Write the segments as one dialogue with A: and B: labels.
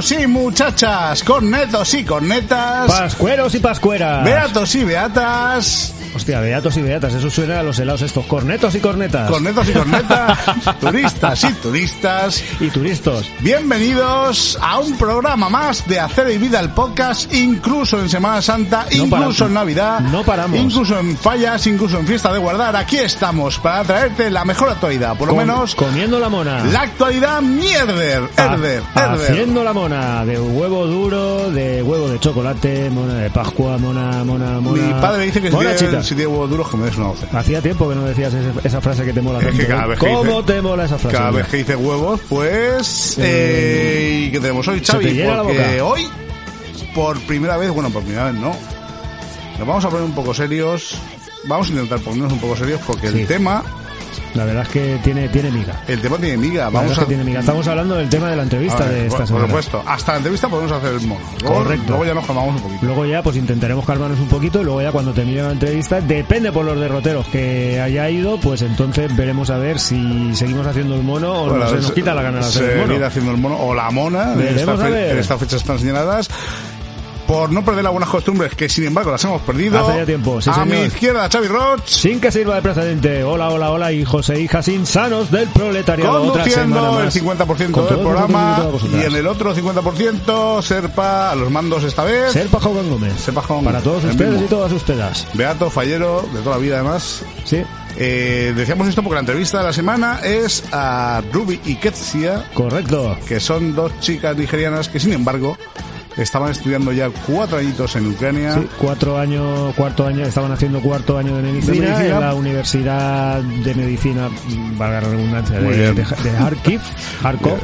A: Muchachos y muchachas, cornetos y cornetas,
B: Pascueros y pascueras.
A: beatos y beatas,
B: Hostia, beatos y beatas, eso suena a los helados estos. Cornetos y cornetas.
A: cornetos y cornetas, turistas y turistas.
B: y turistos.
A: Bienvenidos a un programa más de Hacer y Vida el podcast, incluso en Semana Santa,
B: No
A: incluso
B: paramos.
A: en Navidad,
B: No paramos.
A: incluso en fallas, incluso en fiesta de guardar. Aquí estamos para traerte la mejor actualidad, por lo menos
B: Comiendo la mona.
A: la actualidad mierder, herder, herder.
B: Haciendo la mona. De huevo duro, de huevo de chocolate, mona de Pascua, mona, mona, mona.
A: Mi padre me dice que
B: Mona chica.
A: Si tiene huevos duros que me des una docena.
B: Hacía tiempo que no decías ese- esa frase que te mola
A: Es
B: tanto.
A: que cada
B: ¿eh?
A: que
B: ¿Cómo
A: dice-
B: te mola esa frase?
A: Cada vez que dice huevos, pues... Eh, ¿Y qué tenemos hoy, Xavi? Porque hoy, por primera vez, bueno, por primera vez no, nos vamos a poner un poco serios. Vamos a intentar ponernos un poco serios porque
B: Sí.
A: el tema,
B: La verdad es que tiene, tiene miga.
A: el tema tiene miga. Vamos a...
B: que tiene miga. Estamos hablando del tema de la entrevista
A: ver,
B: de esta
A: por,
B: semana.
A: por supuesto, hasta la entrevista podemos hacer el mono. Luego,
B: Correcto.
A: Luego ya nos calmamos un poquito.
B: Luego ya pues intentaremos calmarnos un poquito y luego ya cuando termine la entrevista, depende por los derroteros que haya ido, pues entonces veremos a ver si seguimos haciendo el mono o
A: Bueno,
B: se nos quita la gana de hacer el mono.
A: haciendo el mono o la mona esta, fe- en estas fechas tan señaladas. Por no perder las buenas costumbres, que sin embargo las hemos perdido.
B: Hace ya tiempo, sí,
A: a mi izquierda, Xavi Roch.
B: Sin que sirva de precedente. Hola, hola, hola, hijos e hijas insanos del proletariado.
A: Conduciendo el
B: más.
A: 50%
B: Con
A: del programa
B: y
A: en el otro 50% Serpa a los mandos esta vez.
B: Serpa Jogan Gómez.
A: Serpa Jogan
B: Para todos ustedes
A: mismo.
B: y todas ustedes.
A: Beato, fallero, de toda la vida además.
B: Sí,
A: Eh, decíamos esto porque la entrevista de la semana es a Ruby y Ketsia,
B: correcto.
A: que son dos chicas nigerianas que sin embargo estaban estudiando ya cuatro añitos en Ucrania.
B: Sí, cuatro años, cuarto año, estaban haciendo cuarto año de medicina,
A: De medicina.
B: en la Universidad de Medicina, valga la redundancia, de, de, de Kharkiv, Kharkov.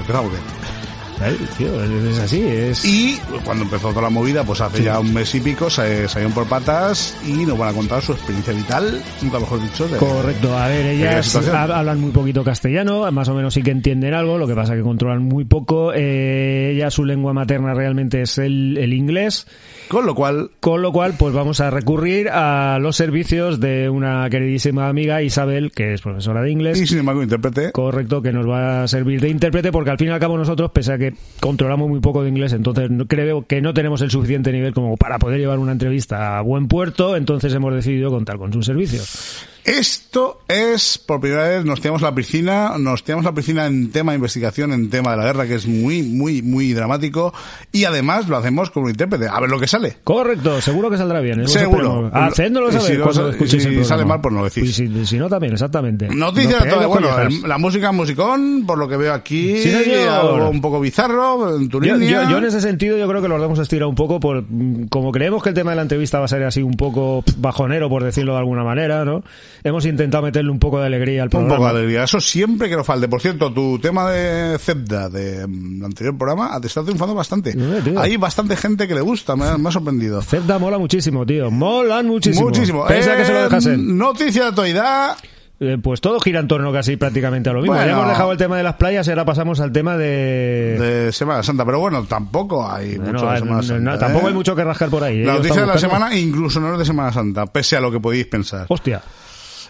B: Ay, tío, es, así, es...
A: Y cuando empezó toda la movida, pues hace ya un mes y pico, se salieron por patas y nos van a contar su experiencia vital, nunca mejor dicho. De,
B: Correcto, a ver, ellas hablan muy poquito castellano, más o menos sí que entienden algo, lo que pasa que controlan muy poco. Eh, ella, su lengua materna realmente es el, el inglés,
A: Con lo cual,
B: con lo cual pues vamos a recurrir a los servicios de una queridísima amiga Isabel, que es profesora de inglés.
A: y sin embargo, intérprete.
B: Correcto, que nos va a servir de intérprete porque al fin y al cabo nosotros, pese a que controlamos muy poco de inglés, entonces creo que no tenemos el suficiente nivel como para poder llevar una entrevista a buen puerto, entonces hemos decidido contar con sus servicios.
A: Esto es, por primera vez, nos tiramos la piscina, nos tiramos la piscina en tema de investigación, en tema de la guerra, que es muy, muy, muy dramático, y además lo hacemos con un intérprete, a ver lo que sale.
B: Correcto, seguro que saldrá bien. eso
A: Seguro.
B: Hacéndolo saber
A: si no
B: cuando escuchéis
A: si
B: el
A: sale mal, pues no lo decís.
B: Y si, si no, también, exactamente.
A: Noticias de todo. Bueno, el- la música musicón, por lo que veo aquí,
B: Sí,
A: algo un poco bizarro, en tu
B: Yo,
A: línea.
B: yo- yo en ese sentido yo creo que lo hemos estirado un poco por mm, como creemos que el tema de la entrevista va a ser así un poco bajonero por decirlo de alguna manera, ¿no? Hemos intentado meterle un poco de alegría al
A: Un
B: programa.
A: poco de alegría. Eso siempre que nos falte. Por cierto, tu tema de Zebda del anterior programa te está triunfando bastante. Hay bastante gente que le gusta, me ha, me ha sorprendido.
B: Zebda mola muchísimo, tío. Molan muchísimo.
A: Muchísimo.
B: Pese a que se lo
A: Eh,
B: dejasen.
A: Noticia de actualidad.
B: Eh, pues todo gira en torno casi prácticamente a lo mismo.
A: Bueno.
B: Ya hemos dejado el tema de las playas y ahora pasamos al tema de...
A: de Semana Santa, pero bueno, tampoco hay
B: Bueno,
A: mucho de Semana Santa.
B: no, tampoco
A: ¿eh?
B: hay mucho que rascar por ahí. ¿eh?
A: La noticia de la semana incluso no es de Semana Santa, pese a lo que podéis pensar.
B: Hostia.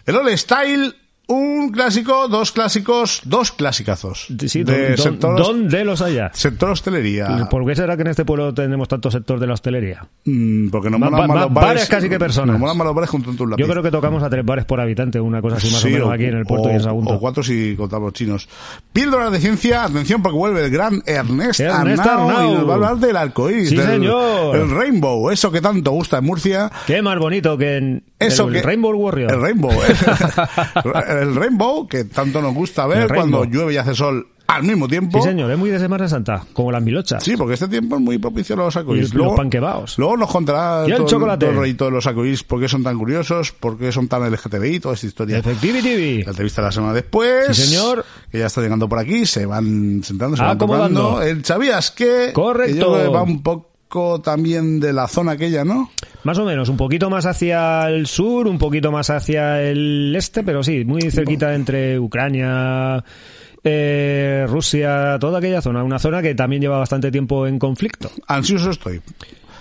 A: El All Style, un clásico, dos clásicos, dos clasicazos.
B: Sí,
A: de
B: don- don-
A: sector,
B: ¿Dónde los haya?
A: sector hostelería.
B: ¿Por qué será que en este pueblo tenemos tanto sector de la hostelería?
A: Mm, porque no
B: Va-
A: molan más los bares.
B: bares casi que personas.
A: Nos los bares junto a un lápiz.
B: Yo creo que tocamos a tres bares por habitante, una cosa así más
A: Sí,
B: o menos aquí en el puerto
A: o,
B: y en Sagunto.
A: O cuatro si contamos chinos. Píldoras de ciencia, atención porque vuelve el gran Ernest,
B: Ernest
A: Arnau,
B: Arnau.
A: y nos va a hablar del arcoíris,
B: Sí,
A: del
B: señor.
A: el rainbow, eso que tanto gusta en Murcia.
B: Qué más bonito que en
A: Eso
B: el,
A: que,
B: Rainbow Warrior.
A: El rainbow, el, el rainbow que tanto nos gusta ver cuando llueve y hace sol al mismo tiempo.
B: Sí, señor, es muy de Semana Santa, como las milochas.
A: Sí, porque este tiempo es muy propicio a los arcoíris.
B: Y los panquebaos.
A: Luego nos contará
B: Y el
A: todo,
B: chocolate.
A: todo el de los arcoíris, por qué son tan curiosos, por qué son tan LGTBI, toda esta historia.
B: Efectivity.
A: La entrevista la semana después.
B: Sí, señor.
A: Que ya está llegando por aquí, se van sentando, se van
B: Acomodando.
A: tocando. El ¿Sabías que?
B: Correcto.
A: que yo creo que va un poco también de la zona aquella, ¿no?
B: Más o menos, un poquito más hacia el sur, un poquito más hacia el este, pero sí, muy cerquita entre Ucrania, eh, Rusia, toda aquella zona. Una zona que también lleva bastante tiempo en conflicto.
A: Ansioso estoy.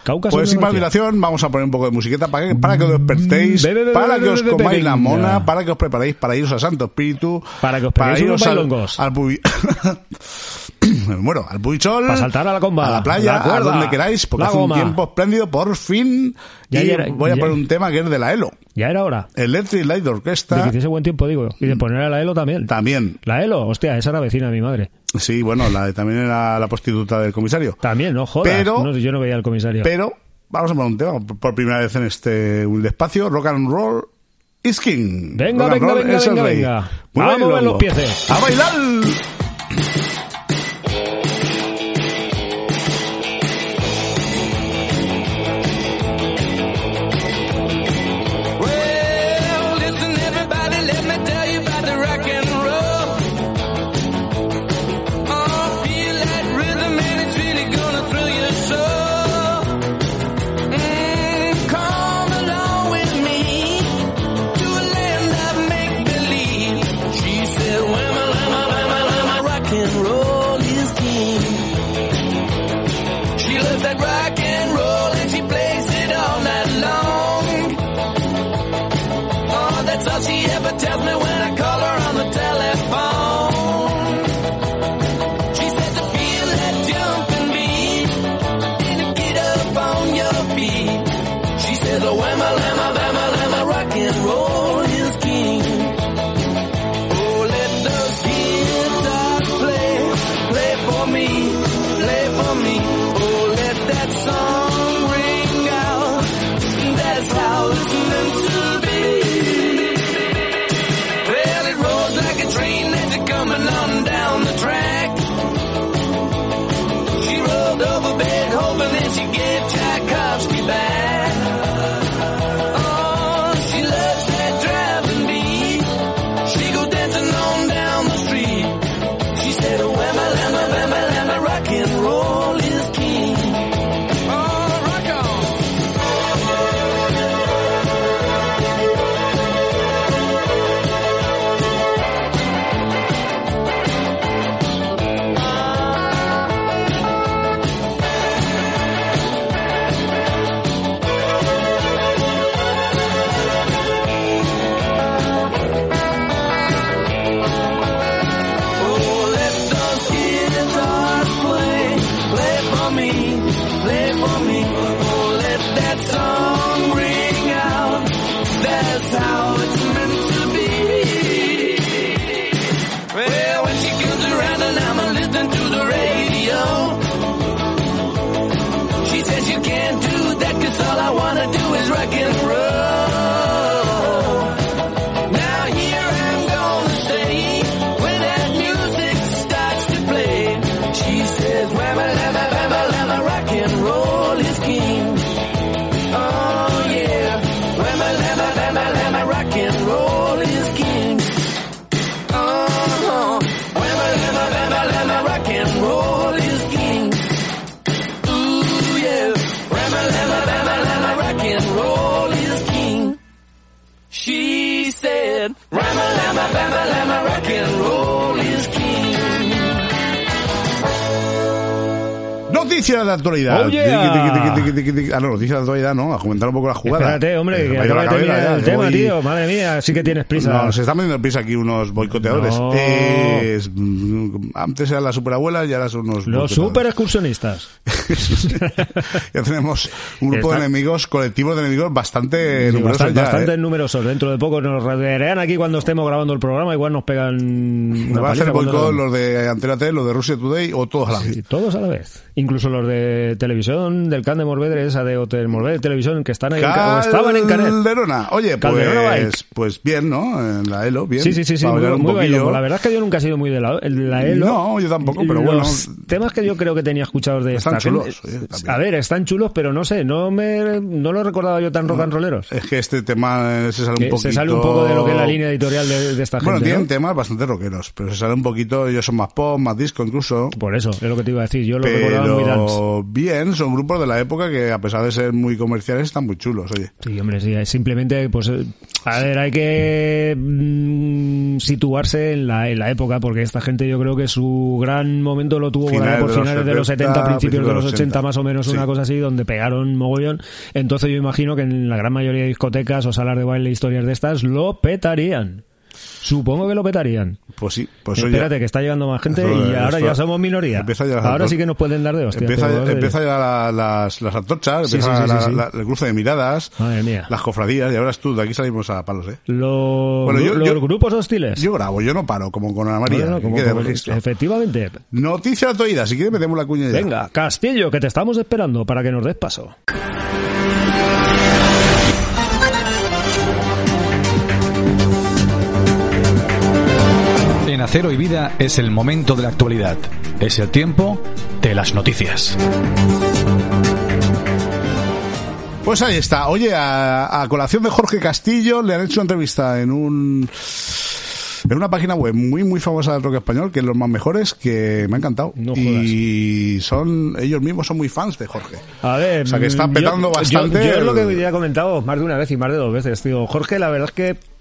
B: Cáucaso.
A: Pues sin dilación, vamos a poner un poco de musiqueta para que, para que os despertéis,
B: Be, be, be,
A: para que os comáis la mona, para que os preparéis para iros a Santo Espíritu,
B: Para que os peguéis unos
A: al, al
C: me muero, al Puichol,
B: Pa' saltar a la comba,
C: a la playa,
B: la cuerda,
C: a donde queráis, porque hace un tiempo espléndido, por fin,
B: Ya
C: y
B: era-
C: voy a
B: ya-
C: poner un tema que es de la ELO,
B: Ya era hora.
C: Electric Light
B: De que
C: Orchestra,
B: hiciese buen tiempo, digo. Y de poner a la Elo también.
C: también,
B: La Elo, hostia, esa era vecina de mi madre.
C: sí, bueno, la, también era la prostituta del comisario,
B: También, no jodas.
C: Pero-
B: No, yo no veía al comisario.
C: pero vamos a poner un tema por- primera vez en este humilde espacio, Rock and Roll is King.
B: Venga,
C: Rock
B: venga, venga, venga, venga.
C: Mueve
B: Vamos a mover los
C: longo.
B: pieces.
C: ¡A bailar! Actualidad. Ah, no, noticias de actualidad, no, a comentar un poco la jugada.
B: Espérate, hombre, que acaba de terminar el tema, tío. Madre mía, sí que tienes prisa.
C: No, se están poniendo prisa aquí unos boicoteadores. Mm, antes eran las superabuelas y ahora son unos
B: Los super excursionistas.
C: ya tenemos un grupo
B: Está-
C: de enemigos, colectivos de enemigos bastante numerosos
B: Bastante,
C: ya,
B: bastante
C: ¿eh?
B: numerosos. Dentro de poco nos rodearán aquí cuando estemos grabando el programa. Igual nos pegan. Una
C: van a hacer boicot los de Antena T, los de Russia Today o todos a la vez.
B: Todos a la vez. Incluso los de televisión del Can de Morvedre, esa de Hotel Morvedre Televisión, que están ahí en Ca- o estaban en Canet.
C: Calderona. Oye, pues, pues bien, ¿no? En la ELO, bien.
B: Sí, sí, sí, sí, muy, muy bailongo. La verdad es que yo nunca he sido muy de la, de la ELO.
C: No, yo tampoco, pero
B: Los
C: bueno.
B: temas que yo creo que tenía escuchados de esta
C: chulos,
B: gente-
C: oye, también.
B: A ver, están chulos, pero no sé, no me no lo recordaba yo tan rock and rolleros.
C: Es que este tema eh, se sale un poquito...
B: se sale un poco de lo que es la línea editorial de, de esta
C: Bueno,
B: gente.
C: tienen
B: ¿no?
C: temas bastante rockeros, pero se sale un poquito, ellos son más pop, más disco incluso.
B: Por eso, es lo que te iba a decir. Yo lo recordaba muy dance.
C: Pero bien, son grupos de la época que a pesar de ser muy comerciales están muy chulos, oye.
B: Sí, hombre, sí, simplemente, pues, eh, a ver, hay que mm, situarse en la, en la época, porque esta gente yo creo que su gran momento lo tuvo por, ahí por
C: de los
B: finales de los
C: 70,
B: 70, principios de los 80,
C: 80,
B: más o menos,
C: sí.
B: una cosa así, donde pegaron mogollón. Entonces yo imagino que en la gran mayoría de discotecas o salas de baile, historias de estas, lo petarían. Supongo que lo petarían.
A: Pues sí, pues oye,
B: Espérate, que está llegando más gente
A: Eso,
B: y ahora ya somos minoría.
A: ya
B: ahora sí que nos pueden dar de hostia.
A: Empieza,
B: pero,
A: empieza ya la- las, las antorchas,
B: Sí,
A: empieza
B: sí, sí,
A: la- el cruce de miradas,
B: Madre mía.
A: las cofradías, y ahora es tú, de aquí salimos a palos, ¿eh?
B: Los,
A: Bueno, yo-
B: los
A: yo-
B: grupos hostiles.
A: Yo grabo, yo no paro, como con Ana María.
B: Como- como- efectivamente.
A: Noticia de actualidad, si quieres metemos la cuña ya.
B: Venga, Castillo, que te estamos esperando para que nos des paso.
D: Acero y Vida es el momento de la actualidad. Es el tiempo de las noticias.
A: Pues ahí está. Oye, a, a colación de Jorge Castillo le han hecho una entrevista en un en una página web muy muy famosa del rock español, que es los más mejores, que me ha encantado.
B: No
A: y son ellos mismos son muy fans de Jorge.
B: A ver,
A: O sea, que están
B: yo-
A: petando
B: yo-
A: bastante
B: Yo, es lo que ya he comentado más de una vez y más de dos veces, tío. Jorge, la verdad es que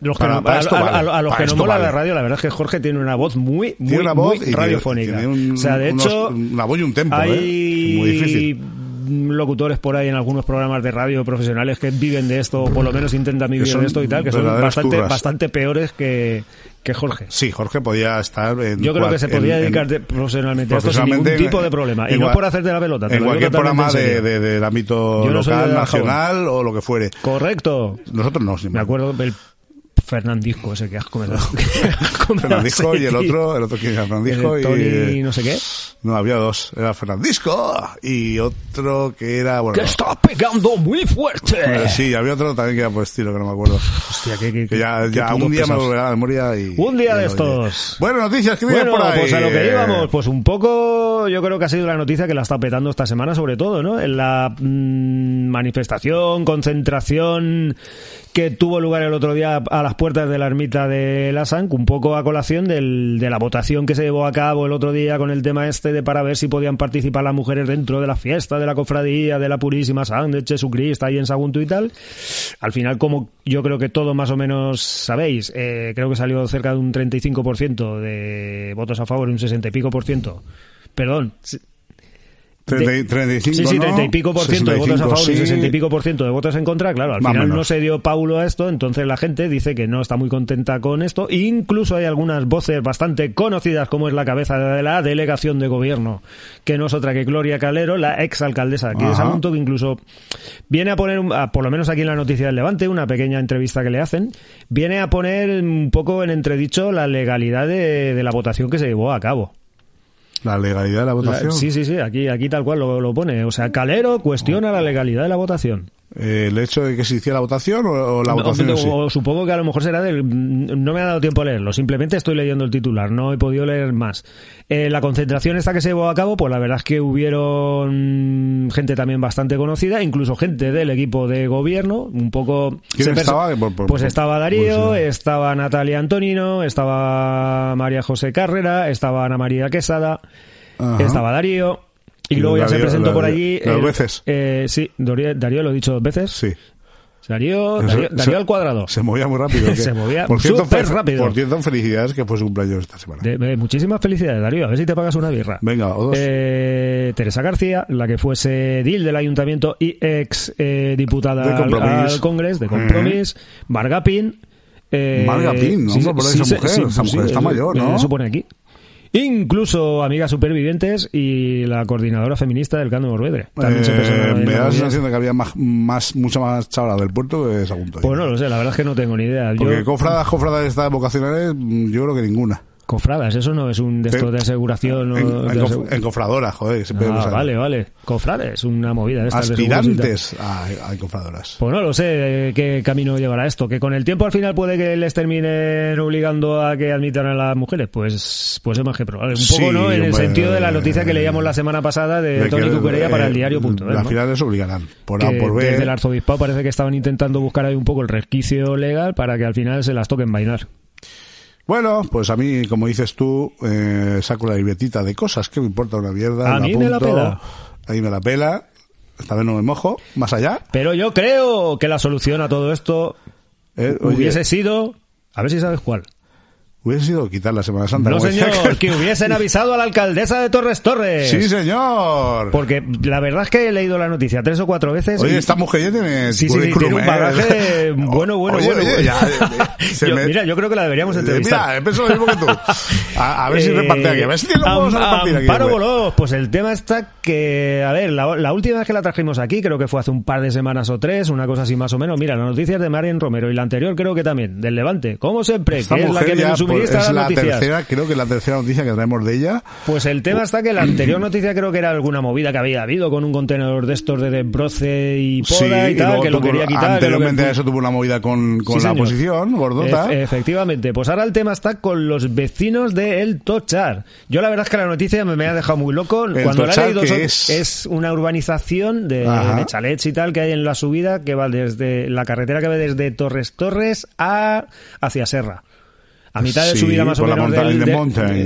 B: los que
A: Para-
B: no-
A: para
B: a,
A: vale,
B: a- a los que no mola
A: vale.
B: la radio, la verdad es que Jorge tiene una voz muy, muy,
A: Tiene una voz
B: muy
A: y
B: radiofónica.
A: tiene un-
B: o sea, de
A: unos-
B: hecho,
A: una voz y un tempo, ¿eh?
B: hay
A: Muy difícil.
B: locutores por ahí en algunos programas de radio profesionales que viven de esto, o por lo menos intentan vivir de esto y tal, que son bastante,
A: turras.
B: bastante peores que, que Jorge.
A: Sí, podía podía estar en
B: Yo creo
A: cual-
B: que se
A: en-
B: podía
A: en-
B: dedicar de- profesionalmente a esto sin ningún
A: en-
B: tipo de problema. Y
A: en
B: no por hacerte la pelota. te
A: en cualquier programa
B: en
A: de, de- del ámbito
B: no
A: local, nacional o lo que fuere.
B: Correcto.
A: Nosotros no, sin
B: Me acuerdo del Fernandisco ese que has comentado.
A: Fernandisco y el otro, el otro que era Fernandisco y
B: Tony no sé qué.
A: no había dos, era Fernandisco y otro que era bueno.
B: Que está pegando muy fuerte.
A: eh, sí, había otro también que era por estilo que no me acuerdo.
B: Hostia, qué, qué-
A: Que ya,
B: qué
A: un día me volverá a la memoria y
B: Un día
A: y
B: de estos.
A: Bueno, noticias que tienes
B: Bueno,
A: por ahí.
B: pues a lo que
A: Eh,
B: íbamos, pues un poco, yo creo que ha sido la noticia que la está petando esta semana, sobre todo, ¿no? En la mm, manifestación, concentración que tuvo lugar el otro día a las puertas de la ermita de la Sanc, un poco a colación del- de la votación que se llevó a cabo el otro día con el tema este de para ver si podían participar las mujeres dentro de la fiesta de la cofradía de la Purísima Sangre de Jesucristo ahí en Sagunto y tal. Al final, como yo creo que todo más o menos sabéis, eh, creo que salió cerca de un 35% de votos a favor y un 60 y pico por ciento. Perdón. Sí-
A: 30 35,
B: Sí, sí,
A: ¿no?
B: 30 y pico por ciento de votos a
A: 65,
B: favor y
A: sí.
B: 60 y pico por ciento de votos en contra, claro, al final no se dio paulo a esto, entonces la gente dice que no está muy contenta con esto, e incluso hay algunas voces bastante conocidas como es la cabeza de la delegación de gobierno, que no es otra que Gloria Calero, la ex alcaldesa aquí de
A: Ajá.
B: Sagunto, que incluso viene a poner, a- por lo menos aquí en la noticia del Levante, una pequeña entrevista que le hacen, viene a poner un poco en entredicho la legalidad de, de la votación que se llevó a cabo.
A: La legalidad de la
B: La-
A: votación.
B: sí, sí, sí, aquí, aquí tal cual lo, lo pone. O sea, Calero cuestiona la legalidad de la votación.
A: Eh, ¿El hecho de que se hiciera la votación o, o la
B: No,
A: votación sí?
B: o supongo que a lo mejor será del... No me ha dado tiempo a leerlo, simplemente estoy leyendo el titular, no he podido leer más. Eh, la concentración esta que se llevó a cabo, pues la verdad es que hubieron gente también bastante conocida, incluso gente del equipo de gobierno, un poco...
A: ¿Quién estaba? Por- por-
B: pues estaba Darío, estaba Natalia Antonino, estaba María José Carrera, estaba Ana María Quesada,
A: Ajá.
B: estaba Darío... Y luego ya se presentó por allí...
A: ¿Dos veces?
B: eh, sí, Darío, Darío lo he dicho dos veces.
A: Sí.
B: Darío, Darío, al cuadrado.
A: Se movía muy rápido.
B: Se movía
A: por cierto,
B: súper rápido.
A: Por cierto, felicidades que fue su cumpleaños esta semana.
B: De- de- muchísimas felicidades, Darío. A ver si te pagas una birra.
A: Venga, o dos.
B: Eh, Teresa García, la que fuese DIL del ayuntamiento y ex eh, diputada
A: De
B: al, Congreso de Compromís, Marga Pin. Eh,
A: Marga Pin, ¿no? Hombre, por esa mujer, esa mujer está mayor, ¿no?
B: Eso pone aquí. Incluso amigas supervivientes y la coordinadora feminista del Cano de Morvedre. También se
A: Eh, me da la sensación de que había más, más mucha más chavala del puerto que Sagunto.
B: Pues no lo sé, la verdad es que no tengo ni idea. Yo-
A: Porque cofradas, cofradas estas vocacionales, yo creo que ninguna.
B: Cofradas, eso no es un de estos de aseguración. o
A: En,
B: de
A: en, cof-
B: asegu-
A: en cofradoras, joder.
B: Ah, vale, vale. Cofrades, una movida de estas.
A: Aspirantes a, a cofradoras.
B: Pues no lo sé eh, qué camino llevará esto. Que con el tiempo al final puede que les terminen obligando a que admitan a las mujeres. Pues, pues es más que probable. Un poco,
A: Sí,
B: ¿no? En el sentido de la noticia que leíamos la semana pasada de,
A: De
B: Tony
A: eh,
B: para el diario.es.
A: Las
B: ¿no?
A: finales obligarán. Por
B: que
A: por
B: desde el
A: B.
B: arzobispado parece que estaban intentando buscar ahí un poco el resquicio legal para que al final se las toquen vainar.
A: Bueno, pues a mí, como dices tú, eh, saco la libretita de cosas que me importa una mierda.
B: A mí me la pela.
A: A mí me la pela. Esta vez no me mojo. Más allá.
B: Pero yo creo que la solución a todo esto
A: eh, oye,
B: hubiese sido... A ver si sabes cuál.
A: Hubiese sido quitar la Semana Santa.
B: No, señor, que hubiesen avisado a la alcaldesa de Torres Torres.
A: Sí, señor.
B: Porque la verdad es que he leído la noticia tres o cuatro veces.
A: Oye,
B: y-
A: esta mujer ya tiene
B: Sí, sí, sí, tiene un
A: ¿eh?
B: bagaje bueno, bueno,
A: Oye,
B: bueno.
A: oye, ya, eh, se
B: Yo-
A: me-
B: Mira, yo creo que la deberíamos
A: Eh,
B: entrevistar.
A: Mira, pensado lo mismo que tú. A, a ver si
B: Eh,
A: reparte aquí. A ver si tiene vamos a repartir aquí.
B: Amparo
A: hombre.
B: Bolós, pues el tema está que, a ver, la, la última vez que la trajimos aquí, creo que fue hace un par de semanas o tres, una cosa así más o menos. Mira, la noticia es de Marian Romero y la anterior creo que también, del Levante. Como siempre,
A: Esta
B: que es la que me
A: pues, es la
B: noticias.
A: tercera, creo que la tercera noticia que traemos de ella.
B: Pues el tema está que la anterior noticia creo que era alguna movida que había habido con un contenedor de estos de broce y poda
A: Sí,
B: y tal, que lo quería quitar. que que-
A: Anteriormente a eso tuvo una movida con, con
B: Sí,
A: la
B: señor.
A: oposición, gordota.
B: Ef- efectivamente, pues ahora el tema está con los vecinos de El Tochar. Yo la verdad es que la noticia me, me ha dejado muy loco.
A: El
B: Cuando la he leído
A: ¿qué
B: son-
A: es?
B: es una urbanización de, de chalets y tal que hay en la subida que va desde la carretera que va desde Torres Torres a hacia Serra. A mitad de
A: Sí,
B: subida más o menos del,
A: de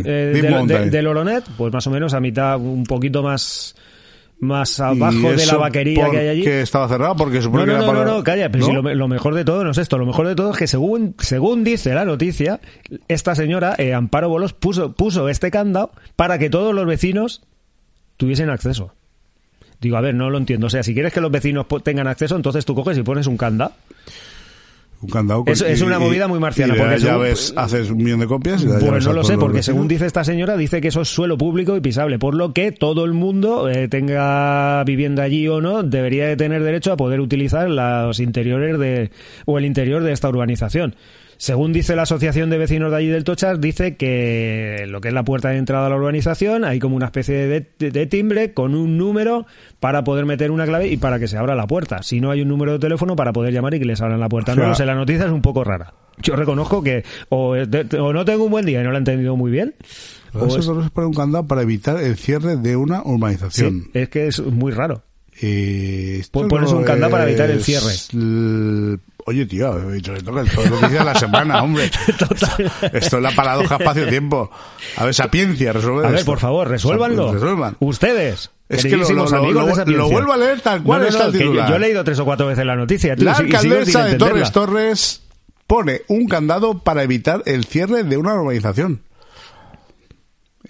B: eh, de- del pues más o menos a mitad, un poquito más más abajo de la vaquería que hay allí.
A: porque estaba cerrado, porque supone
B: No,
A: que
B: no,
A: era
B: no,
A: para...
B: no, no, calla, pero
A: ¿No?
B: si lo, lo mejor de todo no es esto, lo mejor de todo es que según, según dice la noticia, esta señora, eh, Amparo Bolos, puso, puso este candado para que todos los vecinos tuviesen acceso. Digo, a ver, no lo entiendo. O sea, si quieres que los vecinos tengan acceso, entonces tú coges y pones un candado.
A: Un candado con-
B: Es- es una movida muy marciana,
A: Y
B: porque según-
A: llaves, haces un millón de copias y
B: Pues no lo sé, porque según dice esta señora, dice que eso es suelo público y pisable, por lo que todo el mundo, eh, tenga vivienda allí o no, debería de tener derecho a poder utilizar los interiores de, o el interior de esta urbanización. Según dice la Asociación de Vecinos de allí del Tochar, dice que lo que es la puerta de entrada a la urbanización hay como una especie de, de- de timbre con un número para poder meter una clave y para que se abra la puerta. Si no hay un número de teléfono para poder llamar y que les abran la puerta.
A: O sea-
B: no lo sé, la noticia es un poco rara. Yo reconozco que o, no tengo un buen día y no la he entendido muy bien. o
A: Eso
B: es-
A: solo poner un candado para evitar el cierre de una urbanización.
B: sí, es que es muy raro.
A: Eh,
B: Pon- pones un candado para evitar el cierre.
A: Oye, tío, que toca todo lo que dice la semana, hombre. Esto es la paradoja espacio-tiempo. A ver, sapiencia, resuelve
B: A ver,
A: esto.
B: por favor, resuélvanlo.
A: Resuelvan.
B: Ustedes.
A: Es que lo- vuelvo a leer tal cual
B: No, no,
A: está
B: no,
A: el
B: yo,
A: titular.
B: yo he leído tres o cuatro veces la noticia.
A: La
B: y y
A: alcaldesa de. Torres Torres pone un candado para evitar el cierre de una urbanización.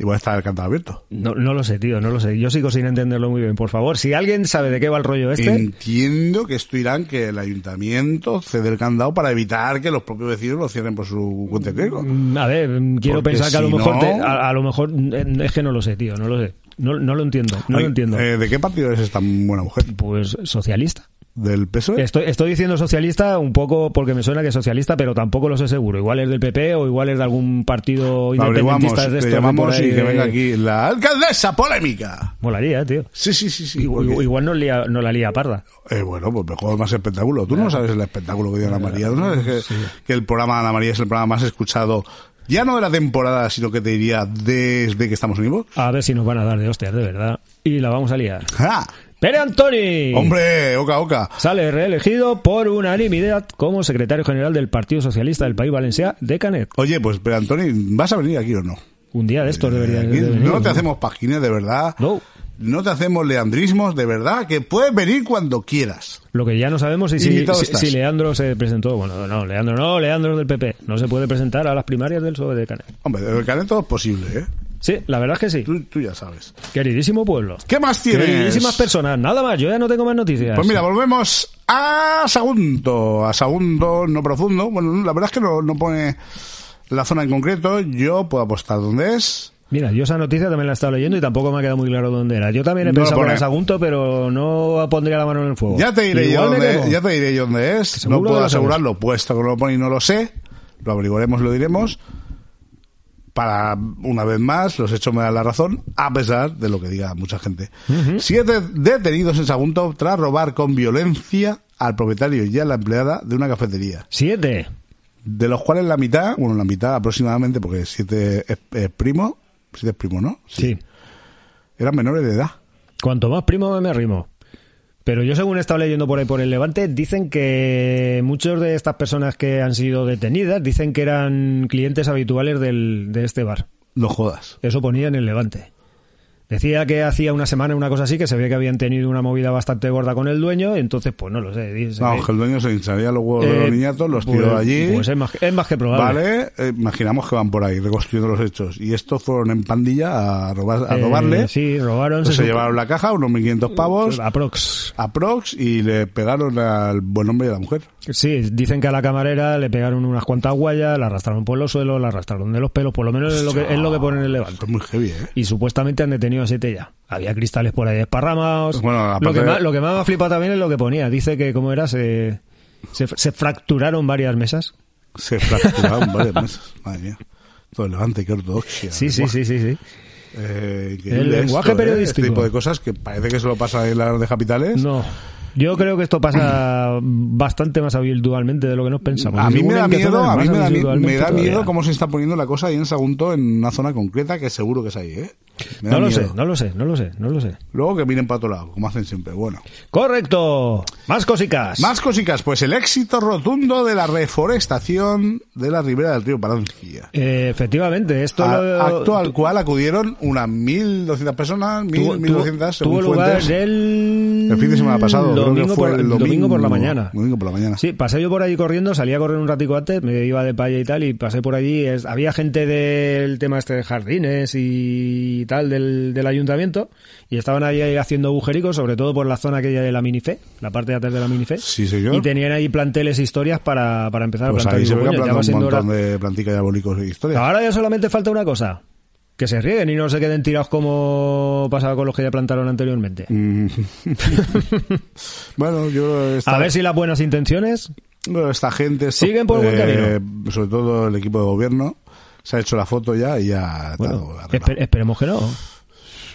A: Igual está el candado abierto.
B: No, no lo sé, tío, no lo sé. Yo sigo sin entenderlo muy bien. Por favor, si alguien sabe de qué va el rollo este...
A: Entiendo que esto irán que el ayuntamiento cede el candado para evitar que los propios vecinos lo cierren por su cuenta de riesgo.
B: Mm, A ver, mm, quiero
A: Porque
B: pensar que a lo mejor,
A: no-
B: te- a, a lo mejor mm, es que no lo sé, tío, no lo sé. No, no lo entiendo, no
A: Ay,
B: lo entiendo.
A: eh, ¿De qué partido es esta buena mujer?
B: Pues socialista.
A: ¿Del PSOE?
B: Estoy, estoy diciendo socialista un poco porque me suena que es socialista, pero tampoco lo sé seguro. Igual es del PP o igual es de algún partido independentista de estos
A: llamamos y que venga aquí la alcaldesa polémica.
B: Molaría, tío.
A: Sí, sí, sí, sí.
B: Igual,
A: porque-
B: igual no, lía, no la lía parda.
A: Eh, bueno, pues mejor más espectáculo. Tú no sabes el espectáculo que dio Ana María. Tú no sabes que, que el programa de Ana María es el programa más escuchado, ya no de la temporada, sino que te diría desde que estamos en Ivo.
B: A ver si nos van a dar de hostias, de verdad. Y la vamos a liar.
A: ¡Ja!
B: Pere Antoni.
A: Hombre, oca, oca.
B: Sale reelegido por unanimidad como secretario general del Partido Socialista del País Valencià de Canet.
A: Oye, pues, pero Antoni, ¿vas a venir aquí o no?
B: Un día de estos debería
A: Aquí
B: de venir,
A: no te hacemos páginas, de verdad.
B: No.
A: No te hacemos leandrismos, de verdad, que puedes venir cuando quieras.
B: Lo que ya no sabemos es si, si- Leandro se presentó. Bueno, no, Leandro no, Leandro es del PP. No se puede presentar a las primarias del PSOE de Canet.
A: Hombre, el Canet todo es posible, ¿eh?
B: Sí, la verdad es que sí.
A: Tú, tú ya sabes.
B: Queridísimo pueblo.
A: ¿Qué más tienes?
B: Queridísimas personas. Nada más, yo ya no tengo más noticias.
A: Pues mira, volvemos a Sagunto, a Sagunto no profundo. Bueno, la verdad es que no, no pone la zona en concreto. Yo puedo apostar dónde es.
B: Mira, yo esa noticia también la he estado leyendo y tampoco me ha quedado muy claro dónde era. Yo también he
A: No
B: pensado en Sagunto, pero no pondría la mano en el fuego.
A: Ya te diré yo dónde, ya te diré yo dónde es. No puedo asegurarlo, puesto que no lo pone y no lo sé. Lo averiguaremos, lo diremos. Para, una vez más, los hechos me dan la razón, a pesar de lo que diga mucha gente. Siete detenidos en Sagunto tras robar con violencia al propietario y a la empleada de una cafetería.
B: Siete.
A: de los cuales la mitad, bueno, la mitad aproximadamente, porque siete es, es primo, siete es primo, ¿no?
B: Sí.
A: Eran menores de edad.
B: Cuanto más primo me arrimo. Pero yo según he estado leyendo por ahí por el Levante, dicen que muchos de estas personas que han sido detenidas dicen que eran clientes habituales del, de este bar.
A: No jodas.
B: Eso ponía en el Levante. Decía que hacía una semana, una cosa así, que se ve que habían tenido una movida bastante gorda con el dueño, entonces, pues no lo sé. dice
A: Vamos,
B: que-
A: el dueño se hincharía los huevos de los
B: Eh,
A: niñatos, los
B: pues-
A: tiró allí.
B: Pues es más, es más que probable.
A: Vale, eh, imaginamos que van por ahí reconstruyendo los hechos. Y estos fueron en pandilla a, robar, a
B: Eh,
A: robarle.
B: Sí, robaron.
A: Pues se
B: supo-
A: llevaron la caja, unos 1.500 pavos,
B: Aprox.
A: a Prox y le pegaron al buen hombre de la mujer.
B: Sí, dicen que a la camarera le pegaron unas cuantas guayas, la arrastraron por los suelos, la arrastraron de los pelos, por lo menos es lo que, es lo que pone en el levante.
A: Muy heavy, ¿eh?
B: Y supuestamente han detenido a siete ya. Había cristales por ahí desparramados.
A: Bueno,
B: lo, que
A: de-
B: más, lo que más me ha flipado también es lo que ponía. Dice que, como era, se, se, se fracturaron varias mesas.
A: Se fracturaron varias mesas. Madre mía. Todo el levante, qué ortodoxia.
B: Sí, sí, sí, sí, sí.
A: Eh,
B: El lenguaje
A: esto, ¿eh?
B: periodístico.
A: Este tipo de cosas que parece que se lo pasa en las grandes capitales.
B: No. Yo creo que esto pasa bastante más habitualmente de lo que nos pensamos.
A: A mí me da miedo, a mí me da, miedo cómo se está poniendo la cosa ahí en Sagunto en una zona concreta que seguro que es ahí, ¿eh? Me
B: No lo
A: miedo.
B: sé, no lo sé, no lo sé, no lo sé.
A: Luego que miren para otro lado, como hacen siempre. Bueno.
B: Correcto. Más cosicas.
A: Más cositas, pues el éxito rotundo de la reforestación de la ribera del río Palancia.
B: Eh, efectivamente, esto
A: A-
B: lo,
A: acto al cual acudieron unas 1.200 personas, 1.000,
B: tuvo,
A: 1.200
B: tuvo-
A: según
B: tuvo lugar el...
A: El fin de semana pasado, creo
B: domingo
A: que fue
B: por,
A: el
B: domingo por la mañana.
A: Domingo por la mañana.
B: Sí, pasé yo por allí corriendo, salí a correr un ratico antes, me iba de paya y tal, y pasé por allí. es- había gente del tema este de jardines y del, del ayuntamiento, y estaban ahí haciendo agujericos, sobre todo por la zona aquella de la Minife, la parte de atrás de la Minife.
A: Sí, señor.
B: Y tenían ahí planteles e historias para, para empezar
A: Pues
B: a plantar.
A: ahí se ve que
B: "Coño,
A: han
B: ya va
A: plantado un
B: siendo hora".
A: montón de planticas diabólicos y historias.
B: Ahora ya solamente falta una cosa. Que se rieguen y no se queden tirados como pasaba con los que ya plantaron anteriormente.
A: Mm. bueno, yo esta,
B: A ver si las buenas intenciones
A: bueno, esta gente...
B: Siguen por buen
A: eh, Sobre todo el equipo de gobierno se ha hecho la foto ya y ya...
B: Bueno, esperemos que no.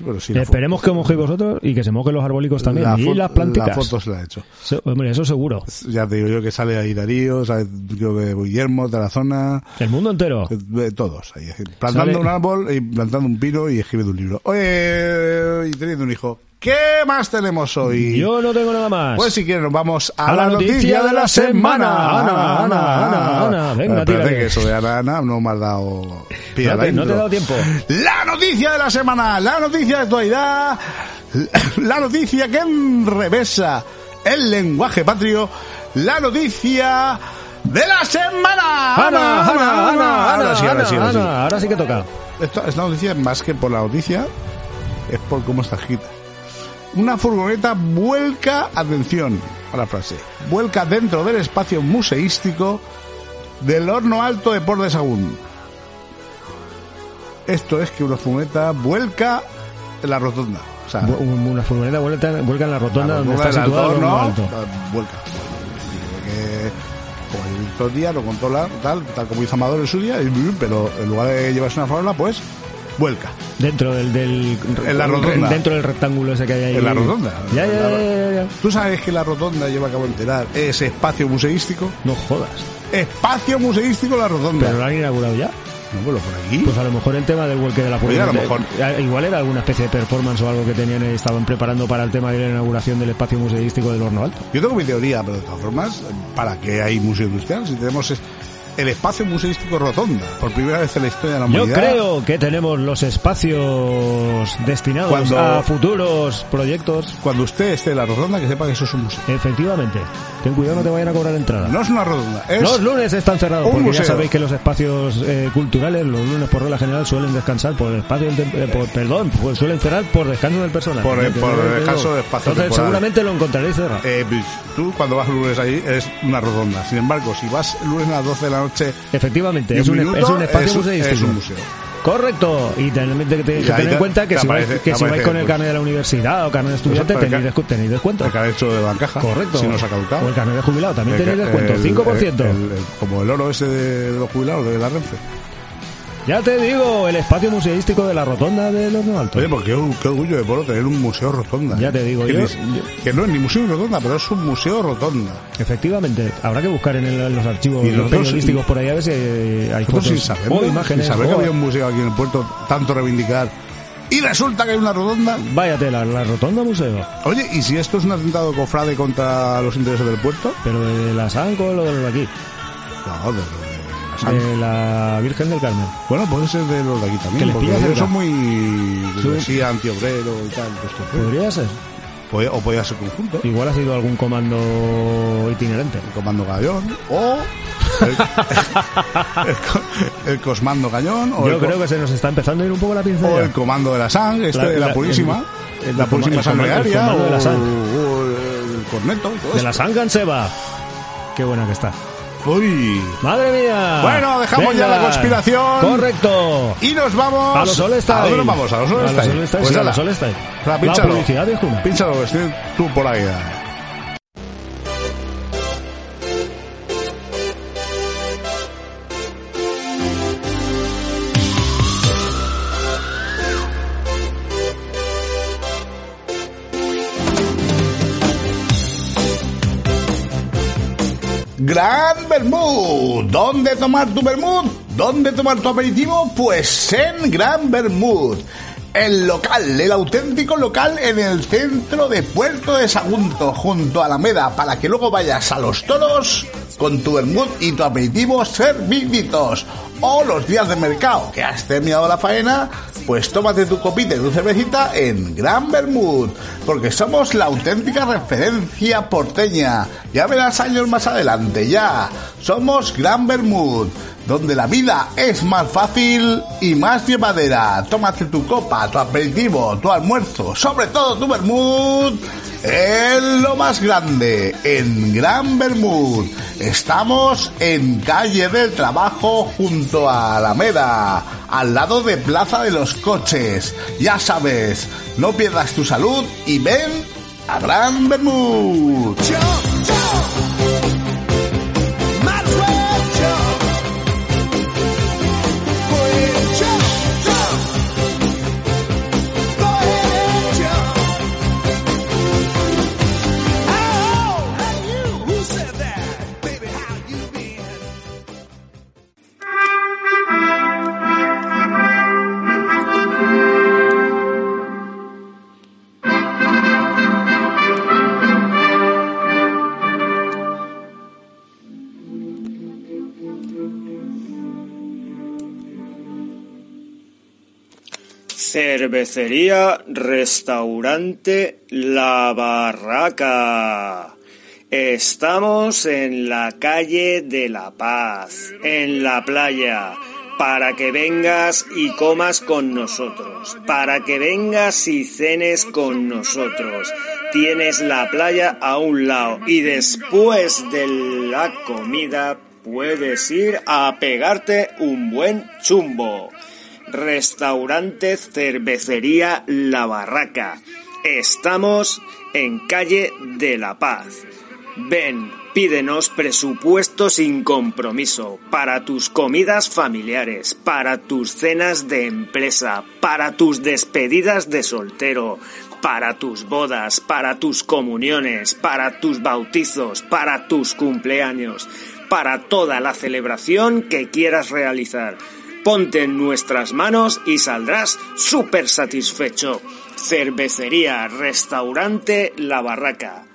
A: Bueno, sí,
B: esperemos que mojéis vosotros y que se mojen los arbólicos también.
A: la
B: y las plantitas.
A: La foto se la ha hecho.
B: Se- hombre, eso seguro.
A: Ya te digo yo que sale ahí Darío, sale, creo que Guillermo de la zona,
B: El mundo entero.
A: eh, todos ahí. Plantando
B: Sale-
A: un árbol y plantando un pino y escribiendo un libro. Oye, y teniendo un hijo. ¿Qué más tenemos hoy?
B: Yo no tengo nada más.
A: Pues si quieren nos vamos a, la, noticia, de la semana.
B: Ana, Ana, Ana, Ana, venga,
A: Espérate que eso de Ana, Ana no me has dado pie a
B: no,
A: la
B: te, no te he dado tiempo.
A: La noticia de la semana, la noticia de actualidad, la noticia que enrevesa el lenguaje patrio, la noticia de la semana.
B: Ana, Ana, Ana, Ana,
A: Ahora sí, ahora sí, ahora sí.
B: Ahora sí que toca.
A: Esta, esta noticia, más que por la noticia, es por cómo está escrita. Una furgoneta vuelca, atención a la frase, vuelca dentro del espacio museístico del Horno Alto de Port de Sagún. Esto es que una furgoneta vuelca en la rotonda. O sea,
B: Una furgoneta vuelta, vuelca en la rotonda
A: la
B: donde está situado el horno alto.
A: vuelca. Que, como el Díaz lo controla, tal, tal como hizo Amador en su día, pero en lugar de llevarse una farola, pues vuelca.
B: Dentro del, del
A: En la rotonda.
B: dentro del rectángulo ese que hay ahí.
A: En la rotonda.
B: Ya, ya, ya, ya, ya.
A: ¿Tú sabes que la rotonda lleva a cabo enterar ese espacio museístico?
B: No jodas.
A: Espacio museístico la rotonda.
B: Pero lo han inaugurado ya.
A: No, bueno, por aquí.
B: Pues a lo mejor el tema del vuelque de la
A: Oye, a lo mejor-
B: eh, Igual era alguna especie de performance o algo que tenían y estaban preparando para el tema de la inauguración del espacio museístico del Horno Alto.
A: Yo tengo mi teoría, pero de todas formas, ¿para qué hay museo industrial? Si tenemos es- el espacio museístico rotonda, por primera vez en la historia de la
B: Yo
A: humanidad.
B: creo que tenemos los espacios destinados
A: Cuando-
B: a futuros proyectos.
A: Cuando usted esté en la rotonda, que sepa que eso es un museo.
B: Efectivamente. Ten cuidado, no te vayan a cobrar entrada.
A: No es una rotonda, es
B: Los lunes están cerrados porque
A: museo.
B: ya sabéis que los espacios eh, culturales los lunes por regla general suelen descansar por el espacio del eh, por, perdón pues suelen cerrar por descanso del personal
A: Por-
B: ¿no?
A: por
B: Que-
A: descanso de espacio
B: entonces
A: temporal.
B: seguramente lo encontraréis cerrado
A: Eh, tú cuando vas el lunes ahí es una rotonda. Sin embargo, si vas el lunes a las 12 de la noche
B: efectivamente es un,
A: minuto,
B: es un espacio
A: es un-
B: museístico
A: es un museo.
B: correcto y tener en
A: te-
B: cuenta que
A: te
B: si vais, que
A: te
B: si vais con el
A: pues,
B: carnet de la universidad o carnet de estudiante
A: Eso, el
B: tenéis, tenéis descuento
A: El hecho de bancaja.
B: correcto
A: Si no se ha caducado.
B: o el carnet de jubilado también
A: El
B: tenéis descuento
A: el-
B: 5%
A: el- el- como el oro ese de los jubilados de la Renfe.
B: Ya te digo el espacio museístico de la rotonda del Horno Alto
A: Oye, porque qué, qué orgullo de Poro tener un museo rotonda.
B: Ya te digo,
A: que,
B: yo-
A: ni- que no es ni museo rotonda, pero es un museo rotonda.
B: Efectivamente, habrá que buscar en, el- en los archivos
A: Y nosotros-
B: periodísticos por ahí a ver si hay fotos
A: sin saberlo,
B: o imágenes.
A: sin saber que había un museo aquí en el puerto, tanto reivindicar. Y resulta que hay una rotonda.
B: Vaya tela, la rotonda museo.
A: Oye, ¿y si esto es un atentado cofrade contra los intereses del puerto?
B: Pero de la Sanco o lo de los de aquí.
A: No, de, de
E: la Virgen del Carmen.
A: Bueno, puede ser de los de aquí
E: Que
A: también,
E: les
A: porque ellos son muy...
E: Sí.
A: Sí, antiobrero y tal. pues, que-
E: Podría ser.
A: Podía- o podía ser conjunto.
E: Igual ha sido algún comando itinerante.
A: El comando Gallón o el, el el Cosmando Cañón o,
E: Yo
A: el,
E: creo que se nos está empezando a ir un poco la
A: o
E: pincelada.
A: el Comando de la Sang, este
E: La-
A: de la,
E: la-
A: Purísima.
E: el-
A: la Purísima Sangrearia
E: comando de la
A: o- o el Corneto. todo
E: De
A: esto.
E: la Sangan Seba. Qué buena que está.
A: Uy.
E: ¡Madre mía!
A: Bueno, dejamos ya la conspiración.
E: Correcto.
A: Y nos vamos...
E: A los Style.
A: ¿A dónde nos vamos? A los
E: A los
A: Pues
E: sí, a los La
A: pínchalo.
E: publicidad.
A: Pínchalo, tú por ahí. Gran Bermud. ¿Dónde tomar tu Bermud? ¿Dónde tomar tu aperitivo? Pues en Gran Bermud. El local, el auténtico local en el centro de Puerto de Sagunto, junto a Alameda, para que luego vayas a los toros con tu Bermud y tu aperitivo serviditos. O los días de mercado, que has terminado la faena, pues tómate tu copita y tu cervecita en Gran Bermud, porque somos la auténtica referencia porteña. Ya verás años más adelante, ya. Somos Gran Bermud, donde la vida es más fácil y más llevadera. Tómate tu copa, tu aperitivo, tu almuerzo, sobre todo tu Bermud, en lo más grande, en Gran Bermud. Estamos en calle del Trabajo junto a Alameda, al lado de Plaza de los Coches. Ya sabes, no pierdas tu salud y ven a Gran Bermud.
E: Cervecería, restaurante La Barraca. Estamos en la calle de La Paz, en la playa, para que vengas y comas con nosotros, para que vengas y cenes con nosotros. Tienes la playa a un lado y después de la comida puedes ir a pegarte un buen chumbo. Restaurante Cervecería La Barraca. Estamos en calle de La Paz. Ven, pídenos presupuesto sin compromiso para tus comidas familiares, para tus cenas de empresa, para tus despedidas de soltero, para tus bodas, para tus comuniones, para tus bautizos, para tus cumpleaños, para toda la celebración que quieras realizar. Ponte en nuestras manos y saldrás súper satisfecho. Cervecería, restaurante La Barraca.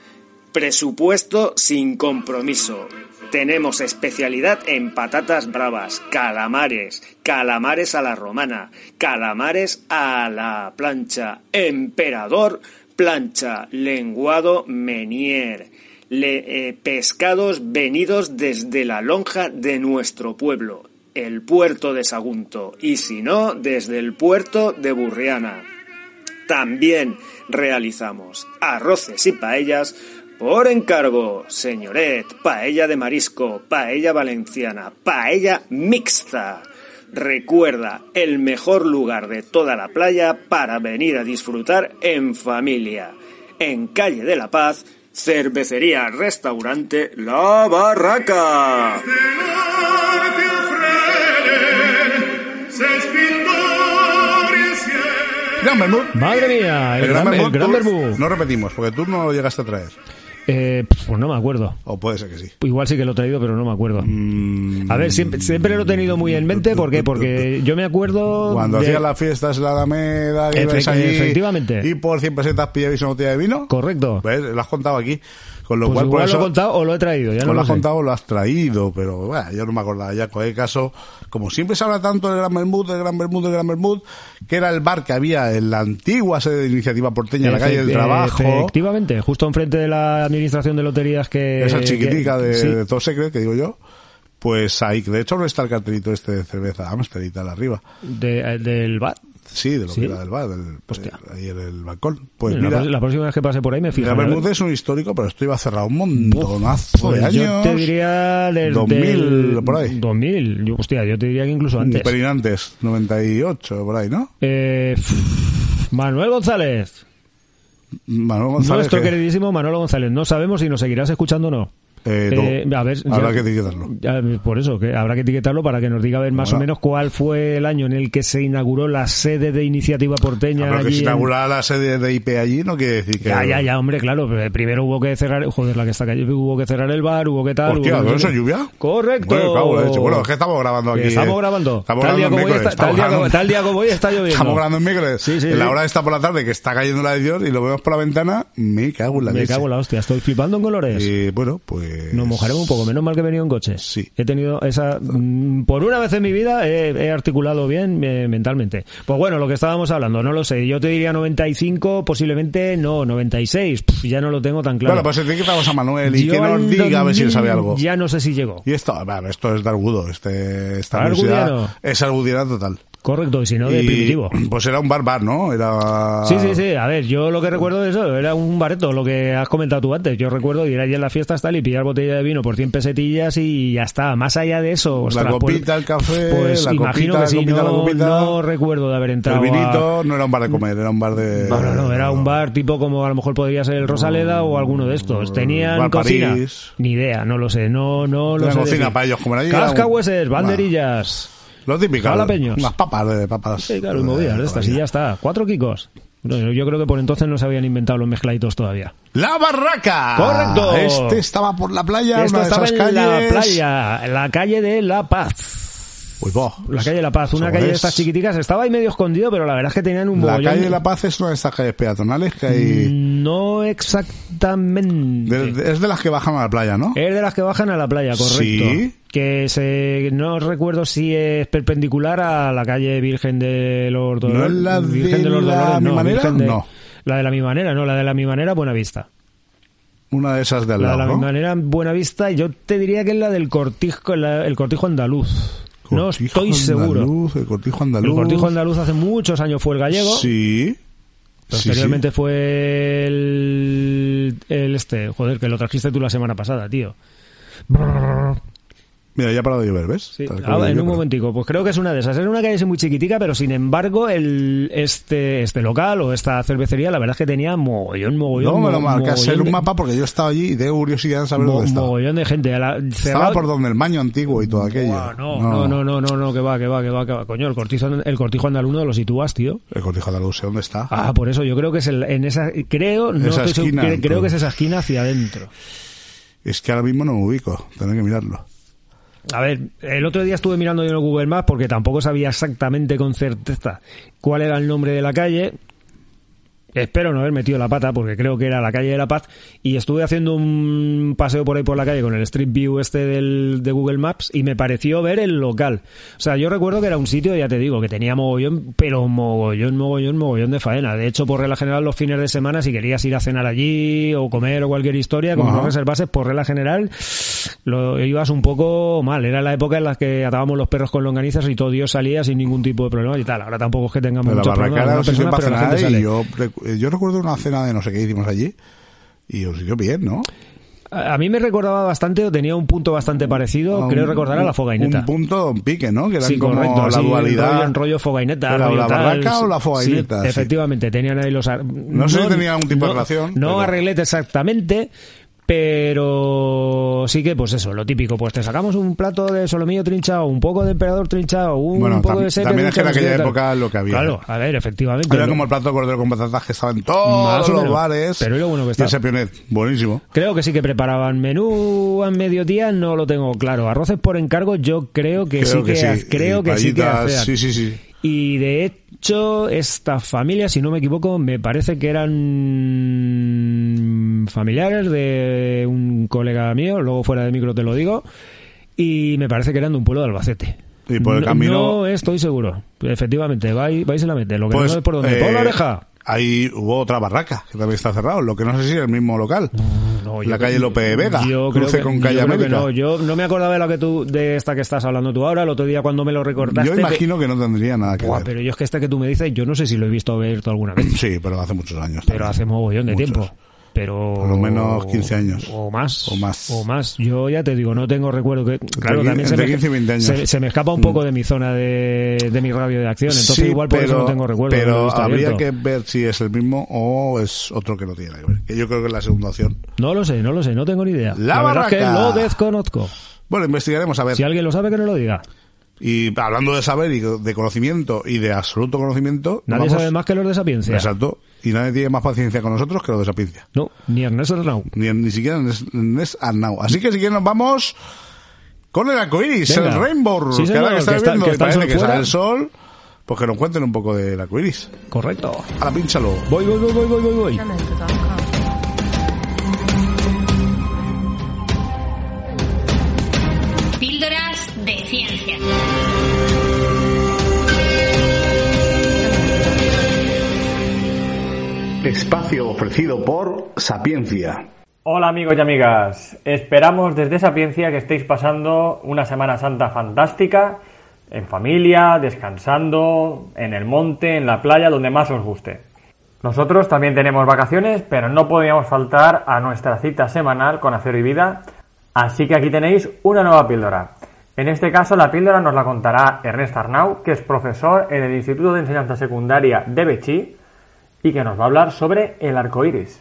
E: Presupuesto sin compromiso. Tenemos especialidad en patatas bravas, calamares, calamares a la romana, calamares a la plancha, emperador, plancha, lenguado, menier, eh, pescados venidos desde la lonja de nuestro pueblo, el puerto de Sagunto, y si no, desde el puerto de Burriana. También realizamos arroces y paellas por encargo, señoret, paella de marisco, paella valenciana, paella mixta. Recuerda, el mejor lugar de toda la playa para venir a disfrutar en familia. En Calle de la Paz, cervecería, restaurante La Barraca.
A: Gran Bermud.
E: Madre mía, el,
A: El
E: gran,
A: Gran
E: el
A: Bermud.
E: gran.
A: No repetimos, porque tú no lo llegaste a traer.
B: Eh, pues no me acuerdo.
A: O puede ser que sí.
B: Igual sí que lo he traído, pero no me acuerdo.
A: Mm,
B: A ver, siempre, siempre lo he tenido muy en mente. ¿Por qué? Porque yo me acuerdo.
A: Cuando
B: de-
A: hacías las fiestas en la Alameda, allí
B: efectivamente.
A: y por 100 pesetas pillabais una botella de vino.
B: Correcto.
A: ¿Ves? Lo has contado aquí. Con lo
B: Pues
A: cual, por
B: igual
A: eso,
B: lo he contado o lo he traído. Ya no
A: lo
B: lo
A: has
B: sé.
A: contado o lo has traído, pero bueno, yo no me acordaba ya. En cualquier caso, como siempre se habla tanto del Gran Bermud, del Gran Bermud, del Gran Bermud, que era el bar que había en la antigua sede de Iniciativa Porteña, en la calle del Trabajo.
B: Efectivamente, justo enfrente de la administración de loterías que.
A: esa chiquitica
B: que-
A: de,
B: sí.
A: de Top Secret, que digo yo. Pues ahí, de hecho no está el cartelito este de cerveza Amstel y tal arriba.
B: de- eh, del bar.
A: Sí, de lo
B: ¿Sí?
A: que era del bar, del,
B: Hostia.
A: ahí en el balcón. Pues
B: la,
A: mira,
B: la próxima vez que pase por ahí me fijo.
A: Gran Bermud es un histórico, pero esto iba cerrado un montonazo de
B: Pues yo
A: años.
B: te diría del
A: 2000,
B: del-
A: por ahí.
B: 2000, yo, hostia, yo te diría que incluso antes.
A: Pero antes, 98, por ahí, ¿no?
B: Eh, Manuel González.
A: Manuel González.
B: Nuestro
A: que-
B: queridísimo Manuel González. No sabemos si nos seguirás escuchando o no.
A: Eh, no.
B: Eh, a ver,
A: Habrá
B: ya-
A: que etiquetarlo.
B: ya, por eso, que habrá que etiquetarlo para que nos diga a ver más o menos cuál fue el año en el que se inauguró la sede de Iniciativa Porteña.
A: Pero que se
B: en-
A: la sede de IP allí no quiere decir que...
B: Ya, ya, ya, hombre, claro. Primero hubo que cerrar, joder, la que está calle, hubo que cerrar el bar, hubo que tal.
A: Hostia,
B: hubo que-
A: ¿todo eso es lluvia?
B: Correcto.
A: Bueno, leche. Bueno, es que estamos grabando aquí.
B: Estamos
A: eh.
B: grabando.
A: Estamos
B: tal, día
A: grabando
B: está, tal,
A: estamos
B: día,
A: grabando-
B: tal día como hoy está lloviendo.
A: Estamos grabando en miércoles.
B: Sí, sí,
A: en la hora esta por la tarde que está cayendo la de Dios y lo vemos por la ventana, me cago en la
B: Me
A: leche.
B: cago en la hostia, estoy flipando en colores.
A: Y bueno, pues...
B: Nos mojaremos un poco, menos mal que he venido en coche.
A: Sí.
B: He tenido esa. mm, Por una vez en mi vida he, he articulado bien eh, mentalmente. Pues bueno, lo que estábamos hablando, no lo sé. Yo te diría 95, posiblemente no, 96. Pff, ya no lo tengo tan claro.
A: Bueno, pues etiquetamos a Manuel y
B: Yo
A: que nos diga a ver si él sabe
B: 2000
A: algo.
B: Ya no sé si llegó.
A: Y esto, bueno, esto es de argudo. Este, esta
B: Argudiano.
A: universidad es argudiana total.
B: Correcto, y si no, de
A: Y,
B: primitivo.
A: Pues era un bar bar, ¿no? Era...
B: Sí, sí, sí. A ver, yo lo que recuerdo de eso era un bareto, lo que has comentado tú antes. Yo recuerdo ir allí en las fiestas tal y pillar botella de vino por 100 pesetillas y ya está. Más allá de eso, ostras,
A: la
B: pues-
A: copita, el café,
B: Pues
A: la
B: imagino
A: copita,
B: que
A: la
B: sí.
A: copita,
B: no,
A: la copita.
B: no recuerdo de haber entrado.
A: El
B: a-
A: vinito no era un bar de comer, era un bar de...
B: No, no, no, era un bar tipo como a lo mejor podría ser el Rosaleda o alguno de estos. ¿Tenían
A: Bar
B: cocina?
A: París.
B: Ni idea, no lo sé, no, no lo sé.
A: cocina
B: decir.
A: para ellos allí, era
B: Cascahueses, banderillas.
A: Lo típico.
B: Jalapeños.
A: Unas papas de papas.
B: Sí, claro, movidas de estas y ya está. Cuatro kikos. Yo creo que por entonces no se habían inventado los mezcladitos todavía.
A: ¡La barraca!
B: ¡Correcto!
A: Este estaba por la playa,
B: Esto
A: una de
B: estaba
A: esas
B: en la playa, en la calle de La Paz.
A: Uy, boh.
B: La calle de La Paz, una calle de
A: es.
B: estas chiquiticas. Estaba ahí medio escondido, pero la verdad es que tenían un
A: La calle
B: de-
A: La Paz es una de estas calles peatonales que hay...
B: No exactamente.
A: de- de- es de las que bajan a la playa, ¿no?
B: Es de las que bajan a la playa, correcto.
A: Sí.
B: Que se, no recuerdo si es perpendicular a la calle Virgen de los Dolores.
A: ¿No es la
B: Virgen
A: de la Mi Manera?
B: De-
A: No.
B: La de la mi manera, no, la de la mi manera, Buena Vista.
A: Una de esas de al
B: La de la
A: lado,
B: mi
A: ¿no?
B: manera, Buena Vista, yo te diría que es la del cortijo, la- el cortijo andaluz. No estoy seguro.
A: andaluz, el cortijo andaluz.
B: El cortijo andaluz hace muchos años fue el gallego.
A: Sí.
B: Posteriormente
A: Sí,
B: fue el, el este, joder, que lo trajiste tú la semana pasada, tío.
A: sí. Mira, ya ha parado de llover, ¿ves?
B: Sí, ah, en un momentico, pues creo que es una de esas. Era una calle muy chiquitica, pero sin embargo, el, este, este local o esta cervecería, la verdad es que tenía mogollón, mogollón.
A: No me lo marcas en un
B: de-
A: mapa porque yo estaba allí y tengo curiosidad en saber dónde estaba.
B: mogollón de gente. La-
A: Estaba por donde el baño antiguo y todo aquello.
B: No, no, no, no, no, no, que va, que va, que va, que va. Coño, el cortijo, el cortijo andaluz no lo sitúas, tío.
A: El cortijo andaluz, sé dónde está.
B: Ah, por eso yo creo que es el, en esa, creo, no
A: Esa
B: estoy seguro,
A: esquina,
B: cre- creo que es esa esquina hacia adentro.
A: Es que ahora mismo no me ubico, tendré que mirarlo.
B: A ver, el otro día estuve mirando yo en Google Maps porque tampoco sabía exactamente con certeza cuál era el nombre de la calle. Espero no haber metido la pata porque creo que era la calle de la Paz y estuve haciendo un paseo por ahí por la calle con el Street View este del, de Google Maps y me pareció ver el local. O sea, yo recuerdo que era un sitio, ya te digo, que tenía mogollón, pero mogollón, mogollón, mogollón de faena. De hecho, por regla general, los fines de semana, si querías ir a cenar allí o comer o cualquier historia, como
A: Ajá.
B: no reservases, por regla general, lo ibas un poco mal. Era la época en la que atábamos los perros con longanizas y todo Dios salía sin ningún tipo de problema y tal. Ahora tampoco es que tengamos
A: Pero la
B: muchos problemas, personas, pero la
A: y yo, yo recuerdo una cena de no sé qué hicimos allí y un sitio bien, ¿no?
B: A mí me recordaba bastante, o tenía un punto bastante parecido, creo recordar a la fogaineta.
A: Un punto un pique, ¿no? Que eran
B: Sí,
A: como
B: correcto,
A: la
B: sí,
A: dualidad.
B: rollo, en rollo fogaineta.
A: ¿Era
B: rollo
A: la
B: tal,
A: barraca o la fogaineta? Sí.
B: efectivamente, tenían ahí los... ar-
A: No sé si tenía algún tipo de relación,
B: No
A: pero-
B: arreglete exactamente, Pero sí que, pues eso, lo típico, pues te sacamos un plato de solomillo trinchado, un poco de emperador trinchado, un
A: Bueno,
B: poco de sepe
A: también es que en aquella época lo que había.
B: Claro, a ver, efectivamente.
A: Era como el plato de cordero con patatas que estaba en todos los
B: menos.
A: bares.
B: Pero lo bueno que
A: Y
B: está.
A: ese pionet, buenísimo.
B: Creo que sí que preparaban menú a mediodía, no lo tengo claro. Arroces por encargo, yo creo que sí que, ha- creo
A: Y
B: que sí que hacían.
A: Sí, sí, sí.
B: Y de hecho, esta familia, si no me equivoco, me parece que eran familiares de un colega mío, luego fuera de micro te lo digo, y me parece que eran de un pueblo de Albacete.
A: Y por el
B: No-
A: camino-
B: No estoy seguro. Efectivamente, vais, vais y la mete. Lo que no
A: Pues,
B: sé por dónde.
A: eh,
B: ¡Por la oreja!
A: Ahí hubo otra barraca que también está cerrado. Lo que no sé si es el mismo local.
B: No,
A: la
B: yo-
A: calle Lope de Vega,
B: Yo creo
A: cruce
B: que,
A: con
B: yo
A: calle
B: creo que
A: América.
B: no. Yo no me acordaba de la que tú, de esta que estás hablando tú ahora. El otro día cuando me lo recordaste.
A: Yo imagino que no tendría nada que ver.
B: pero yo es que este que tú me dices, yo no sé si lo he visto tú alguna vez.
A: Sí, pero hace muchos años.
B: pero
A: también.
B: hace mogollón de
A: Muchos.
B: tiempo. Pero
A: Por lo menos 15 años.
B: o más
A: O más.
B: o más yo ya te digo no tengo recuerdo que claro también se me,
A: 15 y 20 años.
B: Se, se me escapa un poco de mi zona de, de mi radio de acción entonces
A: Sí,
B: igual por eso no tengo recuerdo
A: Pero habría
B: abierto.
A: que ver si es el mismo o es otro que no tiene que ver. Que yo creo que es la segunda opción.
B: no lo sé no lo sé no tengo ni idea
A: La
B: verdad es que lo desconozco
A: Bueno, investigaremos a ver.
B: si alguien lo sabe que no lo diga
A: Y hablando de saber y de conocimiento y de absoluto conocimiento.
B: nadie
A: vamos-
B: sabe más que los de Sapiencia
A: Exacto. Y nadie tiene más paciencia con nosotros que los de Sapiencia.
B: no ni Ernesto Arnau
A: Ni, ni siquiera en es Arnau. Así que si quieren nos vamos con el arcoiris,
B: Venga.
A: el Rainbow,
B: Sí,
A: que ahora que está
B: que está-
A: viendo
B: que está
A: parece que sale el sol, pues que nos cuenten un poco del arcoiris.
B: correcto
A: Ahora pínchalo.
B: voy voy voy voy voy voy, voy.
F: Píldoras de ciencia.
A: Espacio ofrecido por Sapiencia.
G: Hola amigos y amigas, esperamos desde Sapiencia que estéis pasando una Semana Santa fantástica, en familia, descansando, en el monte, en la playa, donde más os guste. Nosotros también tenemos vacaciones, pero no podíamos faltar a nuestra cita semanal con Acero y Vida, así que aquí tenéis una nueva píldora. En este caso la píldora nos la contará Ernest Arnau, que es profesor en el Instituto de Enseñanza Secundaria de Bechí y que nos va a hablar sobre el arco iris.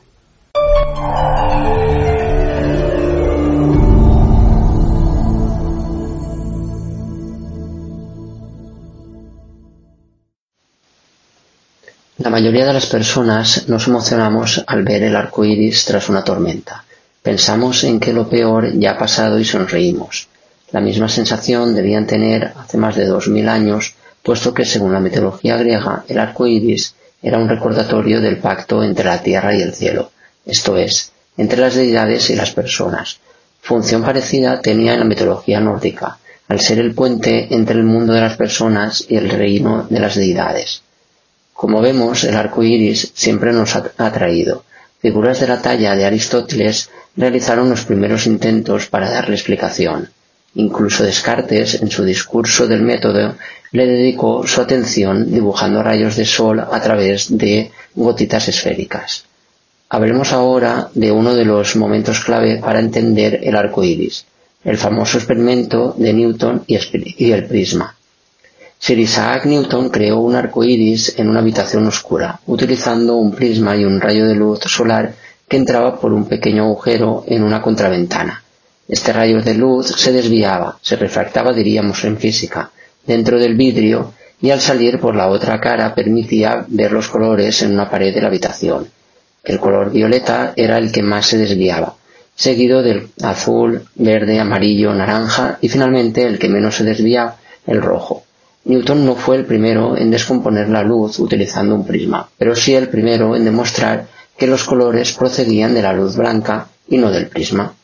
H: La mayoría de las personas nos emocionamos al ver el arco iris tras una tormenta. Pensamos en que lo peor ya ha pasado y sonreímos. La misma sensación debían tener hace más de dos mil años, puesto que según la mitología griega, el arco iris era un recordatorio del pacto entre la tierra y el cielo, esto es, entre las deidades y las personas. Función parecida tenía en la mitología nórdica, al ser el puente entre el mundo de las personas y el reino de las deidades. Como vemos, el arco iris siempre nos ha atraído. Figuras de la talla de Aristóteles realizaron los primeros intentos para darle explicación. Incluso Descartes, en su discurso del método, le dedicó su atención dibujando rayos de sol a través de gotitas esféricas. Hablemos ahora de uno de los momentos clave para entender el arco iris, el famoso experimento de Newton y el prisma. Sir Isaac Newton creó un arco iris en una habitación oscura, utilizando un prisma y un rayo de luz solar que entraba por un pequeño agujero en una contraventana. Este rayo de luz se desviaba, se refractaba, diríamos en física, dentro del vidrio y al salir por la otra cara permitía ver los colores en una pared de la habitación. El color violeta era el que más se desviaba, seguido del azul, verde, amarillo, naranja y finalmente el que menos se desviaba, el rojo. Newton no fue el primero en descomponer la luz utilizando un prisma, pero sí el primero en demostrar que los colores procedían de la luz blanca y no del prisma.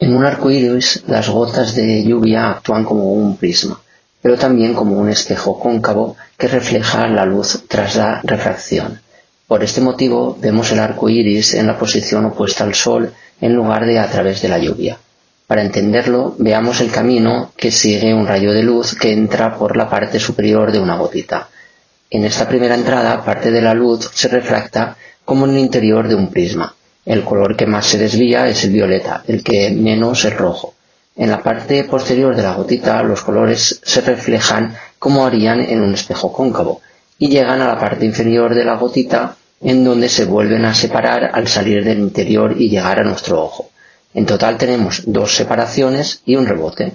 H: En un arco iris, las gotas de lluvia actúan como un prisma, pero también como un espejo cóncavo que refleja la luz tras la refracción. Por este motivo, vemos el arco iris en la posición opuesta al sol en lugar de a través de la lluvia. Para entenderlo, veamos el camino que sigue un rayo de luz que entra por la parte superior de una gotita. En esta primera entrada, parte de la luz se refracta como en el interior de un prisma. El color que más se desvía es el violeta, el que menos el rojo. En la parte posterior de la gotita, los colores se reflejan como harían en un espejo cóncavo y llegan a la parte inferior de la gotita en donde se vuelven a separar al salir del interior y llegar a nuestro ojo. En total tenemos dos separaciones y un rebote.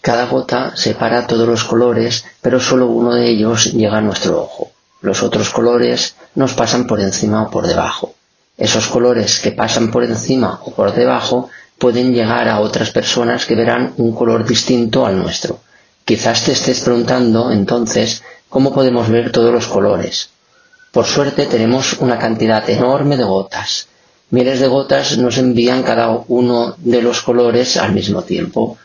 H: Cada gota separa todos los colores, pero solo uno de ellos llega a nuestro ojo. Los otros colores nos pasan por encima o por debajo. Esos colores que pasan por encima o por debajo pueden llegar a otras personas que verán un color distinto al nuestro. Quizás te estés preguntando entonces cómo podemos ver todos los colores. Por suerte tenemos una cantidad enorme de gotas. Miles de gotas nos envían cada uno de los colores al mismo tiempo.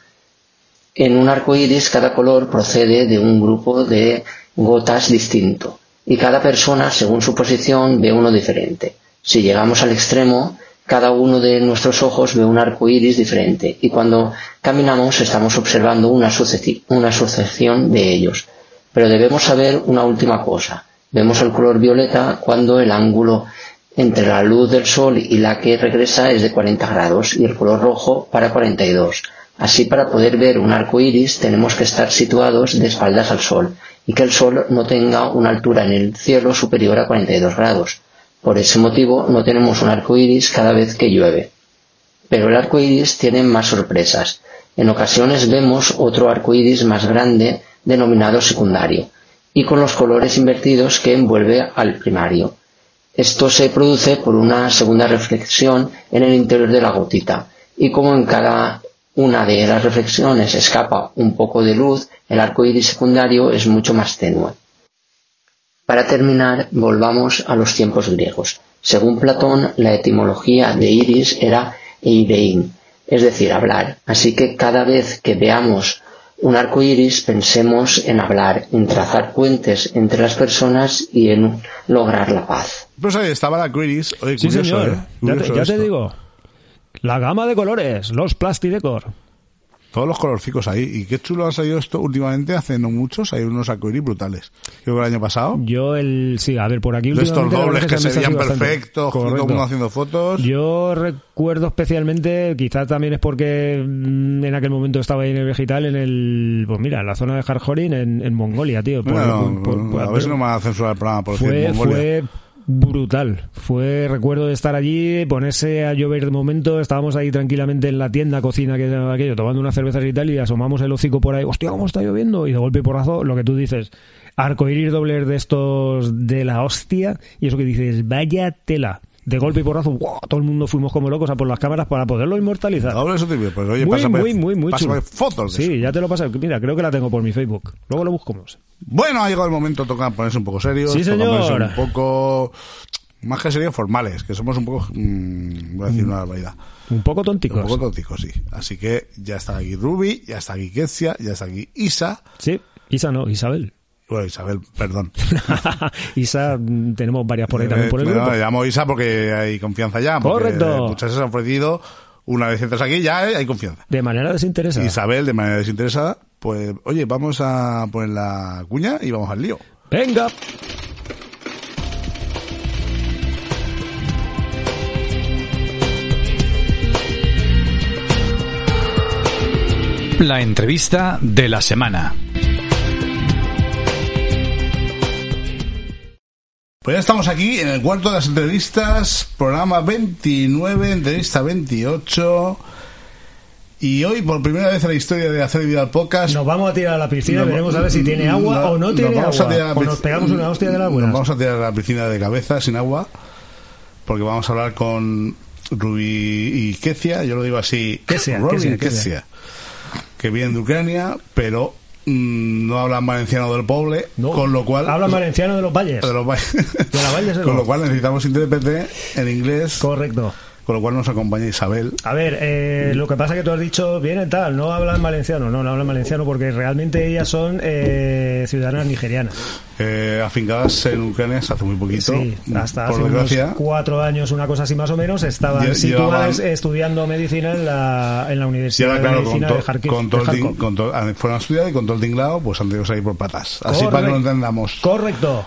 H: En un arco iris cada color procede de un grupo de gotas distinto y cada persona, según su posición, ve uno diferente. Si llegamos al extremo, cada uno de nuestros ojos ve un arco iris diferente y cuando caminamos estamos observando una, una sucesión de ellos. Pero debemos saber una última cosa. Vemos el color violeta cuando el ángulo entre la luz del sol y la que regresa es de 40 grados y el color rojo para 42. Así para poder ver un arco iris tenemos que estar situados de espaldas al sol y que el sol no tenga una altura en el cielo superior a 42 grados. Por ese motivo no tenemos un arco iris cada vez que llueve. Pero el arco iris tiene más sorpresas. En ocasiones vemos otro arco iris más grande denominado secundario y con los colores invertidos que envuelve al primario. Esto se produce por una segunda reflexión en el interior de la gotita y como en cada una de las reflexiones escapa un poco de luz, el arco iris secundario es mucho más tenue. Para terminar, volvamos a los tiempos griegos. Según Platón, la etimología de iris era eidein, es decir, hablar. Así que cada vez que veamos un arco iris, pensemos en hablar, en trazar puentes entre las personas y en lograr la paz.
A: Pues ahí estaba la. Oye,
B: Sí, señor.
A: ¿eh?
B: Ya, te, ya digo. La gama de colores, los Plastidecor.
A: Todos los colorcicos ahí. Y qué chulo ha salido esto últimamente, hace no muchos, hay unos arcoíris brutales. Creo que el año pasado.
B: Yo el sí, a ver, por aquí
A: De estos dobles que se
B: han
A: veían perfectos, todo el mundo haciendo fotos.
B: Yo recuerdo especialmente, quizás también es porque mm, en aquel momento estaba ahí en el vegetal, en el, pues mira, en la zona de Harjorin, en, en Mongolia, tío. Por-
A: Bueno,
B: por- por-
A: a ver si no me van a censurar el programa por decir
B: fue,
A: Mongolia.
B: fue brutal. Fue, recuerdo de estar allí, ponerse a llover de momento, estábamos ahí tranquilamente en la tienda, cocina, que aquello, tomando unas cervezas y tal, y asomamos el hocico por ahí, hostia, ¿cómo está lloviendo? Y de golpe y porrazo, lo que tú dices, arcoiris dobles de estos de la hostia, y eso que dices, vaya tela. De golpe y porrazo, todo el mundo fuimos como locos a por las cámaras para poderlo inmortalizar.
A: Doble eso te digo, pues oye,
B: muy,
A: pásame,
B: muy, muy, muy
A: pásame fotos de
B: Sí,
A: eso.
B: ya te lo pasé. Mira, creo que la tengo por mi Facebook. Luego lo buscamos.
A: Bueno, ha llegado el momento, toca ponerse un poco serios.
B: Sí, señor.
A: un poco... Más que serios, formales, que somos un poco... mm, voy a decir una barbaridad.
B: Un poco tonticos.
A: Un poco tóticos, sí. Así que ya está aquí Ruby, ya está aquí Ketsia, ya está aquí Isa.
B: Sí, Isa no, Isabel.
A: Bueno, Isabel, perdón.
B: Isa, mm, tenemos varias por ahí también por el
A: Eh, no,
B: grupo.
A: le llamo Isa porque hay confianza ya.
B: Correcto.
A: Muchas se han ofrecido. Una vez entras aquí, ya eh, hay confianza.
B: De manera desinteresada.
A: Isabel, de manera desinteresada, pues, oye, vamos a poner la cuña y vamos al lío.
B: Venga.
D: La entrevista de la semana.
A: Pues ya estamos aquí en el cuarto de las entrevistas, programa 29, entrevista 28. Y hoy, por primera vez en la historia de hacer vida al podcast,
B: Nos vamos a tirar a la piscina
A: Nos
B: veremos a ver si tiene agua
A: no-
B: o no
A: nos
B: tiene
A: a
B: agua.
A: a la
B: O nos pegamos una hostia de las
A: Nos
B: buenas.
A: vamos a tirar a la piscina de cabeza sin agua, porque vamos a hablar con Ruby y Kecia, yo lo digo así,
B: Kecia,
A: Ruby
B: Kecia,
A: Kecia, que vienen de Ucrania, pero no hablan valenciano del poble,
B: No,
A: con lo cual...
B: Habla valenciano de los valles.
A: de los va-
B: De la Valle de
A: con
B: Los.
A: lo cual necesitamos intérprete en inglés,
B: Correcto.
A: Con lo cual nos acompaña Isabel.
B: A ver, eh, lo que pasa que tú has dicho, viene tal, no hablan valenciano. No, no hablan valenciano porque realmente ellas son eh, ciudadanas nigerianas.
A: eh, afincadas en Ucrania hace muy poquito,
B: Sí, hasta
A: por
B: hace
A: desgracia.
B: unos cuatro años, una cosa así más o menos, estaban
A: Lle-
B: situadas
A: llevaban-
B: estudiando medicina en la, en la
A: Y
B: Universidad
A: ahora, claro,
B: de Medicina
A: to-
B: de Kharkiv.
A: con todo
B: de
A: el tin-
B: Kharkov.
A: con to- ah, fueron a estudiar y con todo el tinglado, pues han tenido que salir por patas. Así para que lo entendamos.
B: Correcto.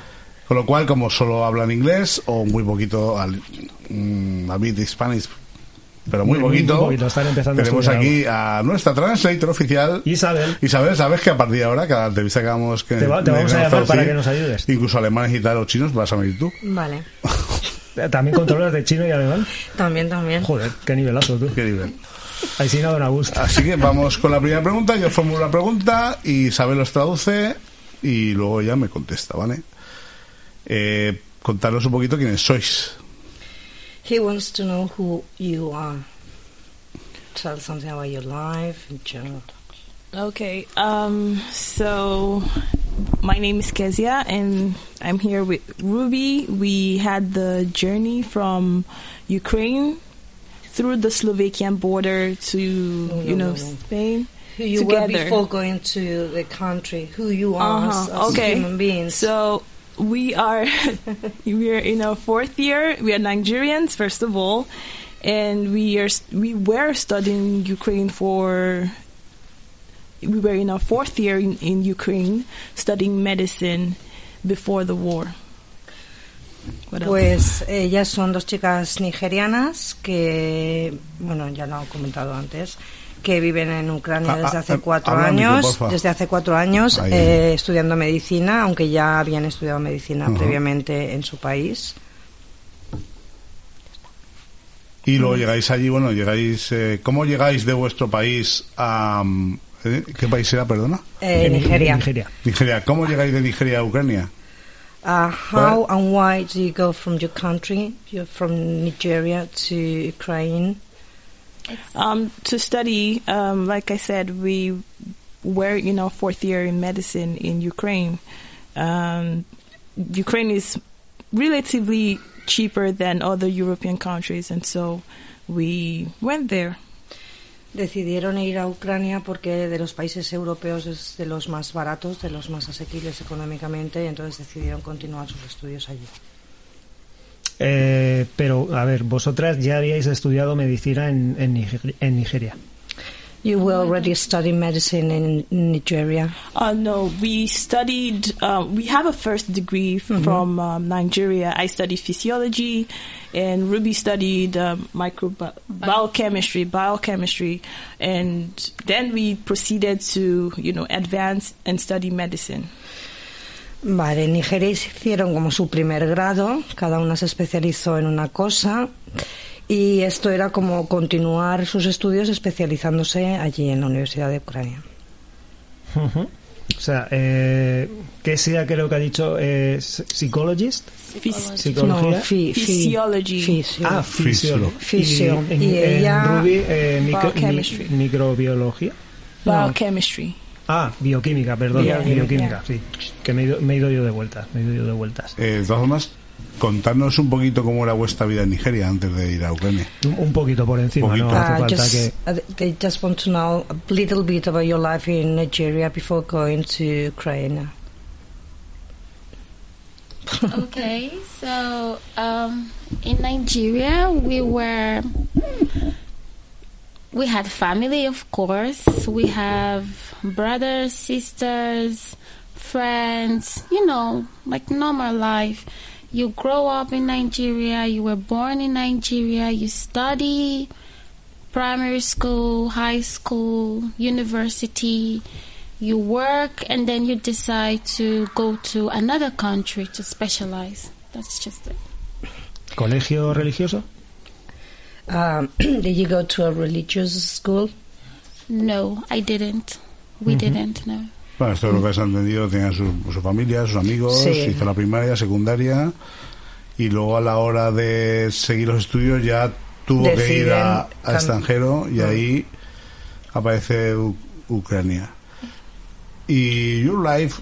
A: Con lo cual, como solo hablan inglés o muy poquito, al, mm, a bit Spanish, pero muy,
B: Muy, muy
A: poquito.
B: poquito, están empezando a
A: Tenemos
B: estudiar
A: aquí a nuestra translator oficial.
B: Isabel.
A: Isabel, sabes que a partir de ahora, cada entrevista que hagamos que
B: Te va- te vamos a llamar para que nos ayudes.
A: Incluso alemanes y tal, o chinos, vas a venir tú.
I: Vale.
B: Eh, ¿También controlas de chino y alemán?
I: También, también.
B: Joder, qué nivelazo tú.
A: Qué nivel.
B: Ahí sí no gusto.
A: Así que vamos con la primera pregunta. Yo formulo la pregunta y Isabel los traduce y luego ya me contesta, ¿vale? Eh, contaros un poquito quiénes sois.
I: He wants to know who you are. Tell something about your life in general.
J: Okay, um, so my name is Kezia, and I'm here with Ruby. We had the journey from Ukraine through the Slovakian border to, you know,
I: no, no.
J: Spain.
I: Who you were before going to the country. Who you are as,
J: Uh-huh,
I: as
J: okay.
I: human beings.
J: So we are we are in our fourth year. We are Nigerians, first of all, and we are we were studying Ukraine for. We were in our fourth year in, in Ukraine studying medicine before the war.
I: Pues eh, ellas son dos chicas nigerianas que, bueno, ya lo he comentado antes, que viven en Ucrania
A: Ah,
I: desde
A: ah,
I: hace
A: ah,
I: cuatro
A: habla al micro,
I: años,
A: porfa.
I: desde hace cuatro años eh, estudiando medicina, aunque ya habían estudiado medicina
A: Ajá.
I: previamente en su país.
A: Y luego llegáis allí, bueno, llegáis... eh, ¿Cómo llegáis de vuestro país a... eh, ¿Qué país era, perdona?
I: Eh, Nigeria.
B: Nigeria.
A: Nigeria. ¿Cómo llegáis de Nigeria a Ucrania?
I: Uh, how and why do you go from your country, you're from Nigeria to Ukraine?
J: Um, to study, um, like I said, we were in our fourth year in medicine in Ukraine. Um, Ukraine is relatively cheaper than other European countries, and so we went there.
I: Decidieron ir a Ucrania porque de los países europeos es de los más baratos, de los más asequibles económicamente, y entonces decidieron continuar sus estudios allí.
B: Eh, pero, a ver, vosotras ya habíais estudiado medicina en, en, Niger- en Nigeria.
I: You were already studying medicine in Nigeria.
J: Uh, no, we studied. Uh, we have a first degree from um, Nigeria. I studied physiology, and Ruby studied um, micro biochemistry, biochemistry, and then we proceeded to, you know, advance and study medicine.
I: Vale, en Nigeria hicieron como su primer grado, cada una se especializó en una cosa y esto era como continuar sus estudios especializándose allí en la Universidad de Ucrania.
B: Ujú. O sea, eh, ¿qué sea creo que ha dicho? Eh, ¿Psychologist? ¿Psicología?
I: No, fi- fi-
J: Physiology.
I: fisio.
B: Ah, fisiolo.
I: Fisio.
B: Y, en-
I: Y
B: en
I: ella-
B: Ruby, eh, micro-
J: Biochemistry.
B: mi- microbiología.
J: Biochemistry.
B: Ah, bioquímica, perdón.
I: Bioquímica.
B: Bioquímica, sí. Que me he, ido, me he ido yo de vueltas. Me he ido yo de vueltas.
A: Eh, de todas formas, contadnos un poquito cómo era vuestra vida en Nigeria antes de ir a Ucrania.
B: Un, poquito por encima,
A: Poquito.
B: no hace
I: Uh,
B: falta
I: just,
B: que...
I: uh, they just want to know a little bit about your life in Nigeria before going to Ukraine.
F: Okay, so um, in Nigeria, we were we had family, of course. We have brothers, sisters, friends. You know, like normal life. You grow up in Nigeria. You were born in Nigeria. You study primary school, high school, university. You work and then you decide to go to another country to specialize. That's just it.
B: ¿Colegio religioso?
I: Um, did you go to a religious school?
F: No, I didn't. We didn't, no.
A: Bueno, esto es lo que has entendido, tenía su, su familia, sus amigos,
I: Sí.
A: hizo la primaria, secundaria y luego a la hora de seguir los estudios ya tuvo que ir a,
I: Deciden
A: a extranjero y ahí aparece U- Ucrania. Y Your Life,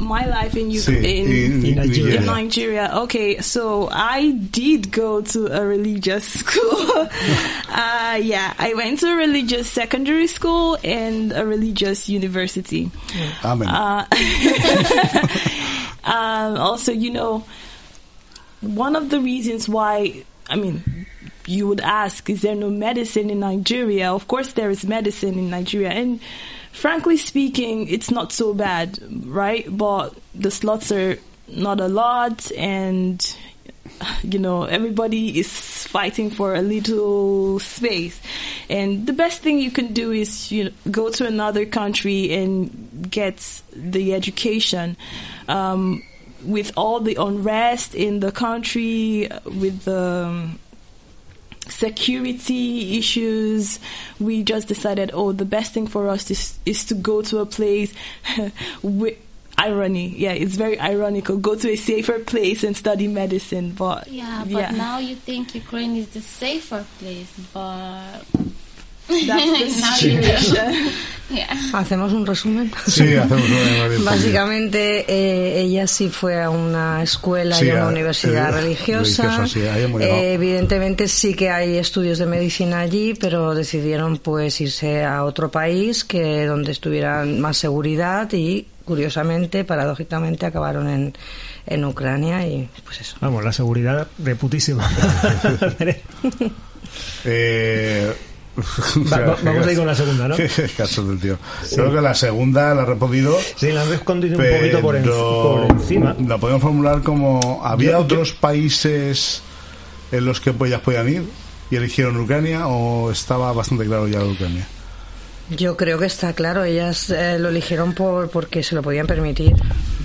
J: My life in
A: sí, in,
B: in Nigeria.
J: In Nigeria, okay, so I did go to a religious school. uh, yeah, I went to a religious secondary school and a religious university.
A: Amén.
J: Uh, um, also, you know, one of the reasons why, I mean, you would ask, is there no medicine in Nigeria? Of course, there is medicine in Nigeria. And frankly speaking, it's not so bad, right? But the slots are not a lot, and you know, everybody is fighting for a little space. And the best thing you can do is, you know, go to another country and get the education. Um, with all the unrest in the country, with the um, security issues, we just decided, oh, the best thing for us is, is to go to a place with irony. Yeah, it's very ironical. Go to a safer place and study medicine, but
F: Yeah, but now you think Ukraine is the safer place, but
I: Hacemos un resumen.
A: Sí, hacemos una bien
I: Básicamente, eh, ella sí fue a una escuela
A: Sí,
I: y a una
A: a-
I: universidad
A: eh,
I: religiosa.
A: religiosa, sí.
I: Eh, evidentemente sí que hay estudios de medicina allí, pero decidieron pues irse a otro país que donde estuvieran más seguridad y curiosamente, paradójicamente, acabaron en, en Ucrania y pues eso.
B: Vamos, la seguridad de putísima. Va- va- vamos a ir con la segunda, ¿no?
A: Qué caso del tío. Creo que la segunda la he respondido.
B: Sí, la han respondido un poquito por, en- por encima.
A: La podemos formular como: ¿había
B: Yo- yo-
A: otros países en los que ellas podían ir y eligieron Ucrania o estaba bastante claro ya Ucrania?
I: Yo creo que está claro, ellas eh, lo eligieron por porque se lo podían permitir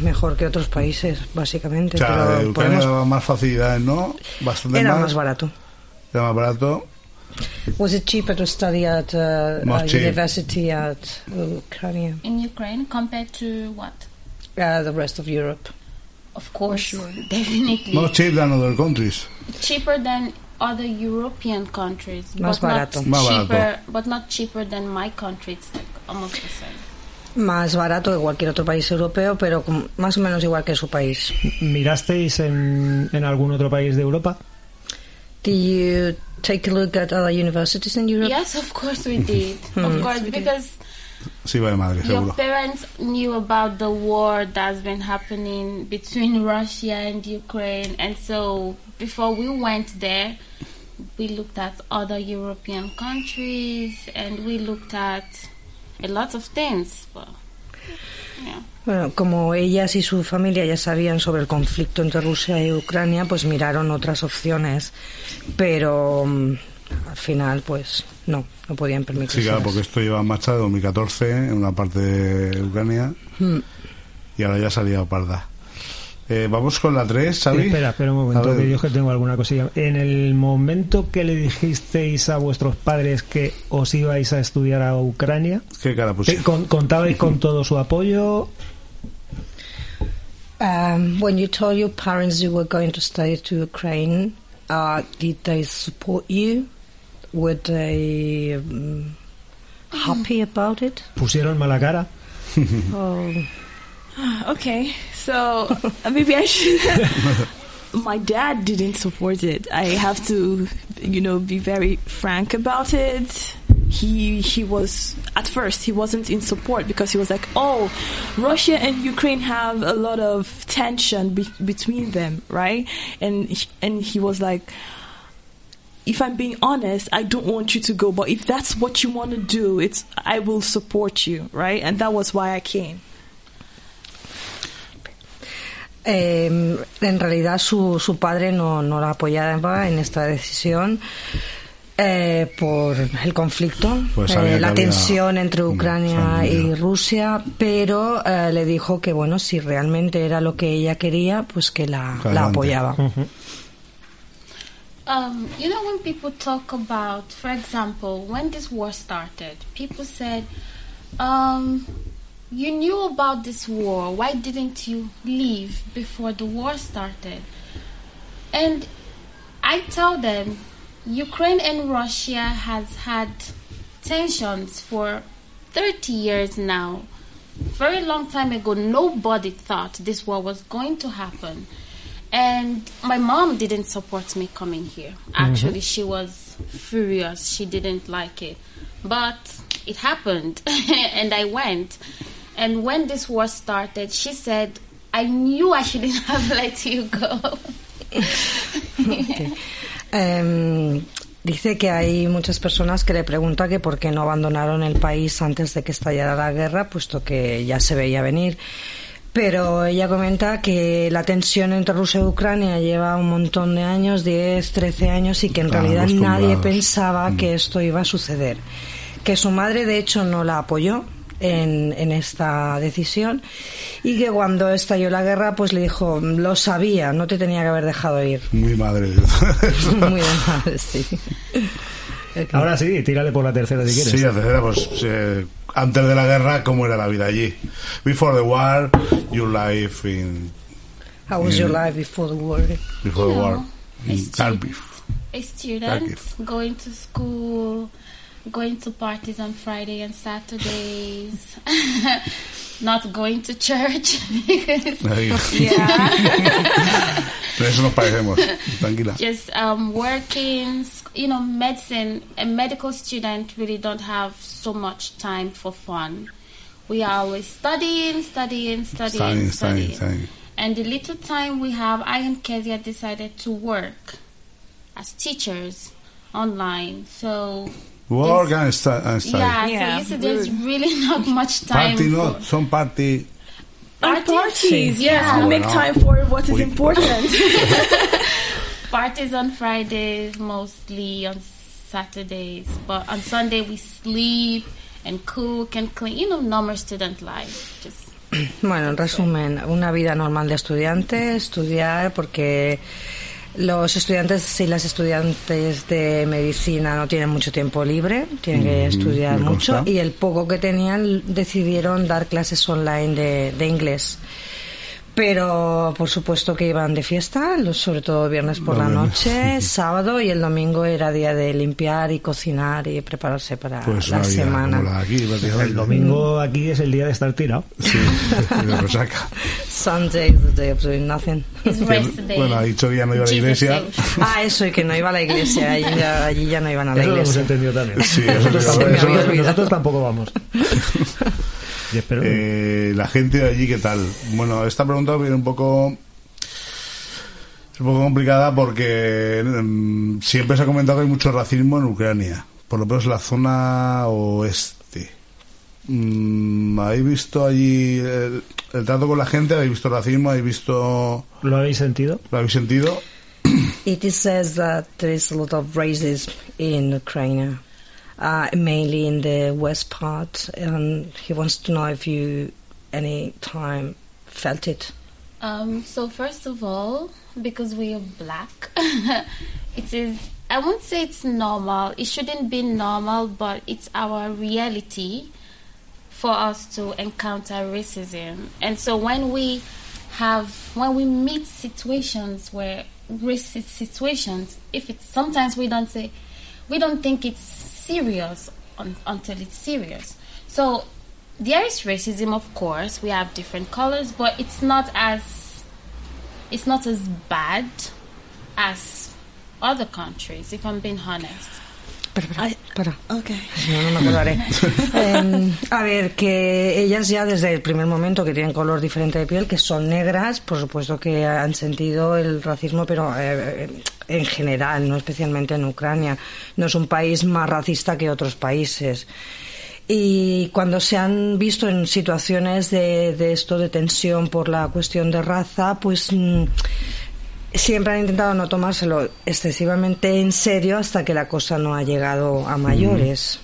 I: mejor que otros países, básicamente.
A: O sea,
I: pero
A: Ucrania
I: podemos-
A: daba más facilidades, ¿no? Bastante
I: era
A: más.
I: más barato.
A: Era más barato.
I: Was it cheaper to study at uh,
A: Más
I: a
A: cheap.
I: university at Ukraine,
F: In Ukraine compared to what?
I: uh, the rest of Europe?
F: Of course, definitely
A: More cheap than other countries.
F: cheaper than other European countries,
I: Más
F: but
I: barato.
F: not
A: Más
F: cheaper,
A: barato.
F: but not cheaper than my country. It's like almost the same.
I: Más barato que cualquier otro país europeo, pero más o menos igual que su país.
B: ¿Mirasteis en, en algún otro país de Europa?
I: Did you take a look at other universities in Europe?
F: Yes, of course we did.
I: Hmm.
F: of course, because
A: Sí, va madre,
F: your
A: seguro.
F: parents knew about the war that's been happening between Russia and Ukraine, and so before we went there, we looked at other European countries and we looked at a lot of things. But yeah.
I: Bueno, como ellas y su familia ya sabían sobre el conflicto entre Rusia y Ucrania, pues miraron otras opciones, pero mm, al final, pues no, no podían permitirse.
A: Sí, claro, porque esto lleva en marcha de 2014 en una parte de Ucrania
I: Hmm.
A: y ahora ya salía parda. Eh, vamos con la 3, ¿sabes?
B: Espera, espera un momento, que yo que tengo alguna cosilla. En el momento que le dijisteis a vuestros padres que os ibais a estudiar a Ucrania,
A: ¿Qué cara
B: ¿te-
A: pusiste?
B: con- ¿contabais con todo su apoyo?
I: Um, when you told your parents you were going to study to Ukraine, uh, did they support you? Were they um, happy about it?
B: ¿Pusieron mala cara?
I: Oh,
J: Okay, so uh, maybe I should. My dad didn't support it. I have to, you know, be very frank about it. He he was at first he wasn't in support because he was like, oh, Russia and Ukraine have a lot of tension be- between them, right? And he, and he was like, if I'm being honest, I don't want you to go, but if that's what you want to do, it's I will support you, right? And that was why I came.
I: Eh, en realidad su, su padre no, no la apoyaba en esta decisión eh, por el conflicto,
A: Pues
I: eh, la tensión entre Ucrania
A: sabía.
I: y Rusia, pero eh, le dijo que bueno, si realmente era lo que ella quería, pues que la, la apoyaba.
F: Um, you know, when people talk about, for example, when this war started, people said, um, you knew about this war. Why didn't you leave before the war started? And I tell them, Ukraine and Russia has had tensions for 30 years now. Very long time ago, nobody thought this war was going to happen. And my mom didn't support me coming here. Mm-hmm. Actually, she was furious. She didn't like it. But it happened, and I went. And when this war started, she said, I knew I shouldn't have let you go.
I: Eh, dice que hay muchas personas que le preguntan que por qué no abandonaron el país antes de que estallara la guerra, puesto que ya se veía venir. Pero ella comenta que la tensión entre Rusia y Ucrania lleva un montón de años, 10, 13 años, y que en
A: Están
I: realidad nadie pensaba
A: Mm.
I: que esto iba a suceder. Que su madre, de hecho, no la apoyó en, en esta decisión y que cuando estalló la guerra, pues le dijo, lo sabía, no te tenía que haber dejado ir.
A: Muy madre.
I: Muy de madre, sí.
B: Ahora sí, tírale por la tercera si quieres.
A: Sí, la tercera, pues eh, antes de la guerra, ¿cómo era la vida allí? Before the war, your life in
I: How was your
A: Mm.
I: life before the war?
A: before the war
F: know,
A: in Kharkiv.
F: a student going to school, going to parties on Friday and Saturdays, not going to church. Yeah.
A: Eso nos parecemos. Tranquila.
F: Just um, working, you know, medicine. A medical student really don't have so much time for fun. We are always studying, studying,
A: Studying,
F: studying,
A: studying,
F: studying.
A: studying.
F: And the little time we have, I and Kezia decided to work as teachers online. So
A: Work and, stu- and study.
F: yeah,
J: Yeah,
F: so you see, there's really not much time.
A: Party,
F: for
A: no, son party.
J: And parties,
F: Yeah.
J: yeah.
A: Ah,
J: make
A: bueno.
J: time for what is
A: We-
J: important.
F: Parties on Fridays, mostly on Saturdays, but on Sunday we sleep and cook and clean. You know, normal student life. Just
I: Bueno, en resumen, una vida normal de estudiante, estudiar porque los estudiantes y las estudiantes de medicina no tienen mucho tiempo libre, tienen que
A: Mm,
I: estudiar mucho y el poco que tenían decidieron dar clases online de, de inglés. Pero por supuesto que iban de fiesta, sobre todo viernes por la noche, sábado y el domingo era día de limpiar y cocinar y prepararse para
A: Pues
I: la semana.
A: la aquí.
B: El domingo aquí es el día de estar tirado.
A: Sí, de resaca.
I: Sunday is the day of doing nothing.
F: day.
A: Bueno, ha dicho que ya no iba a la iglesia.
I: Ah, eso, y que no iba a la iglesia. Allí ya, allí ya no iban a la
B: Eso lo hemos
I: iglesia.
B: entendido también.
A: Sí, eso
B: nosotros,
A: sí,
B: tampoco,
A: eso-
B: nosotros- nosotros tampoco vamos.
A: Eh, la gente de allí, ¿qué tal? Bueno, esta pregunta viene un poco. Es un poco complicada porque mm, siempre se ha comentado que hay mucho racismo en Ucrania, por lo menos en la zona oeste. Mm, ¿Habéis visto allí el, el trato con la gente? ¿Habéis visto racismo? ¿Habéis visto.?
B: ¿Lo habéis sentido?
A: ¿Lo habéis sentido?
I: It is says that there is a lot of racism in Ukraine, uh, mainly in the west part. And he wants to know if you any time felt it.
F: Um, so first of all, because we are black, it is. I won't say it's normal. It shouldn't be normal, but it's our reality for us to encounter racism. And so when we have, when we meet situations where racist situations, if it's sometimes we don't say, we don't think it's serious un, until it's serious. So there is racism, of course. We have different colors, but it's not as it's not as bad as other countries. If I'm being honest.
I: Espera, espera,
J: Ay.
I: espera.
J: okay.
I: Si no, no me acordaré. Em, a ver, que ellas ya desde el primer momento que tienen color diferente de piel, que son negras, por supuesto que han sentido el racismo, pero eh, en general, no especialmente en Ucrania. No es un país más racista que otros países. Y cuando se han visto en situaciones de, de esto, de tensión por la cuestión de raza, pues mm, siempre han intentado no tomárselo excesivamente en serio hasta que la cosa no ha llegado a mayores.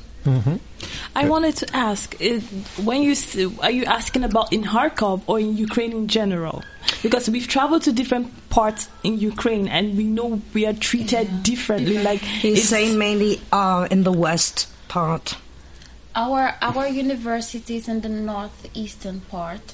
J: I wanted to ask, uh, when you are you asking about in Kharkov or in Ukraine in general? Because we've traveled to different parts in Ukraine and we know we are treated differently. Like
I: He's saying mainly uh, in the west part.
F: Our our university is in the northeastern part.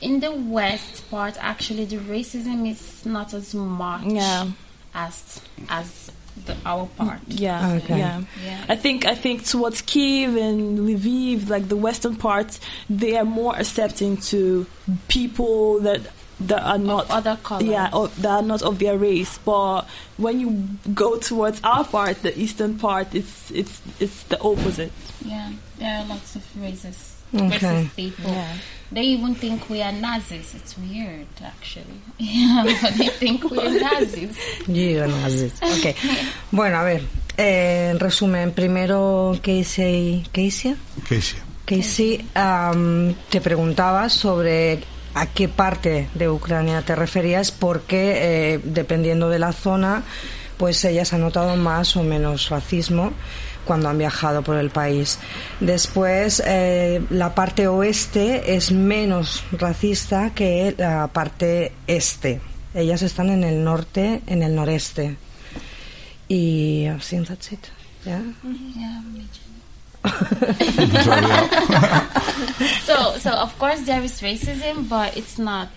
F: In the west part, actually, the racism is not as much
J: Yeah.
F: as as the our part.
J: Yeah,
I: Okay.
J: yeah.
F: Yeah.
J: I think I think towards Kiev and Lviv, like the western parts, they are more accepting to people that that are not
F: other colors.
J: Yeah, or, that are not of their race. But when you go towards our part, the eastern part, it's it's it's the opposite.
F: Yeah, there are lots of racist,
I: Okay.
F: racist people.
J: Yeah.
F: They even think we are Nazis. It's weird, actually. Yeah, but they think we are Nazis.
I: You Nazis. Okay. Bueno, a ver. eh, en resumen, primero Casey, Casey,
A: ¿Qué sí?
I: Casey am, te preguntaba sobre a qué parte de Ucrania te referías, porque eh, dependiendo de la zona, pues ellas han notado más o menos racismo cuando han viajado por el país. Después, eh, la parte oeste es menos racista que la parte este. Ellas están en el norte, en el noreste. Y I think that's it. Yeah?
F: Yeah, so, so of course there is racism, but it's not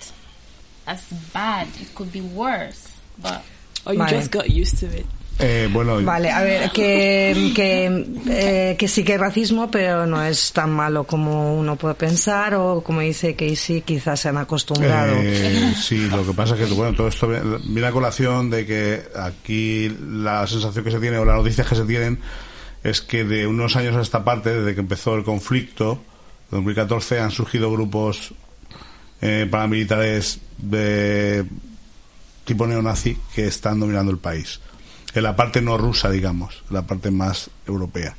F: as bad. It could be worse, but
J: Or you
I: Vale.
J: just got used to it.
A: Eh, bueno,
I: Vale, a ver, que, que, eh, que sí que hay racismo, pero no es tan malo como uno puede pensar, o como dice Casey, quizás se han acostumbrado.
A: Eh, sí, lo que pasa es que bueno, todo esto viene a colación de que aquí la sensación que se tiene o las noticias que se tienen es que de unos años a esta parte, desde que empezó el conflicto, 2014, han surgido grupos eh, paramilitares de tipo neonazi que están dominando el país. En la parte no rusa, digamos, en la parte más europea.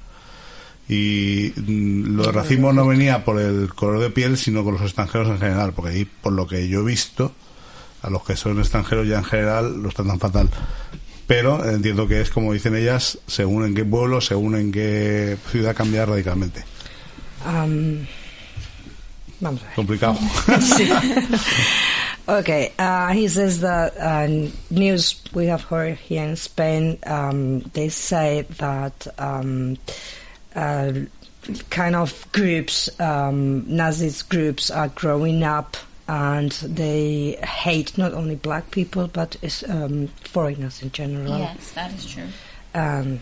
A: Y mm, lo de racismo no venía por el color de piel, sino con los extranjeros en general, porque ahí, por lo que yo he visto, a los que son extranjeros ya en general los tratan fatal. Pero entiendo que es como dicen ellas, según en qué pueblo, según en qué ciudad cambia radicalmente.
I: Am, vamos a ver.
A: Complicado.
I: Okay, uh, he says that uh, news we have heard here in Spain, um, they say that um, uh, kind of groups, um, Nazis groups, are growing up and they hate not only black people but um, foreigners in general.
F: yes, that is true.
I: Um,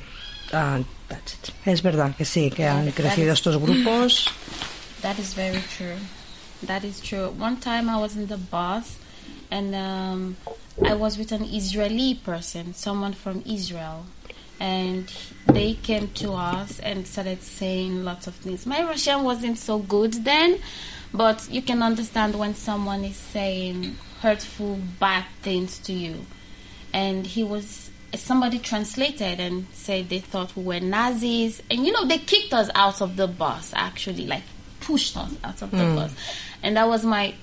I: and that's it. Es verdad que sí, que han crecido estos grupos.
F: That is very true. That is true. One time I was in the bus and um, I was with an Israeli person, someone from Israel. And they came to us and started saying lots of things. My Russian wasn't so good then, but you can understand when someone is saying hurtful, bad things to you. And he was somebody translated and said they thought we were Nazis, and you know they kicked us out of the bus. Actually, like pushed us out of the
I: Mm.
F: bus, and that was my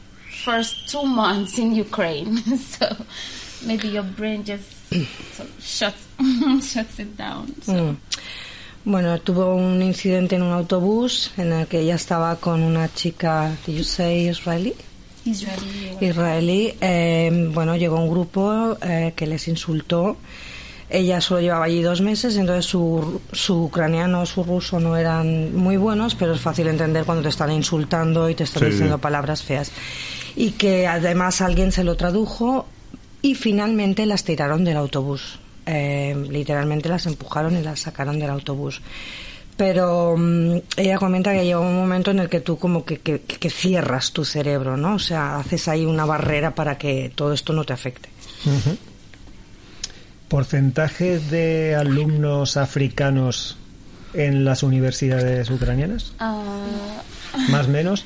F: first two months in Ukraine. so maybe your brain just so shuts shuts it down. So.
I: Mm. Bueno, tuvo un incidente en un autobús en el que ella estaba con una chica, did you say Israeli?
F: Israeli.
I: Israelí. eh, bueno, llegó un grupo eh, que les insultó. Ella solo llevaba allí dos meses, entonces su, su ucraniano, su ruso no eran muy buenos, pero es fácil entender cuando te están insultando y te están
A: Sí,
I: diciendo
A: sí.
I: palabras feas. Y que además alguien se lo tradujo y finalmente las tiraron del autobús. Eh, literalmente las empujaron y las sacaron del autobús. Pero mm, ella comenta que llega un momento en el que tú como que, que, que cierras tu cerebro, ¿no? O sea, haces ahí una barrera para que todo esto no te afecte.
B: ¿Porcentaje de alumnos africanos en las universidades ucranianas?
F: Uh,
B: ¿Más menos?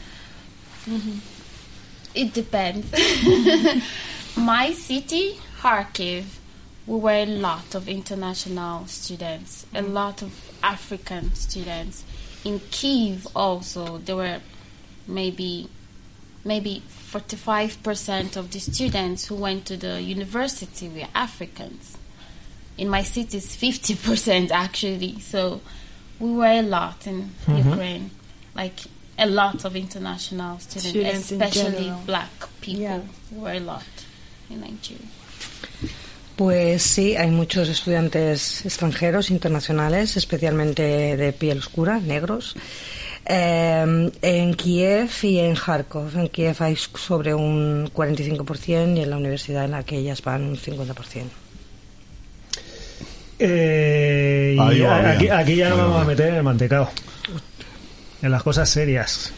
F: It depends. My city, Kharkiv, we were a lot of international students, a lot of African students. In Kiev also, there were maybe maybe 45% of the students who went to the university were Africans. In my city, it's 50% actually. So we were a lot in
J: Mhm.
F: Ukraine, like a lot of international students,
J: Students in
F: especially
J: general.
F: black people. We were a lot in Nigeria.
I: Pues sí, hay muchos estudiantes extranjeros, internacionales, especialmente de piel oscura, negros, eh, en Kiev y en Kharkov. En Kiev hay sobre un 45% y en la universidad en la que ellas van un 50%.
B: Eh, y
A: va
B: aquí, aquí ya
A: va
B: vamos a meter en el mantecado. En las cosas serias.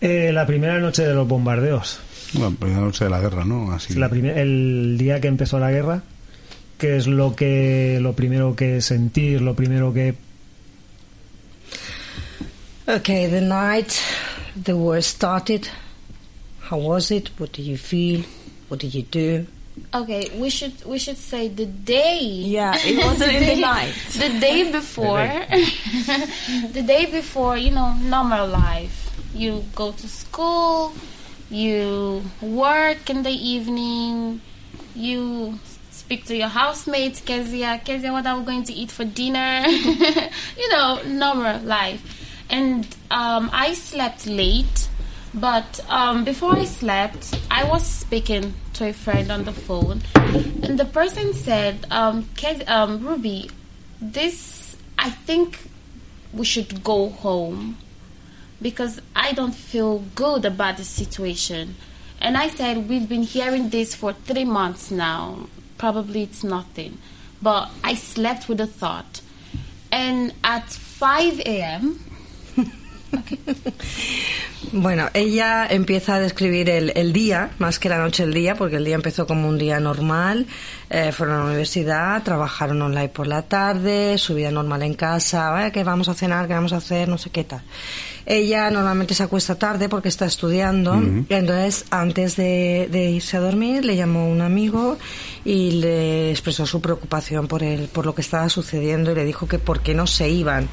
B: Eh, la primera noche de los bombardeos.
A: Bueno, primera noche de la guerra, ¿no? Así.
B: La primer- el día que empezó la guerra, que es lo que lo primero que sentís, lo primero que
I: Okay, the night the war started, how was it? What did you feel? What did you do?
F: Okay, we should we should say the day.
J: Yeah, it wasn't in the night.
F: The day before, the day before, you know, normal life. you go to school, you work in the evening, you speak to your housemates, Kezia, Kezia, what are we going to eat for dinner? you know, normal life. And um, I slept late, but um, before I slept, I was speaking to a friend on the phone, and the person said, um, um, Ruby, this, I think we should go home because I don't feel good about the situation. And I said, We've been hearing this for three months now. Probably it's nothing. But I slept with a thought. And at 5 a.m.,
I: Bueno, ella empieza a describir el, el día, más que la noche el día, porque el día empezó como un día normal. Eh, fueron a la universidad, trabajaron online por la tarde, su vida normal en casa, "Vaya, que vamos a cenar, que vamos a hacer, no sé qué tal. Ella normalmente se acuesta tarde porque está estudiando, y entonces antes de, de irse a dormir le llamó un amigo y le expresó su preocupación por, el, por lo que estaba sucediendo y le dijo que por qué no se iban,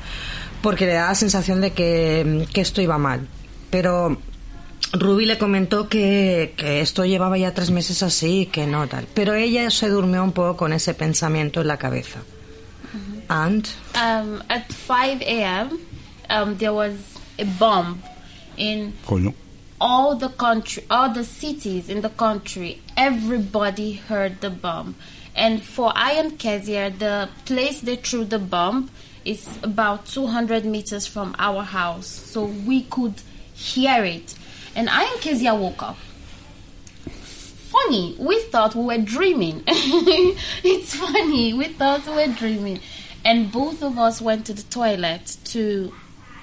I: porque le da la sensación de que, que esto iba mal. Pero Ruby le comentó que, que esto llevaba ya tres meses así, que no tal. Pero ella se durmió un poco con ese pensamiento en la cabeza. And
F: um, at 5 a.m., um, there was a bomb in
A: Coño.
F: all the country, all the cities in the country, everybody heard the bomb. And for I and Kezia, the place they threw the bomb is about 200 meters from our house. So we could hear it. And I and Kezia woke up. Funny, we thought we were dreaming. it's funny, we thought we were dreaming. And both of us went to the toilet to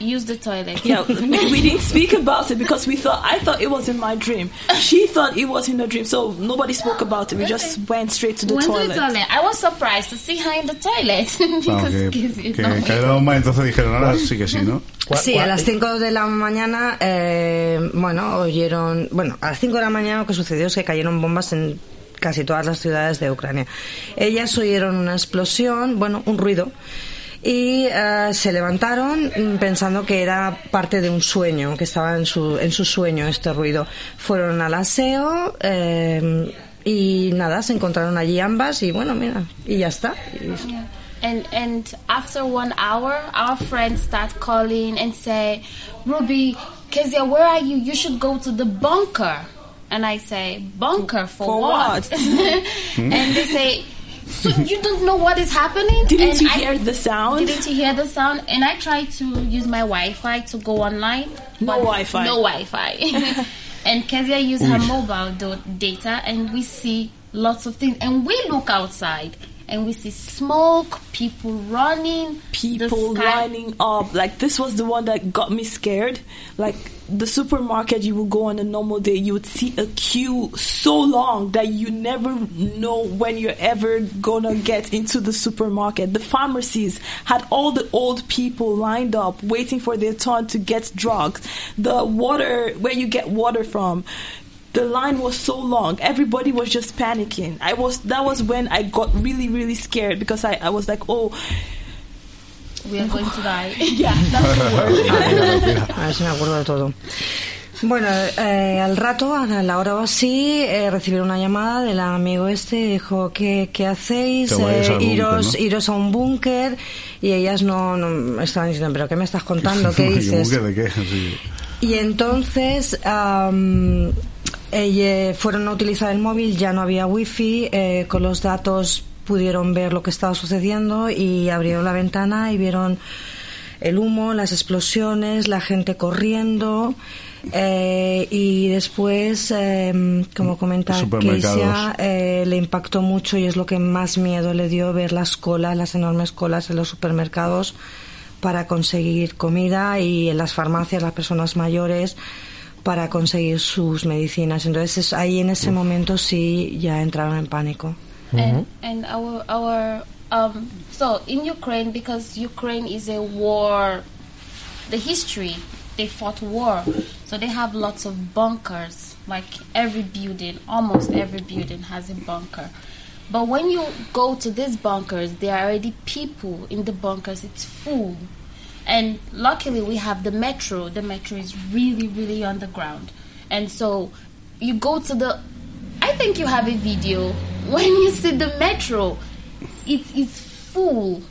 F: use the toilet.
J: Yeah, we, didn't speak about it because we thought I thought it was in my dream. She thought it was in the dream, so nobody spoke about it. We just went straight to the
F: Went
J: toilet.
F: to the toilet. I was surprised to see her in the toilet. Because
A: que, que
F: no-
A: entonces dijeron, ahora sí que sí, ¿no?
I: Sí, a las 5 de la mañana, eh, bueno, oyeron, bueno, a las 5 de la mañana lo que sucedió es que cayeron bombas en casi todas las ciudades de Ucrania. Ellas oyeron una explosión, bueno, un ruido, y eh, se levantaron mm, pensando que era parte de un sueño, que estaba en su, en su sueño este ruido. Fueron al aseo, eh, y nada, se encontraron allí ambas y bueno, mira, y ya está. Y-
F: And and after one hour, our friends start calling and say, "Ruby, Kezia, where are you? You should go to the bunker." And I say, "Bunker for,
J: For
F: what?"
J: what?
F: and they say, "So you don't know what is happening?"
J: Didn't
F: and
J: you
F: I-
J: hear the sound?
F: Didn't you hear the sound? And I tried to use my Wi-Fi to go online.
J: No Wi-Fi.
F: No Wi-Fi. and Kezia used her mobile data, and we see lots of things. And we look outside, and we see smoke, people running,
J: people lining up. Like this was the one that got me scared. Like the supermarket, you would go on a normal day, you would see a queue so long that you never know when you're ever gonna get into the supermarket. The pharmacies had all the old people lined up waiting for their turn to get drugs. The water, where you get water from. The line was so long. Everybody was just panicking. I was that was when I got really really scared because I, I was like, oh,
F: We are going to die.
J: yeah, that's the word.
I: A ver si me acuerdo de todo. Bueno, eh, al rato, a la hora o así, eh, recibí una llamada del amigo este y dijo, ¿qué, qué hacéis? Eh, iros,
A: ¿no?
I: iros a un búnker. Y ellas no, no estaban diciendo, ¿pero qué me estás contando? ¿Qué dices?
A: ¿Cómo que de qué? Sí.
I: Y entonces am, ella- fueron a utilizar el móvil, ya no había wifi, eh, con los datos pudieron ver lo que estaba sucediendo y abrieron la ventana y vieron el humo, las explosiones, la gente corriendo eh, y después, eh, como comenta
A: Supermercados.
I: Keisia, eh, le impactó mucho y es lo que más miedo le dio ver las colas, las enormes colas en los supermercados para conseguir comida y en las farmacias las personas mayores para conseguir sus medicinas. Entonces es- ahí en ese momento sí ya entraron en pánico.
F: and and our our um so in Ukraine because Ukraine is a war the history they fought war. So they have lots of bunkers. Like every building almost every building has a bunker. But when you go to these bunkers there are already people in the bunkers. It's full And luckily, we have the metro. The metro is really, really underground. And so you go to the. I think you have a video. When you see the metro, it is full.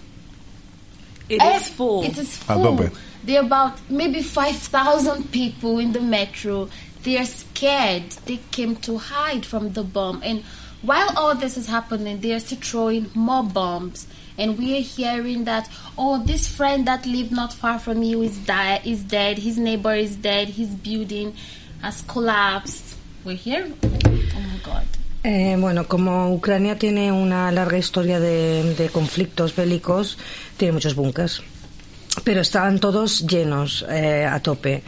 J: It is full.
F: It is full.
A: tope.
F: There are about maybe 5,000 people in the metro. They are scared. They came to hide from the bomb. And while all this is happening, they are still throwing more bombs. And we are hearing that, oh, this friend that lived not far from you is, di- is dead. His neighbor is dead. His building has collapsed. We're here. Oh my God.
I: Eh, bueno, como Ucrania tiene una larga historia de, de conflictos bélicos, tiene muchos búnkers, pero estaban todos llenos eh, a tope.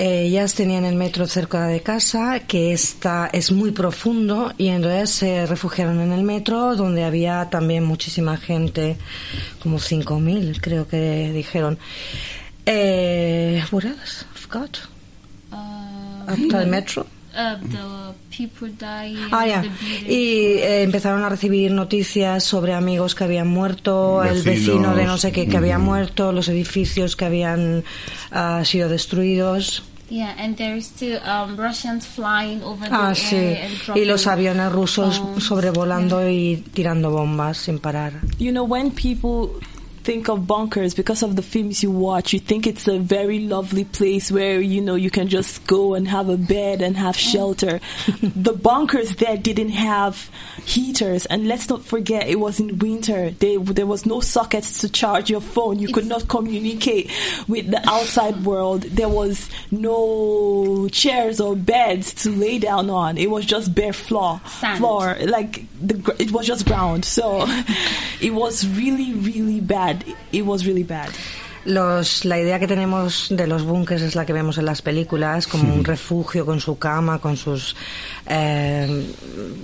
I: Eh, ellas tenían el metro cerca de casa, que está, es muy profundo, y entonces se refugiaron en el metro, donde había también muchísima gente, como 5.000, creo que dijeron. Eh, what else? I forgot.
F: Uh,
I: After the metro.
F: Uh, the people dying.
I: Ah,
F: building.
I: Y eh, empezaron a recibir noticias sobre amigos que habían muerto, el
A: Vecinos.
I: vecino de no sé qué que había muerto, los edificios que habían ah, sido destruidos.
F: Yeah, and there is still um, Russians flying over
I: Ah,
F: the
I: sí.
F: area and
I: Y los aviones rusos
F: bombs.
I: sobrevolando y tirando bombas sin parar.
J: You know, when people think of bunkers because of the films you watch, you think it's a very lovely place where, you know, you can just go and have a bed and have shelter. the bunkers there didn't have heaters. And let's not forget, it was in winter. They, there was no sockets to charge your phone. You could not communicate with the outside world. There was no chairs or beds to lay down on. It was just bare floor.
F: Sand.
J: Floor. Like, the, it was just ground. So it was really, really bad. It was really bad.
I: Los, la idea que tenemos de los búnkers es la que vemos en las películas, como un refugio con su cama, con sus. Eh,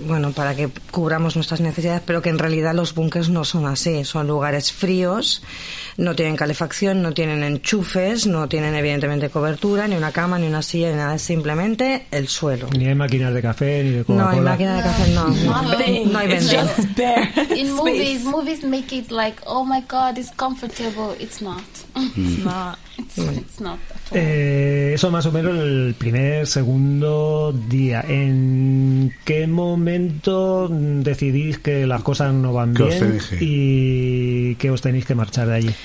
I: bueno, para que cubramos nuestras necesidades, pero que en realidad los búnkers no son así. Son lugares fríos, no tienen calefacción, no tienen enchufes, no tienen evidentemente cobertura, ni una cama, ni una silla, ni nada. Es simplemente el suelo.
B: Ni hay máquinas de café, ni de
I: No hay
B: Coca-Cola.
I: máquina de café, no. No hay ventana.
J: just bare
F: In movies, movies make it like, oh my god, it's comfortable. It's not.
J: It's not.
F: It's, it's not.
B: Eh, eso más o menos el primer, segundo día. ¿En qué momento decidís que las cosas no van
A: ¿Qué os
B: bien y que os tenéis que marchar de allí?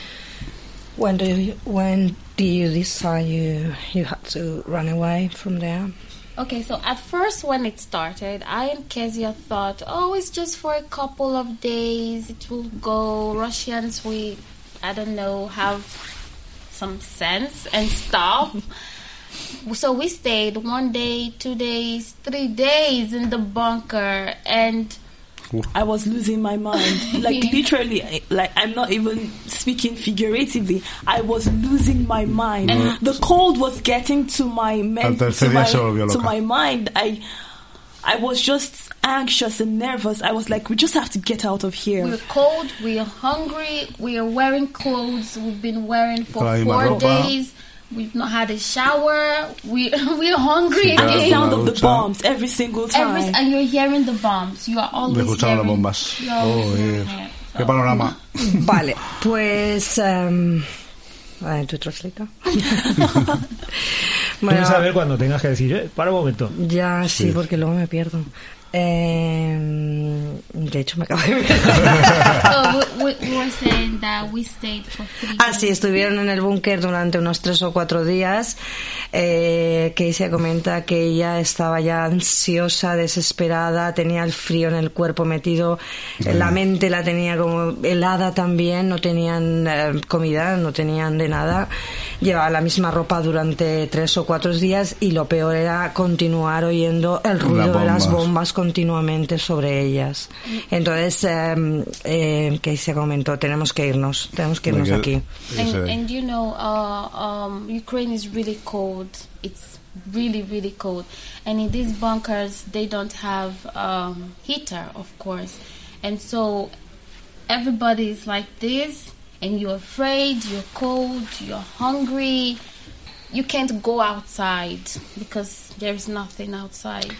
I: When do you, when do you decide you, you had to run away from there?
F: Okay, so at first when it started, I and Kezia thought, oh, it's just for a couple of days. It will go. Russians, we, I don't know, have some sense and stop. so we stayed one day, two days, three days in the bunker, and
J: I was losing my mind. Like literally, like I'm not even speaking figuratively. I was losing my mind. The cold was getting to my men- to, my, to my mind. I I was just anxious and nervous. I was like, we just have to get out of here.
F: we're cold, we are hungry, we are wearing clothes we've been wearing for
A: misma
F: four days. We've not had a shower. We we're hungry
A: Sí, claro,
J: the
F: again.
J: sound of the bombs every single time.
F: Every, and you're hearing the bombs. You are
A: Me
F: always
A: escucharon las
F: hearing.
A: bombas.
F: you're always
A: Oh,
F: hearing it.
A: Qué panorama.
I: Vale, pues... em, eh, ¿Tu translator?
B: Quiero saber cuando tengas que decir, eh, para un momento.
I: Ya, sí,
A: Sí.
I: porque luego me pierdo. Em, de hecho, me acabo de
F: three.
I: Ah, sí, estuvieron en el búnker durante unos tres o cuatro días. Eh, Keisia comenta que ella estaba ya ansiosa, desesperada, tenía el frío en el cuerpo metido, la mente la tenía como helada también, no tenían eh, comida, no tenían de nada. Llevaba la misma ropa durante tres o cuatro días y lo peor era continuar oyendo el ruido de las
A: bombas.
I: Bombas continuamente sobre ellas. Entonces, eh, eh, Keisia comentó, tenemos que irnos, tenemos que irnos de aquí.
F: And, and you know, uh, um, Ukraine is really cold. It's really, really cold. And in these bunkers, they don't have um, heater, of course. And so everybody is like this, and you're afraid, you're cold, you're hungry. You can't go outside because there's nothing outside.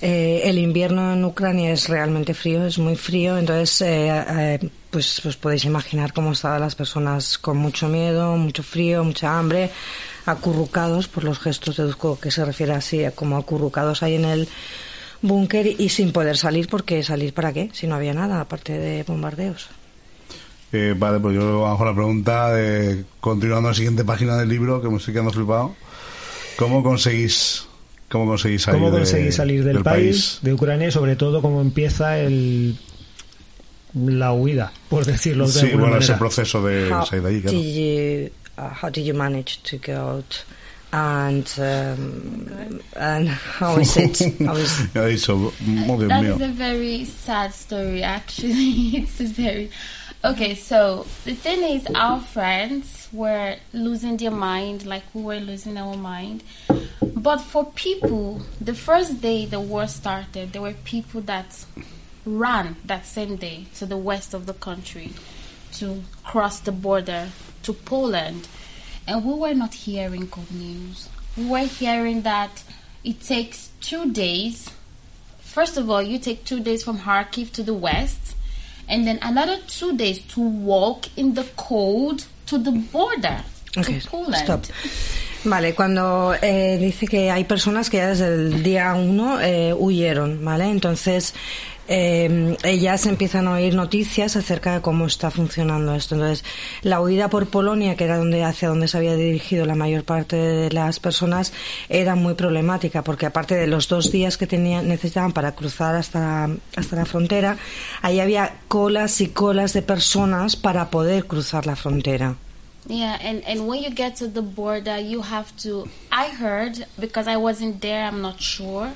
I: Eh, el invierno en Ucrania es realmente frío, es muy frío, entonces eh, eh, pues, pues podéis imaginar cómo estaban las personas con mucho miedo, mucho frío, mucha hambre, acurrucados, por los gestos deduzco que se refiere así, como acurrucados ahí en el búnker y sin poder salir, porque salir para qué, si no había nada, aparte de bombardeos.
A: Eh, vale, pues yo con la pregunta de, continuando la siguiente página del libro, que me estoy quedando flipado. ¿Cómo conseguís, cómo conseguís salir,
B: ¿Cómo
A: de-
B: conseguís salir del, país, de Ucrania y sobre todo cómo empieza el la huida, por decirlo de
A: Sí,
B: alguna
A: bueno, ese
B: manera?
A: proceso de
I: How
A: salir de allí, claro.
I: did you, uh, how did you manage to go out? And, um, and how is it? How is
A: Ya he dicho, oh Dios
F: That
A: mío.
F: is a very sad story, actually. it's a very. Okay, so the thing is, our friends were losing their mind, like we were losing our mind. But for people, the first day the war started, there were people that ran that same day to the west of the country to cross the border to Poland. And we were not hearing good news. We were hearing that it takes two days First of all, you take two days from Kharkiv to the west, and then another two days to walk in the cold to the border
I: Okay,
F: to Poland.
I: stop. Vale, cuando eh, dice que hay personas que ya desde el día uno eh, huyeron, ¿vale? Entonces, eh, ellas empiezan a oír noticias acerca de cómo está funcionando esto. Entonces, la huida por Polonia, que era donde, hacia donde se había dirigido la mayor parte de las personas, era muy problemática, porque aparte de los dos días que tenían, necesitaban para cruzar hasta, hasta la frontera, ahí había colas y colas de personas para poder cruzar la frontera.
F: Yeah, and, and when you get to the border, you have to. I heard, because I wasn't there, I'm not sure,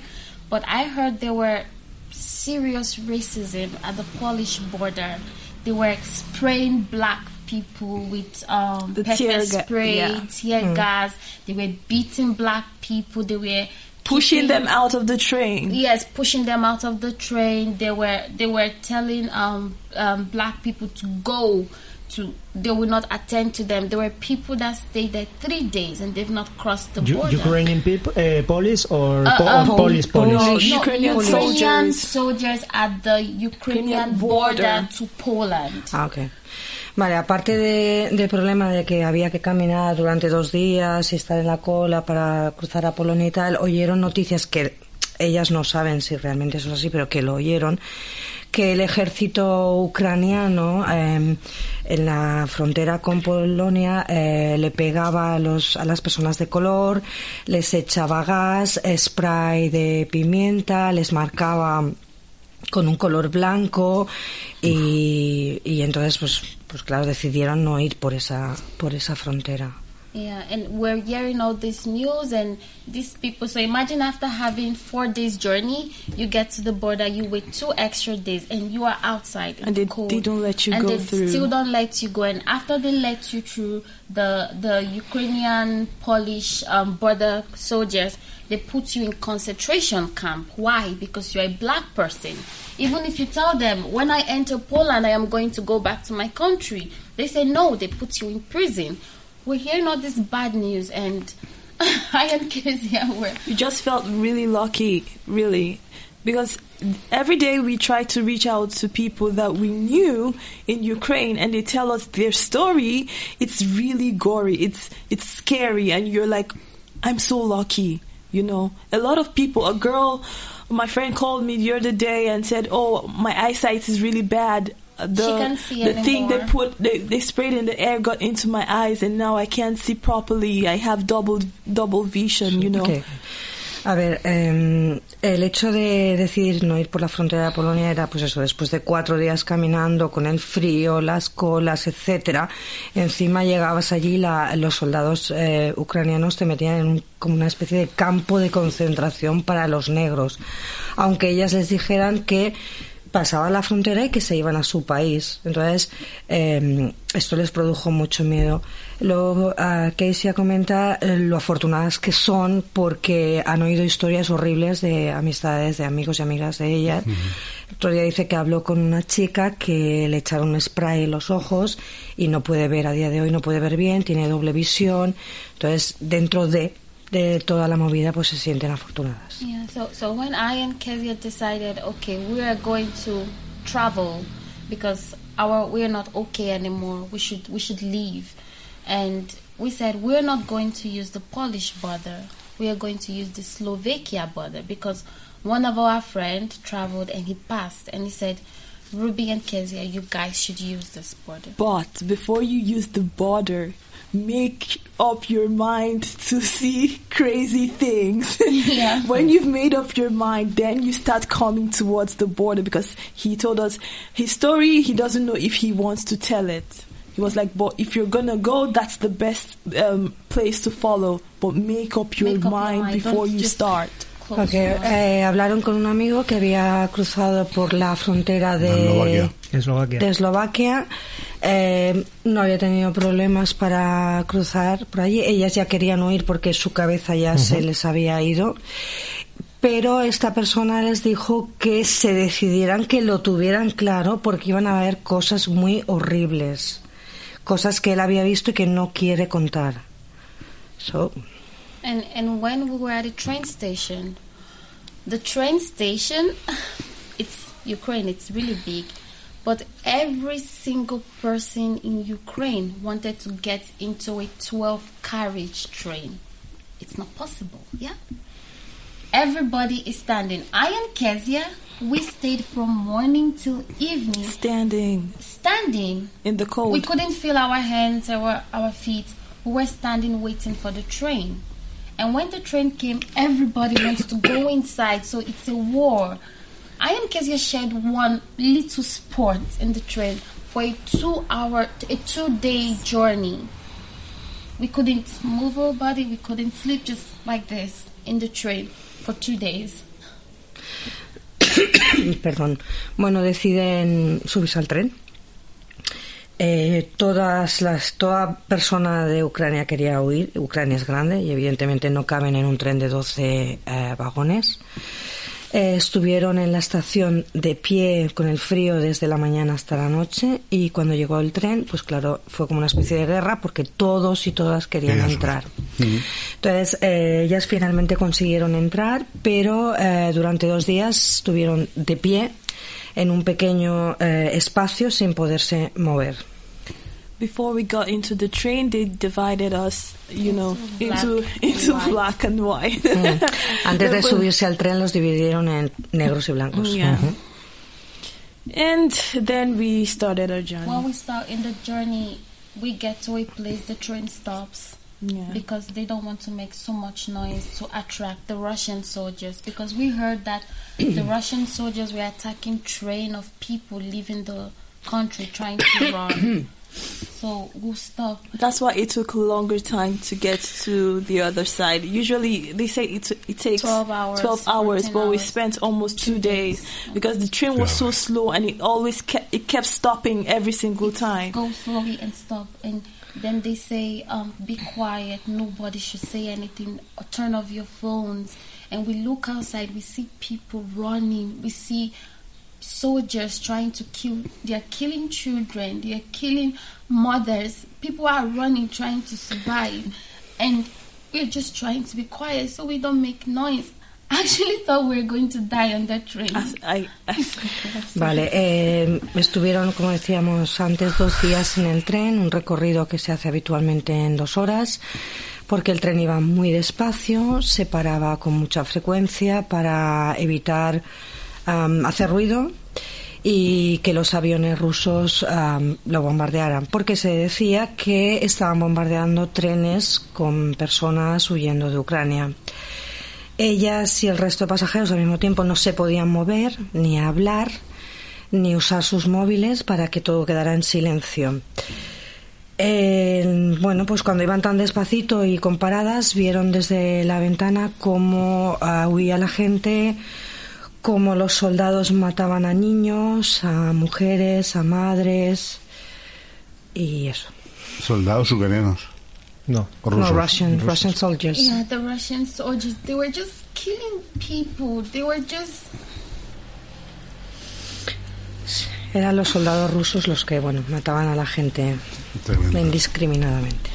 F: but I heard there were serious racism at the Polish border. They were spraying black people with um,
J: The
F: pepper
J: tear ga-
F: spray,
J: yeah.
F: tear gas. They were beating black people. They were
J: Pushing them out of the train.
F: Yes, pushing them out of the train. They were they were telling um, um, black people to go. To they will not attend to them. There were people that stayed there three days and they've not crossed the
B: U-
F: border.
B: Ukrainian people, uh, police or,
F: Uh,
B: po-
F: um,
B: Polish?
F: No, no,
J: Ukrainian
F: Ukrainian
J: soldiers.
F: soldiers at the Ukrainian border.
J: border.
F: to Poland.
I: Ah, ok. Vale, aparte de- del problema de que había que caminar durante dos días y estar en la cola para cruzar a Polonia y tal, oyeron noticias que ellas no saben si realmente eso es así, pero que lo oyeron, que el ejército ucraniano eh, en la frontera con Polonia eh, le pegaba a, los, a las personas de color, les echaba gas, spray de pimienta, les marcaba con un color blanco y, y entonces pues pues claro decidieron no ir por esa por esa frontera
F: Yeah, and we're hearing all this news and these people. So imagine after having four days journey, you get to the border, you wait two extra days, and you are outside in
J: And
F: the
J: they-
F: cold.
J: they don't let you
F: and
J: go
F: they
J: through.
F: still don't let you go. And after they let you through, the the Ukrainian Polish um, border soldiers they put you in concentration camp. Why? Because you're a black person. Even if you tell them when I enter Poland, I am going to go back to my country, they say no. They put you in prison. We're hearing all this bad news, and I am crazy. We're
J: We just felt really lucky, really, because every day we try to reach out to people that we knew in Ukraine, and they tell us their story. It's really gory. It's it's scary, and you're like, I'm so lucky. You know, a lot of people. A girl, my friend called me the other day and said, "Oh, my eyesight is really bad." The,
F: can't see
J: the thing they put they, they sprayed in the air got into my eyes and now I can't see properly. I have double double vision, you know.
I: Ok. A ver, eh, el hecho de decidir no ir por la frontera de Polonia era, pues eso, después de cuatro días caminando con el frío, las colas, etcétera. Encima llegabas allí, la- los soldados eh, ucranianos te metían en un- como una especie de campo de concentración para los negros, aunque ellas les dijeran que pasaban la frontera y que se iban a su país. Entonces, eh, esto les produjo mucho miedo. Luego, ah, Keisia comenta eh, lo afortunadas que son porque han oído historias horribles de amistades, de amigos y amigas de ella. Otro día dice que habló con una chica que le echaron un spray en los ojos y no puede ver a día de hoy, no puede ver bien, tiene doble visión. Entonces, dentro de, de toda la movida, pues se sienten afortunadas.
F: Yeah, so so when I and Kezia decided, okay, we are going to travel because our we're not okay anymore. We should we should leave, and we said we're not going to use the Polish border. We are going to use the Slovakia border because one of our friend traveled and he passed and he said, Ruby and Kezia, you guys should use this border.
J: But before you use the border, make up your mind to see crazy things.
F: Yeah.
J: when you've made up your mind, then you start coming towards the border because he told us his story, he doesn't know if he wants to tell it. He was like, but if you're gonna go, that's the best um, place to follow. But make up your,
F: Make up your
J: mind,
F: mind.
J: before
F: Don't
J: you start.
F: Close
I: Porque
F: your eyes.
I: eh, hablaron con un amigo que había cruzado por la frontera de
A: Eslovaquia.
B: Eslovaquia.
I: de Eslovaquia. Eh, no había tenido problemas para cruzar por allí. Ellas ya querían huir porque su cabeza ya se les había ido. Pero esta persona les dijo que se decidieran, que lo tuvieran claro, porque iban a haber cosas muy horribles. Cosas que él había visto y que no quiere contar. So,
F: And and when we were at the train station, the train station, it's Ukraine. It's really big, but every single person in Ukraine wanted to get into a 12 carriage train. It's not possible. Yeah. Everybody is standing. I and Kezia, we stayed from morning till evening
J: Standing
F: standing.
J: in the cold.
F: We couldn't feel our hands or our feet. We were standing waiting for the train. And when the train came, everybody wants to go inside, so it's a war. I and Kezia shared one little sport in the train for a two hour, a two day journey. We couldn't move our body, we couldn't sleep just like this in the train for two days.
I: perdón. Bueno, deciden subirse al tren. Eh, todas las, toda persona de Ucrania quería huir. Ucrania es grande y evidentemente no caben en un tren de 12 eh, vagones. Eh, estuvieron en la estación de pie con el frío desde la mañana hasta la noche y cuando llegó el tren, pues claro, fue como una especie de guerra porque todos y todas querían entrar. Entonces, eh, ellas finalmente consiguieron entrar, pero eh, durante dos días estuvieron de pie en un pequeño espacio sin poderse mover.
J: Before we got into the train, they divided us, you know,
F: Black
J: into into
F: white.
J: black and white.
I: Mm. Antes de subirse al tren los dividieron en negros y blancos.
J: Yeah.
I: Ujú.
J: And then we started our journey.
F: When we start in the journey, we get to a place the train stops.
J: Yeah.
F: because they don't want to make so much noise to attract the Russian soldiers. Because we heard that the Russian soldiers were attacking train of people leaving the country trying to run. So we'll stop.
J: That's why it took longer time to get to the other side. Usually they say it it takes
F: 12 hours,
J: 12 hours,
F: 14
J: but we spent almost two days because the train was so slow and it always kept it kept stopping every single time.
F: Go slowly and stop. And then they say, um, be quiet. Nobody should say anything. Turn off your phones. And we look outside. We see people running. We see soldiers trying to kill. They are killing children. They are killing mothers. People are running, trying to survive. And we're just trying to be quiet so we don't make noise. Actually thought we were going to die on that train.
J: I, I,
I: Vale, eh, estuvieron, como decíamos antes, dos días en el tren, un recorrido que se hace habitualmente en dos horas, porque el tren iba muy despacio, se paraba con mucha frecuencia para evitar am, hacer ruido y que los aviones rusos am, lo bombardearan, porque se decía que estaban bombardeando trenes con personas huyendo de Ucrania. Ellas y el resto de pasajeros al mismo tiempo no se podían mover, ni hablar, ni usar sus móviles para que todo quedara en silencio. Bueno, pues cuando iban tan despacito y con paradas, vieron desde la ventana cómo ah, huía la gente, cómo los soldados mataban a niños, a mujeres, a madres y eso.
A: Soldados ucranianos.
B: No.
A: o
I: No,
A: rusos.
I: Russian, Russian soldiers.
F: Yeah, the Russian soldiers, they were just killing people. They were just
I: Eran los soldados rusos los que, bueno, mataban a la gente
A: Tremendo.
I: indiscriminadamente.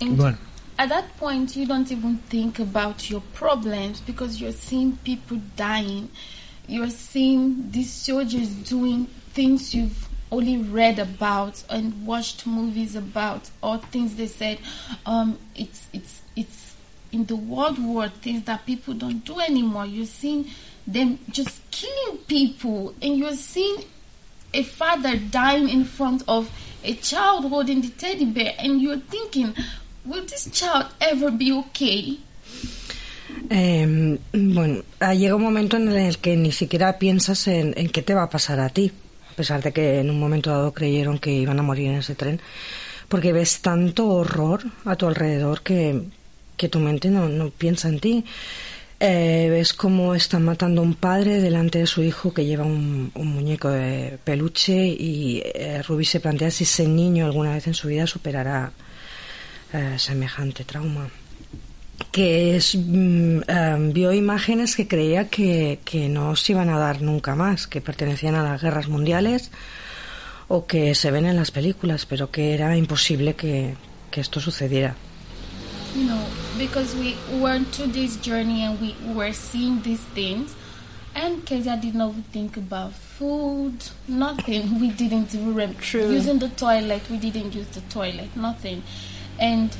B: Bueno.
F: At that point, you don't even think about your problems because you're seeing people dying. You're seeing these soldiers doing things you've only read about and watched movies about, or things they said. Um, it's it's it's in the world war things that people don't do anymore. You're seeing them just killing people, and you're seeing a father dying in front of a child holding the teddy bear, and you're thinking, will this child ever be okay?
I: Eh, bueno, ah, llega un momento en el que ni siquiera piensas en, en qué te va a pasar a ti, a pesar de que en un momento dado creyeron que iban a morir en ese tren, porque ves tanto horror a tu alrededor que, que tu mente no, no piensa en ti. Eh, ves cómo están matando a un padre delante de su hijo que lleva un, un muñeco de peluche y eh, Ruby se plantea si ese niño alguna vez en su vida superará eh, semejante trauma que es, mm, eh, vio imágenes que creía que, que no se iban a dar nunca más, que pertenecían a las guerras mundiales o que se ven en las películas, pero que era imposible que, que esto sucediera.
F: No, because we on two days journey and we were seeing these things. And Kezia did not think about food, nothing. We didn't
J: True.
F: using the toilet. We didn't use the toilet, nothing. And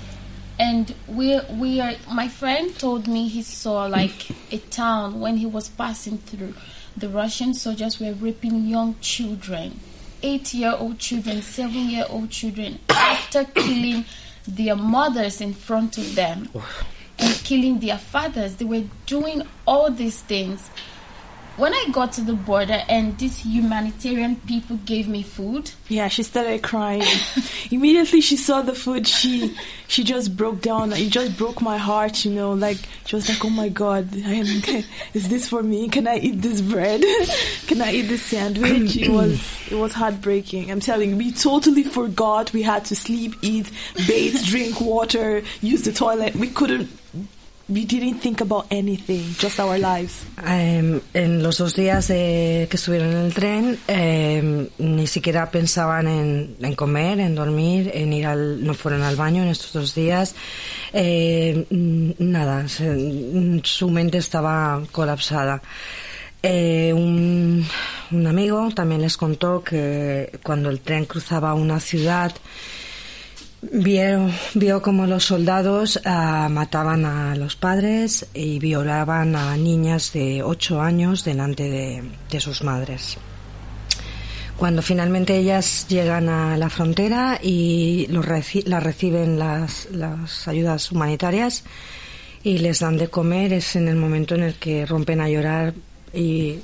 F: and we we are. My friend told me he saw like a town when he was passing through. The Russian soldiers were raping young children, eight-year-old children, seven-year-old children, after killing their mothers in front of them and killing their fathers. They were doing all these things. When I got to the border and these humanitarian people gave me food,
J: Yeah, she started crying. Immediately she saw the food, she she just broke down. It just broke my heart, you know. Like she was like, "Oh my God, I am, is this for me? Can I eat this bread? Can I eat this sandwich?" It was it was heartbreaking. I'm telling you, we totally forgot we had to sleep, eat, bathe, drink water, use the toilet. We couldn't. We didn't think about anything, just our lives.
I: Eh, en los dos días de- que estuvieron en el tren, eh, ni siquiera pensaban en, en comer, en dormir, en ir al, no fueron al baño en estos dos días. Eh, nada, se- su mente estaba colapsada. Eh, un, un amigo también les contó que cuando el tren cruzaba una ciudad, Vio, vio como los soldados ah, mataban a los padres y violaban a niñas de 8 años delante de, de sus madres. Cuando finalmente ellas llegan a la frontera y los las reciben las, las ayudas humanitarias y les dan de comer, es en el momento en el que rompen a llorar y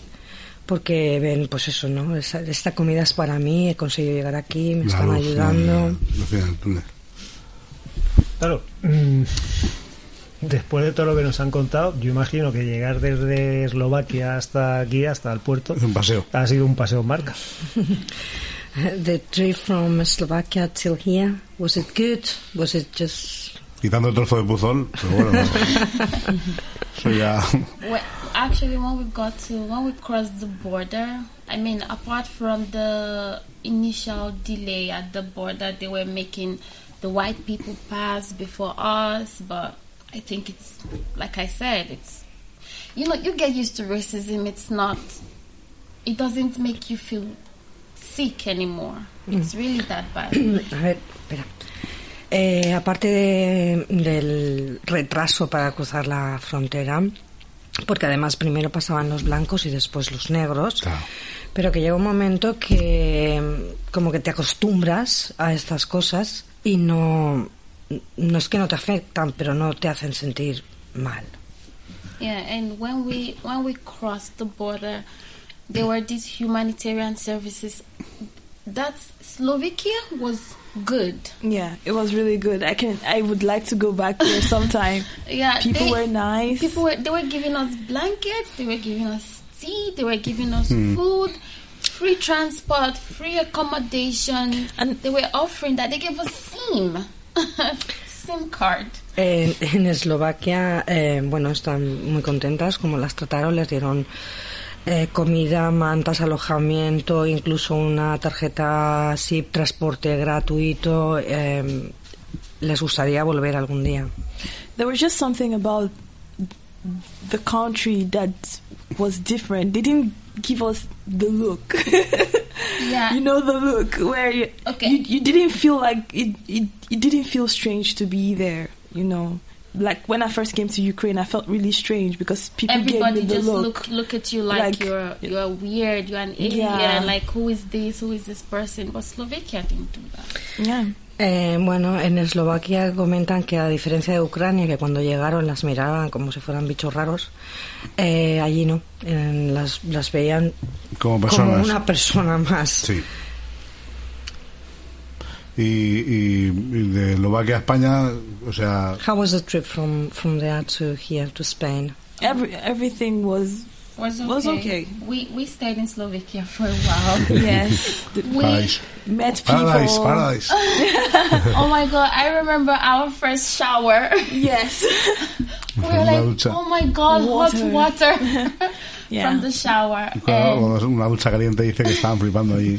I: porque ven, pues eso, ¿no? Esa- esta comida es para mí, he conseguido llegar aquí, me
A: La
I: están
A: luz,
I: ayudando.
A: la- la.
B: Claro. mm, Después de todo lo que nos han contado, yo imagino que llegar desde Eslovaquia hasta aquí, hasta el puerto,
A: Es un paseo.
B: ha sido un paseo en marca.
I: The trip from Slovakia till here, was it good? Was it just...
A: Quitando el trozo de puzol, pero bueno. Eso ya.
F: Well, actually, when we got to when we crossed the border, I mean, apart from the initial delay at the border, they were making the white people pass before us. But I think it's like I said, it's you know, you get used to racism. It's not. It doesn't make you feel sick anymore. It's mm. really that bad.
I: Eh, aparte de- del retraso para cruzar la frontera, porque además primero pasaban los blancos y después los negros,
A: Claro.
I: pero que llega un momento que como que te acostumbras a estas cosas y no, no es que no te afectan, pero no te hacen sentir mal.
F: Yeah, and when we when we crossed the border, there were these humanitarian services. That Slovakia was good.
J: Yeah, it was really good. I can. I would like to go back there sometime.
F: Yeah,
J: People
F: they-
J: were nice.
F: People were they were giving us blankets. They were giving us tea. They were giving us food, free transport, free accommodation,
J: And-
F: and they were offering that. They gave us SIM, SIM card.
I: En, en Eslovaquia, eh, bueno, están muy contentas como las trataron, les dieron eh, comida, mantas, alojamiento, incluso una tarjeta SIP, transporte gratuito. eh, les gustaría volver algún día.
J: there was just something about the country that was different. They didn't give us the look.
F: Yeah.
J: you know the look where you,
F: Okay.
J: you you didn't feel like it, it it didn't feel strange to be there. You know, like when I first came to Ukraine, I felt really strange because people
F: Everybody
J: gave me the
F: just
J: look.
F: look look at you like,
J: Like-
F: you're you're weird, you're an alien,
J: Yeah.
F: like who is this, who is this person? But Slovakia didn't do that.
J: Yeah.
I: Eh, bueno, en Eslovaquia comentan que a diferencia de Ucrania, que cuando llegaron las miraban como si fueran bichos raros, eh, allí no, en las, las veían
A: Como
I: una persona más.
A: Sí. Y, y, y de Eslovaquia a España, o sea,
I: How was the trip from, from there to here to Spain?
J: Every everything was
F: Was okay.
J: Was okay.
F: We we stayed in Slovakia for a while.
J: yes.
F: We
A: paradise.
J: met people.
A: Paradise, paradise.
F: oh my god, I remember our first shower.
J: Yes.
F: we were like, oh my god, hot
J: Water.
F: water
J: Yeah.
F: from the shower.
A: Claro,
F: And,
A: una ducha caliente dice que estaban flipando allí.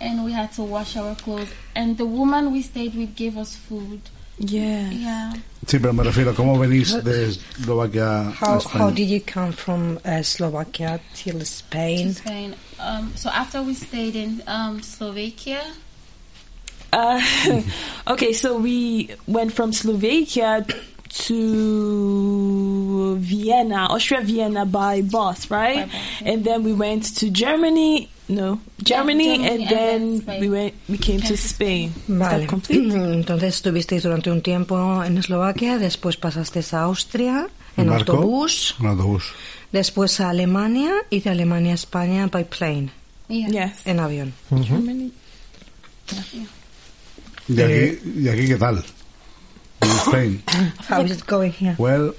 F: And we had to wash our clothes. And the woman we stayed with gave us food.
J: Yeah.
F: Yeah.
A: Sí, pero me refiero, ¿cómo venís de Eslovaquia a
I: How,
A: España?
I: how did you come from uh, Slovakia till
F: to
I: Spain?
F: Spain. Um, so after we stayed in um, Slovakia,
J: Uh, okay, so we went from Slovakia to Vienna, Austria, Vienna by bus, right?
F: By bus,
J: And then we went to Germany. No, Germany,
F: Germany
J: and then
F: then
J: we went. We came to Spain.
I: Vale,
J: complete?
I: entonces estuvisteis durante un tiempo en Eslovaquia, después pasasteis a Austria en
A: barco?
I: autobús,
A: En autobús.
I: después a Alemania y de Alemania a España by plane,
F: yeah.
J: Yes.
I: en avión.
J: Germany.
A: ¿Y aquí, ¿Y aquí qué tal? En Spain.
I: How is it going here?
A: Well, in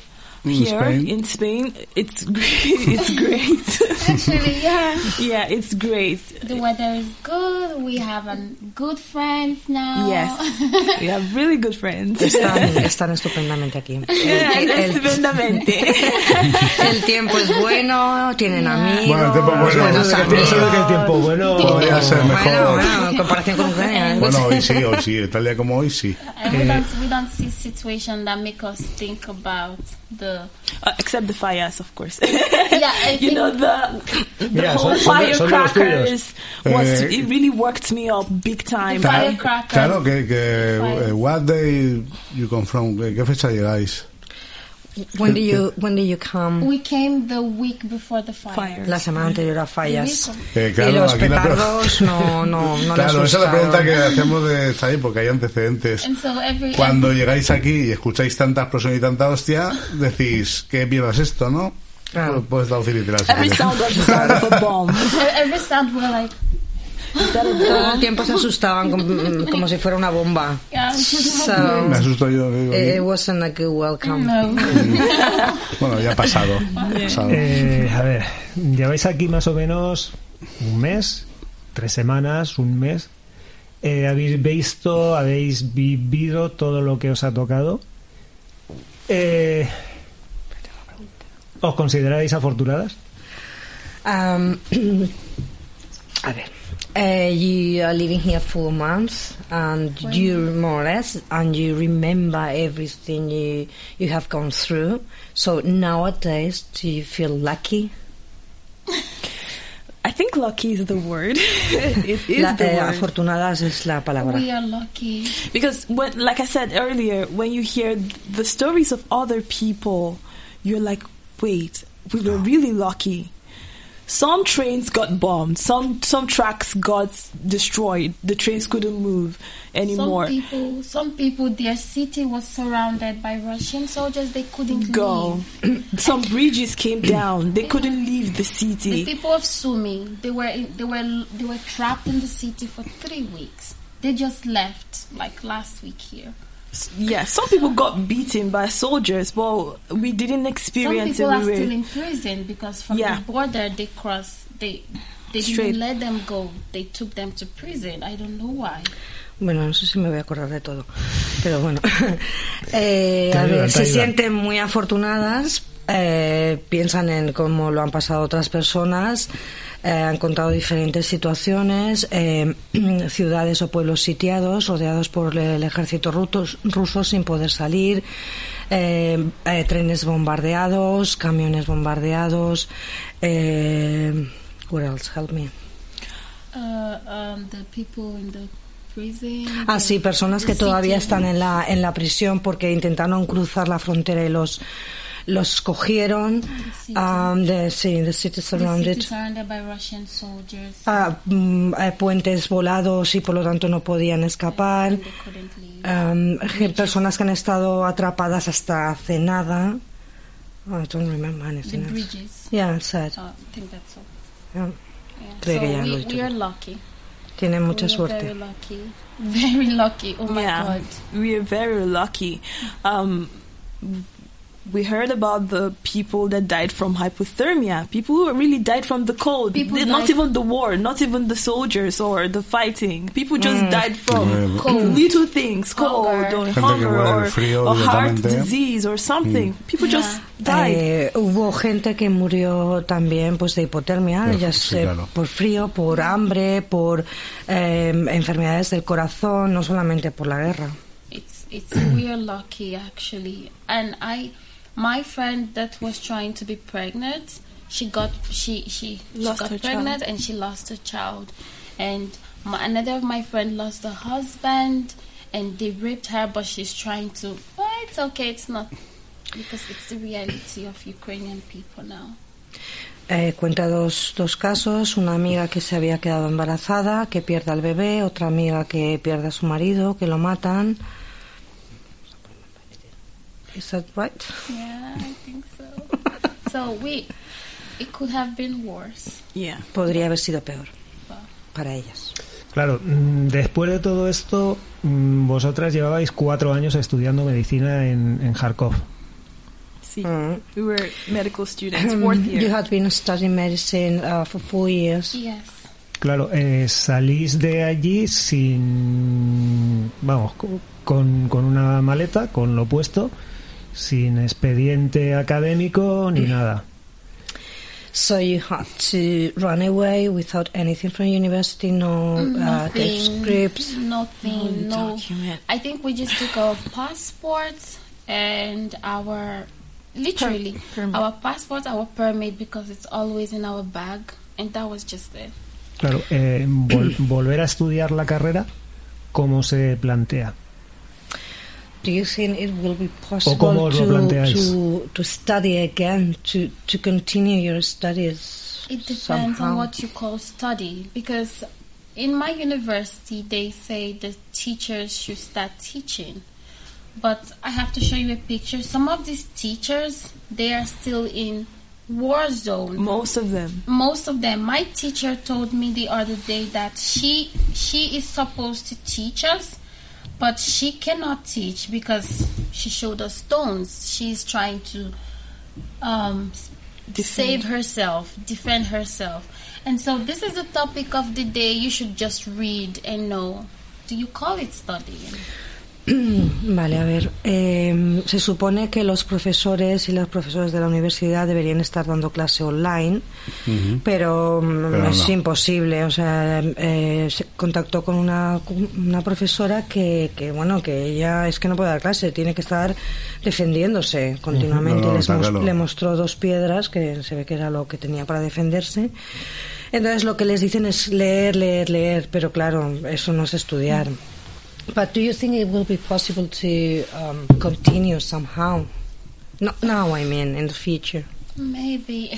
J: Here
A: Spain.
J: in Spain, it's great. It's great.
F: Actually, yeah.
J: yeah, it's great.
F: The weather is good. We have um, good friends now.
J: Yes, we have really good friends.
I: Están, están estupendamente aquí.
J: Yeah,
I: El, el-
J: estupendamente.
I: el tiempo es bueno, tienen amigos,
A: Bueno, el tiempo es bueno.
I: buenos
B: Eso de que- eso que el tiempo bueno.
A: Podría ser
I: Bueno,
A: mejor.
I: bueno, en comparación con Ucrania. ¿eh?
A: Bueno, hoy sí, hoy sí. Tal día como hoy sí.
F: And we don't we don't see situation that make us think about the
J: Uh, except the fires, of course.
F: yeah. I
J: you know the the
B: Mira,
J: whole
B: son- son de- son de
J: firecrackers was
A: Eh,
J: it really worked me up big time.
F: The
J: I-
F: firecrackers.
A: Claro, que, que
F: Fire.
A: eh, what day you come from? ¿Qué, qué fecha llegáis?
I: When do you, when do you come?
F: we came the week before the fire.
J: Fire.
I: La semana anterior a
F: The
I: fallas.
A: Eh,
I: y
A: claro,
I: los
A: aquí la pre-
I: petardos no, no, no
A: Claro, esa es la pregunta que hacemos de esta ahí, porque hay antecedentes.
F: And so every
A: Cuando llegáis aquí y escucháis tanta explosión y tanta hostia, decís, ¿qué mierda es esto, no?
I: Claro.
A: Puedes traducir literal. si
J: Every sound was the sound of a bomb.
F: every sound we're like
I: Todo el tiempo se asustaban como, como si fuera una bomba. So,
A: Me asusto yo. digo,
I: it wasn't a good welcome.
F: no.
A: Bueno, ya ha pasado. ha pasado.
B: Eh, a ver, lleváis aquí más o menos un mes, tres semanas, un mes. Eh, habéis visto, habéis vivido todo lo que os ha tocado. Eh, ¿Os consideráis afortunadas?
I: Um, a ver. Uh, you are living here for months, and you more or less, and you remember everything you you have gone through. So nowadays, do you feel lucky?
J: I think lucky is the word. it is
I: La-
J: the
I: eh,
J: word.
I: afortunadas es la palabra.
F: we are lucky.
J: Because when, like I said earlier, when you hear the stories of other people, you're like, wait, we were really lucky. Some trains got bombed. Some some tracks got destroyed. The trains couldn't move anymore.
F: Some people, some people, their city was surrounded by Russian soldiers. They couldn't
J: Go. some bridges came down. They couldn't leave the city.
F: The people of Sumi, they were in, they were they were trapped in the city for three weeks. They just left like last week here.
J: Yeah, some people got beaten by soldiers. Well, we didn't experience.
F: Some people
J: it.
F: are
J: were-
F: still in prison because from
J: Yeah.
F: the border they crossed. They they
J: Straight.
F: didn't let them go. They took them to prison. I don't know why.
I: Bueno, no sé si me voy a acordar de todo, pero bueno. Eh, a ver, se sienten muy afortunadas, eh, piensan en cómo lo han pasado otras personas, eh, han contado diferentes situaciones, eh, ciudades o pueblos sitiados, rodeados por el ejército rutos- ruso sin poder salir, eh, eh, trenes bombardeados, camiones bombardeados, eh, What else? Help me.
F: Uh, um, the people in the prison.
I: Ah, sí, personas que todavía están en la, en la prisión porque intentaron cruzar la frontera y los, los cogieron.
F: city.
I: Um, the, sí, the
F: The city
I: it.
F: surrounded by Russian soldiers.
I: Ah, mm, eh, puentes volados y por lo tanto no podían escapar. Um, personas que han estado atrapadas hasta hace nada. Oh, I don't remember
F: the
I: anything else.
F: bridges.
I: Yeah, sad.
F: Uh, I think that's all.
I: Yeah.
F: Yeah.
I: Creo
F: so
I: que ya lo he
F: we,
I: dicho
F: we are
I: todo.
F: lucky.
I: Tienen mucha
F: we are Very
I: suerte.
F: lucky. Very lucky. Oh my
J: yeah,
F: god.
J: we are very lucky. Um, we heard about the people that died from hypothermia. People who really died from the cold.
F: People
J: not
F: died-
J: even the war, not even the soldiers or the fighting. People just died from
A: Mm.
F: Cold.
J: little things, cold
F: Hunger.
J: or hunger or,
A: del frío
J: or heart disease or something. People just died.
I: Eh, hubo gente que murió también pues de hipotermia,
A: Pero,
I: ya
A: sí,
I: sé,
A: claro.
I: por frío, por hambre, por eh, enfermedades del corazón, no solamente por la guerra.
F: It's it's we are lucky actually. And I my friend that was trying to be pregnant, she got she she, she got
J: her
F: pregnant
J: child.
F: and she lost her child. And my, another of my friend lost her husband and they raped her but she's trying to but it's okay, it's not because it's the reality of Ukrainian people now.
I: Eh, cuenta dos, dos casos, una amiga que se había quedado embarazada, que pierde al bebé, otra amiga que pierde a su marido, que lo matan. Is that right?
F: Yeah, I think so. so we it could have been worse.
J: Yeah.
I: Podría haber sido peor para ellas.
B: Claro, mm, después de todo esto, mm, vosotras llevabais cuatro años estudiando medicina en, en Kharkov.
J: See,
I: Mm.
J: we were medical students, fourth
I: You
J: year.
I: had been studying medicine uh, for four years.
F: Yes.
B: Claro, eh, salís de allí sin. Vamos, co- con, con una maleta, con lo puesto, sin expediente académico ni nada.
I: So you had to run away without anything from university, no uh,
F: Nothing.
I: scripts.
F: Nothing.
J: No
F: No.
J: document.
F: I think we just took our passports and our literally
J: Per- permit.
F: our passports, our permit because it's always in our bag, and that was just it.
B: Claro, eh, vol- volver a estudiar la carrera, ¿cómo se plantea?
I: Do you think it will be possible to, to, to study again, to, to continue your studies?
F: It depends
I: somehow?
F: on what you call study because in my university they say the teachers should start teaching. But I have to show you a picture. Some of these teachers they are still in war zone.
J: Most of them.
F: most of them my teacher told me the other day that she she is supposed to teach us but she cannot teach because she showed us stones. She's trying to um save herself defend herself. And so this is the topic of the day. You should just read and know. Do you call it studying
I: Vale, a ver. eh, se supone que los profesores y las profesoras de la universidad deberían estar dando clase online, pero, mm,
A: Pero
I: es
A: no.
I: imposible. O sea, eh, se contactó con una, una profesora que, que, bueno, que ella es que no puede dar clase, tiene que estar defendiéndose continuamente.
A: No, no,
I: Les mos- le mostró dos piedras, que se ve que era lo que tenía para defenderse. Entonces lo que les dicen es leer, leer, leer, pero claro, eso no es estudiar. But do you think it will be possible to um, continue somehow? Not now, I mean, in the future.
F: maybe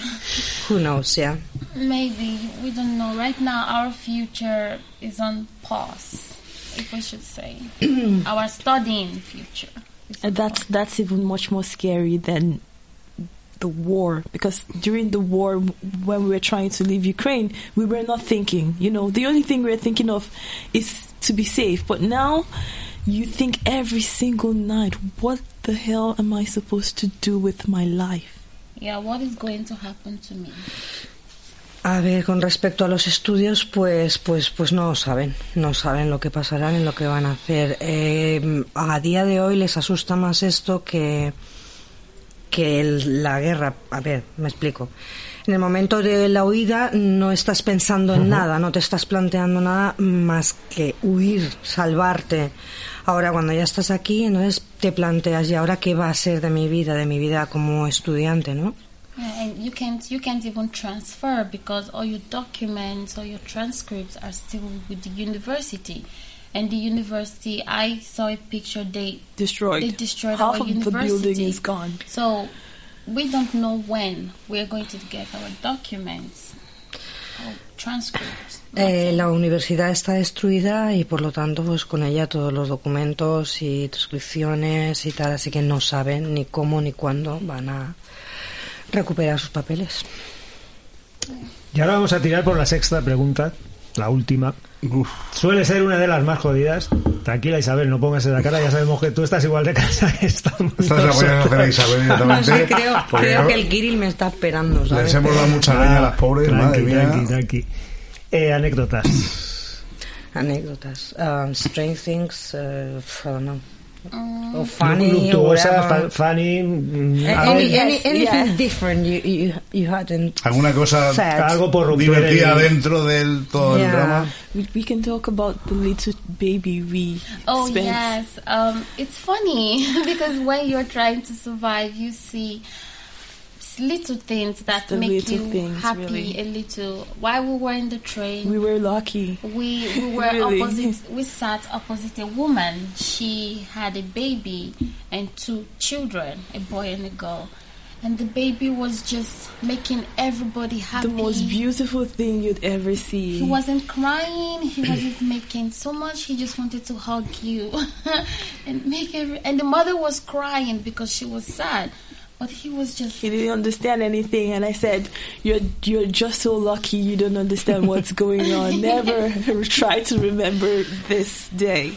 I: Who knows, yeah.
F: maybe we don't know right now our future is on pause if we should say our studying future is on
J: And that's that's even much more scary than the war because during the war when we were trying to leave Ukraine we were not thinking you know the only thing we were thinking of is to be safe but now you think every single night what the hell am I supposed to do with my life
F: Yeah, what is going to happen to me?
I: A ver, con respecto a los estudios, pues, pues, pues no saben, no saben lo que pasará ni lo que van a hacer. Eh, a día de hoy les asusta más esto que que el- la guerra. A ver, me explico. En el momento de la huida no estás pensando en nada, no te estás planteando nada más que huir, salvarte. Ahora, cuando ya estás aquí, entonces te planteas, ¿y ahora qué va a ser de mi vida, de mi vida como estudiante, no?
F: And you can't you can't even transfer because all your documents or your transcripts are still with the university. And the university, I saw a picture they
J: Destroyed.
F: They destroyed
J: Half
F: our
J: of the
F: university.
J: building is gone.
F: So we don't know when we're going to get our documents or transcripts.
I: Eh, la universidad está destruida y por lo tanto pues con ella todos los documentos y transcripciones y tal, así que no saben ni cómo ni cuándo van a recuperar sus papeles.
B: Y ahora vamos a tirar por la sexta pregunta, la última. Suele ser una de las más jodidas. Tranquila Isabel, no pongas esa cara, ya sabemos que tú estás igual de casa que estamos
A: la voy a Isabel directamente.
I: sé, creo, creo
A: no-
I: que el Kirill me está esperando, ¿sabes?
A: Les hemos dado mucha leña a las pobres, madre
B: Tranqui,
A: mía.
B: tranqui, tranqui. Eh, anécdotas.
I: Anécdotas. Um, strange things, uh, I don't know.
F: Mm.
I: Or funny, or
B: Luctuosa,
I: whatever.
B: funny. mm,
I: A-
B: algo-
I: Any, any, anything
J: yeah.
I: different you, you, you hadn't
A: ¿Alguna cosa
I: said.
B: algo por romper
A: divertida
B: el-
A: dentro del todo el drama?
J: We, we can talk about the little baby we
F: Oh
J: spent.
F: yes, um, it's funny because when you're trying to survive, you see little things that make you
J: things,
F: happy
J: really.
F: a little. While we were in the train,
J: We were lucky.
F: we we were
J: Really?
F: opposite. We sat opposite a woman. She had a baby and two children, a boy and a girl. And the baby was just making everybody happy.
J: The most beautiful thing you'd ever see.
F: He wasn't crying. He wasn't making so much. He just wanted to hug you and make every. And the mother was crying because she was sad, but he was just.
J: He didn't understand anything, and I said, "You're you're just so lucky. You don't understand what's going on. Never try to remember this day."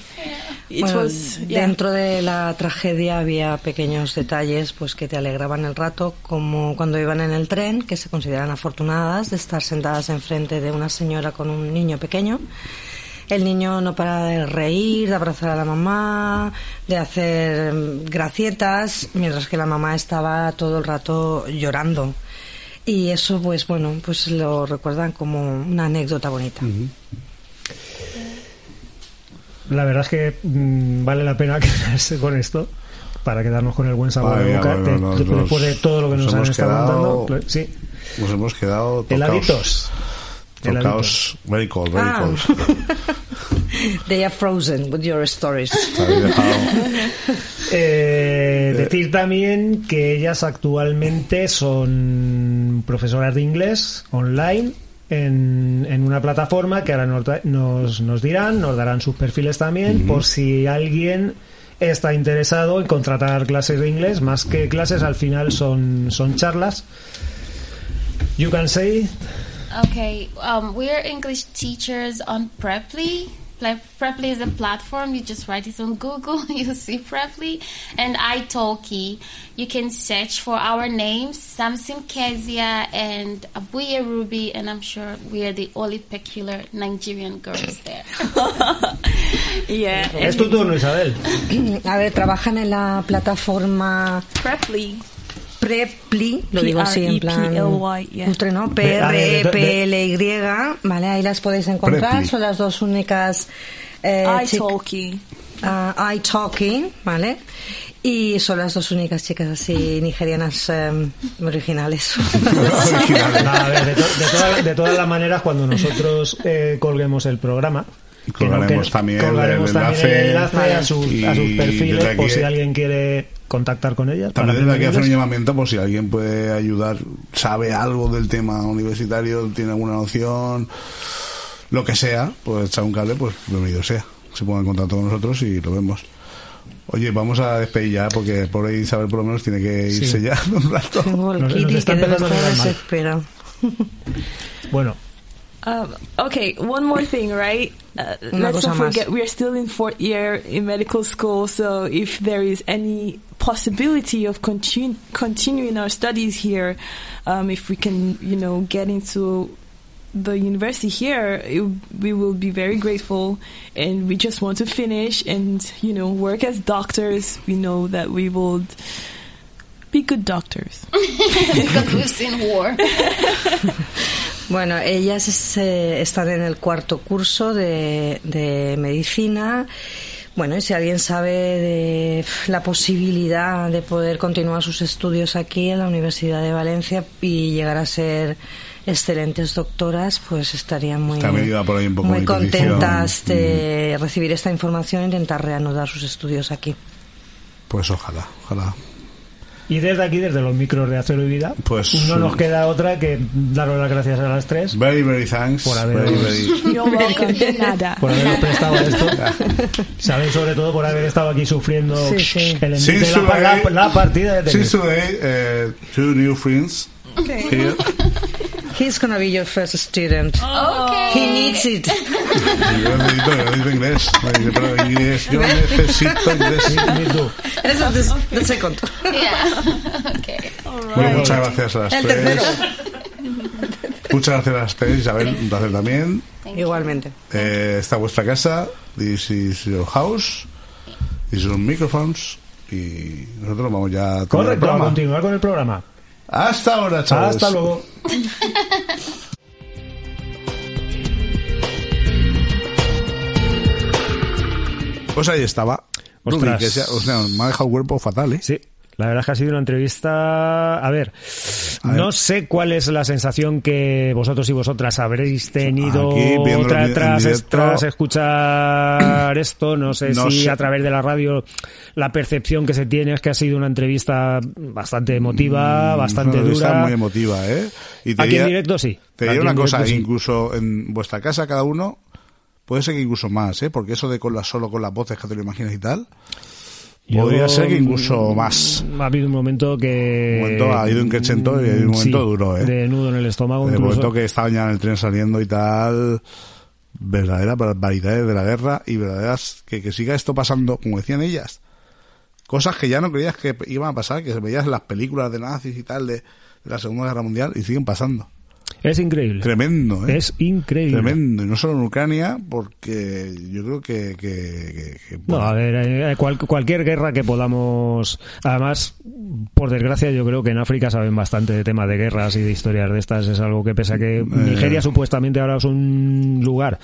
J: It
I: Bueno,
J: was yeah.
I: dentro de la tragedia había pequeños detalles pues que te alegraban el rato, como cuando iban en el tren, que se consideran afortunadas de estar sentadas enfrente de una señora con un niño pequeño. El niño no para de reír, de abrazar a la mamá, de hacer mm, gracietas, mientras que la mamá estaba todo el rato llorando. Y eso, pues bueno, pues lo recuerdan como una anécdota bonita.
B: La verdad es que mm, vale la pena quedarse con esto para quedarnos con el buen sabor de boca
A: bueno,
B: de-
A: nos-
B: de- después de todo lo que
A: nos
B: nos han
A: hemos
B: estado
A: quedado-
B: contando. Cla- Sí,
A: Nos hemos quedado tocaos.
B: heladitos.
A: Tocaos. Very cold, very
I: Ah.
A: cold.
I: They are frozen with your stories.
B: Eh, decir también que ellas actualmente son profesoras de inglés online en, en una plataforma que ahora nos, nos, nos dirán, nos darán sus perfiles también, por si alguien está interesado en contratar clases de inglés, más que clases, al final son, son charlas. You can say
F: Okay, um, we're English teachers on Preply. Like Preply is a platform. You just write it on Google. You see Preply and iTalki. You can search for our names, Samson Kezia and Abuya Ruby, and I'm sure we are the only peculiar Nigerian girls there.
J: yeah.
B: Es tu turno, Isabel.
I: A ver, trabajan en la plataforma
J: Preply.
I: Preply, lo digo así en plan cutre, ¿no?
B: De- a ver, de-
I: P-R-E-P-L-Y, ¿vale? Ahí las podéis encontrar, son las dos únicas eh, chic-
J: iTalki.
I: ah, iTalki, ¿vale? Y son las dos únicas chicas así nigerianas eh, originales.
A: Originales.
B: No, a ver, de, to- de todas- de todas las maneras, cuando nosotros eh, colguemos el programa, no-
A: Colgaremos
B: que-
A: también
B: colgaremos
A: el
B: también el
A: enlace
B: enlace a, sus-
A: y
B: a sus perfiles por si alguien quiere contactar con ellas.
A: También desde aquí hacer un llamamiento por si alguien puede ayudar, sabe algo del tema universitario, tiene alguna noción, lo que sea, pues echar un cable, pues bienvenido sea. Se ponga en contacto con nosotros y lo vemos. Oye, vamos a despedir ya porque por ahí Isabel por lo menos tiene que irse
B: Sí.
A: ya un rato.
B: Nos- nos está empezando a. Bueno,
J: Um, okay, one more thing, right? Uh, let's not forget we are still in fourth year in medical school, so if there is any possibility of continu- continuing our studies here, um, if we can, you know, get into the university here, it, we will be very grateful. And we just want to finish and, you know, work as doctors. We know that we will be good doctors.
F: because we've seen war.
I: Bueno, ellas es, eh, están en el cuarto curso de, de medicina. Bueno, y si alguien sabe de la posibilidad de poder continuar sus estudios aquí en la Universidad de Valencia y llegar a ser excelentes doctoras, pues estarían muy,
A: También iba por ahí un poco
I: muy contentas de recibir esta información e intentar reanudar sus estudios aquí.
A: Pues ojalá, ojalá.
B: Y desde aquí, desde los micros de Acero y Vida,
A: Pues,
B: no nos
A: sí.
B: queda otra que daros las gracias a las tres
A: Very, very thanks.
B: Por haber-
J: nada.
B: por habernos prestado esto. Sabéis sobre todo por haber estado aquí sufriendo
I: Sí, sí.
B: el envite
A: Since
B: de la, la-
A: today-
B: la partida de tenis.
A: Since today, uh, two new friends here.
I: He's gonna be your first student.
F: Okay.
I: He needs it.
A: Yo necesito, yo necesito inglés. Pero inglés, yo necesito inglés.
I: Eso es the second.
F: Yeah. okay.
A: Bueno, muchas gracias a las
I: El
A: tres.
I: tercero.
A: Muchas gracias a las tres, Isabel, un placer también.
I: Igualmente.
A: Eh, esta es vuestra casa, this is your house, these are microphones y nosotros vamos ya a el
B: Correcto, a
A: programa.
B: continuar con el programa.
A: Hasta ahora, chavales.
B: Hasta luego.
A: Pues ahí estaba.
B: Ostras.
A: que sea- o sea, me ha dejado el cuerpo fatal, ¿eh?
B: Sí, la verdad es que ha sido una entrevista. A ver,
A: A ver.
B: no sé cuál es la sensación que vosotros y vosotras habréis tenido
A: Aquí,
B: tras,
A: directo.
B: tras escuchar esto. No sé
A: No
B: si
A: sé.
B: a través de la radio la percepción que se tiene es que ha sido una entrevista bastante emotiva, bastante
A: Una entrevista
B: dura.
A: muy emotiva, ¿eh? Y te
B: Aquí
A: diría-
B: en directo sí.
A: Te diré una cosa,
B: directo sí.
A: incluso en vuestra casa cada uno, puede ser que incluso más, ¿eh? Porque eso de con la, solo con las voces que te lo imaginas y tal, podría ser que incluso más.
B: Ha habido un momento que.
A: Un momento ha ido un crescendo y ha habido un momento
B: Sí,
A: duro, ¿eh?
B: De nudo en el estómago.
A: De
B: incluso.
A: momento que estaban ya en el tren saliendo y tal, verdaderas barbaridades de la guerra y verdaderas que, que siga esto pasando, como decían ellas, cosas que ya no creías que iban a pasar, que veías en las películas de nazis y tal de, de la Segunda Guerra Mundial y siguen pasando.
B: Es increíble.
A: Tremendo, ¿eh?
B: Es increíble.
A: Tremendo, y no solo en Ucrania, porque yo creo que... que, que- que,
B: No, a ver, eh, cual- cualquier guerra que podamos. Además, por desgracia, yo creo que en África saben bastante de temas de guerras y de historias de estas. Es algo que, pese a que Nigeria supuestamente ahora es un lugar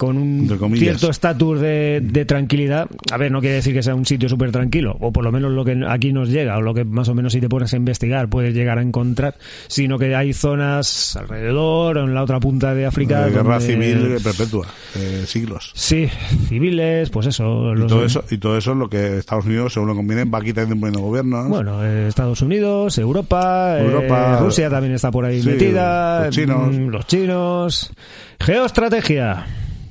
B: con un cierto estatus de, de tranquilidad. A ver, no quiere decir que sea un sitio súper tranquilo, o por lo menos lo que aquí nos llega, o lo que más o menos si te pones a investigar puedes llegar a encontrar, sino que hay zonas alrededor, o en la otra punta de África.
A: de guerra
B: donde-
A: civil perpetua, siglos.
B: Sí, civiles, pues eso.
A: Y todo eso, y todo eso es lo que Estados Unidos, según lo conviene, va quitando y poniendo gobiernos.
B: Bueno, eh, Estados Unidos, Europa, eh,
A: Europa,
B: Rusia también está por ahí
A: sí,
B: metida,
A: los chinos.
B: mm, los chinos, geoestrategia,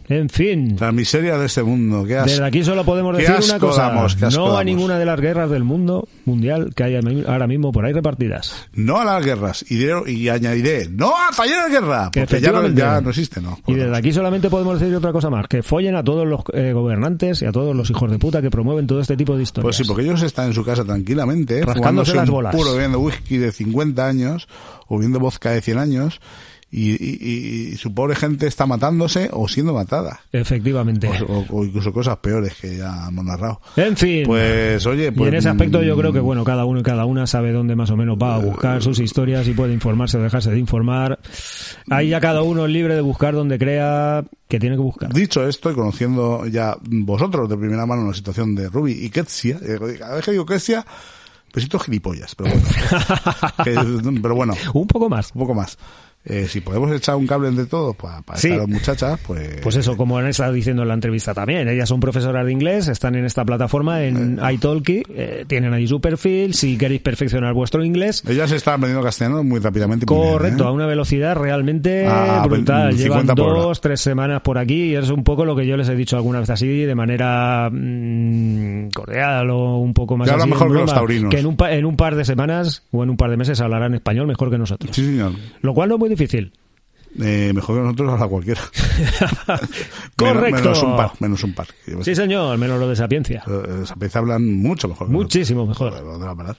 B: en fin.
A: La miseria de este mundo. Qué.
B: Desde aquí solo podemos decir una cosa,
A: damos,
B: no a
A: damos.
B: ninguna de las guerras del mundo mundial que hay ahora mismo por ahí repartidas.
A: No a las guerras. Y, diré- y añadiré, no a talleres de guerra.
B: Que
A: Porque ya no,
B: efectivamente-
A: ya no existe, ¿no?
B: Y desde aquí solamente podemos decir otra cosa más, que follen a todos los eh, gobernantes y a todos los hijos de puta que promueven todo este tipo de historias.
A: Pues sí, porque ellos están en su casa tranquilamente,
B: Rascándose
A: fumándose
B: las bolas.
A: puro bebiendo whisky de 50 años o bebiendo vodka de 100 años y, y- y- y su pobre gente está matándose o siendo matada.
B: Efectivamente.
A: O, o- o incluso cosas peores que ya hemos narrado.
B: En fin.
A: Pues oye,
B: y
A: pues
B: en ese aspecto yo creo que
A: mm,
B: bueno, cada uno y cada una sabe dónde más o menos va a buscar sus historias y puede informarse o dejarse de informar. Ahí ya cada uno es libre de buscar donde crea que tiene que buscar.
A: Dicho esto y conociendo ya vosotros de primera mano la situación de Ruby y Ketsia, eh, cada vez que digo Ketsia, siento gilipollas, pero bueno. Que- pero bueno,
B: Un poco más.
A: un poco más. Eh, si podemos echar un cable entre todos para,
B: Sí.
A: estas muchachas, pues...
B: Pues eso, como han estado diciendo en la entrevista también, ellas son profesoras de inglés, están en esta plataforma en italki, eh, tienen ahí su perfil, si queréis perfeccionar vuestro inglés,
A: Ellas están aprendiendo castellano muy rápidamente. y muy bien,
B: Correcto,
A: ¿eh?
B: a una velocidad realmente
A: Ah,
B: brutal.
A: 50
B: Llevan dos, tres semanas por aquí y es un poco lo que yo les he dicho alguna vez así, de manera mm, cordial o un poco más
A: hablan
B: así,
A: mejor
B: en
A: que los taurinos.
B: Que en un, pa- en un par de semanas o en un par de meses hablarán español mejor que nosotros.
A: Sí, señor.
B: Lo cual no es muy difícil.
A: Eh, mejor que nosotros habla cualquiera.
B: Correcto.
A: Menos, menos un par, menos un par.
B: Sí, señor, menos lo de sapiencia.
A: Eh, Sapiencia hablan mucho mejor.
B: Muchísimo mejor.
A: Joder, ¿dónde va a parar?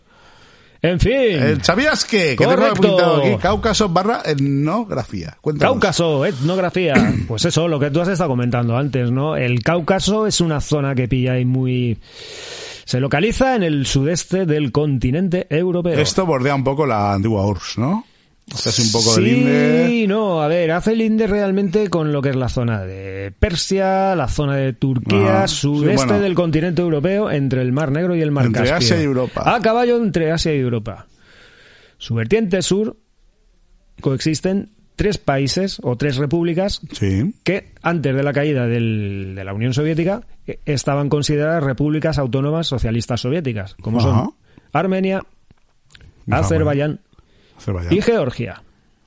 B: En fin.
A: Eh, ¿Sabías que? Que
B: Correcto.
A: aquí, Cáucaso barra etnografía. Cuéntanos.
B: Cáucaso, etnografía. Pues eso, lo que tú has estado comentando antes, ¿no? El Cáucaso es una zona que pilla ahí muy... Se localiza en el sudeste del continente europeo.
A: Esto bordea un poco la antigua URSS, ¿no? Hace un poco
B: sí,
A: de linde.
B: no, a ver, hace linde realmente con lo que es la zona de Persia, la zona de Turquía, sudeste
A: Sí, bueno.
B: del continente europeo, entre el Mar Negro y el Mar
A: Entre
B: Caspio.
A: Asia y Europa.
B: A caballo entre Asia y Europa. Su vertiente sur coexisten tres países o tres repúblicas
A: Sí.
B: que antes de la caída del- de la Unión Soviética eh, estaban consideradas repúblicas autónomas socialistas soviéticas, como
A: Ajá.
B: son Armenia, Azerbaiyán
A: Azerbaiyán.
B: y Georgia.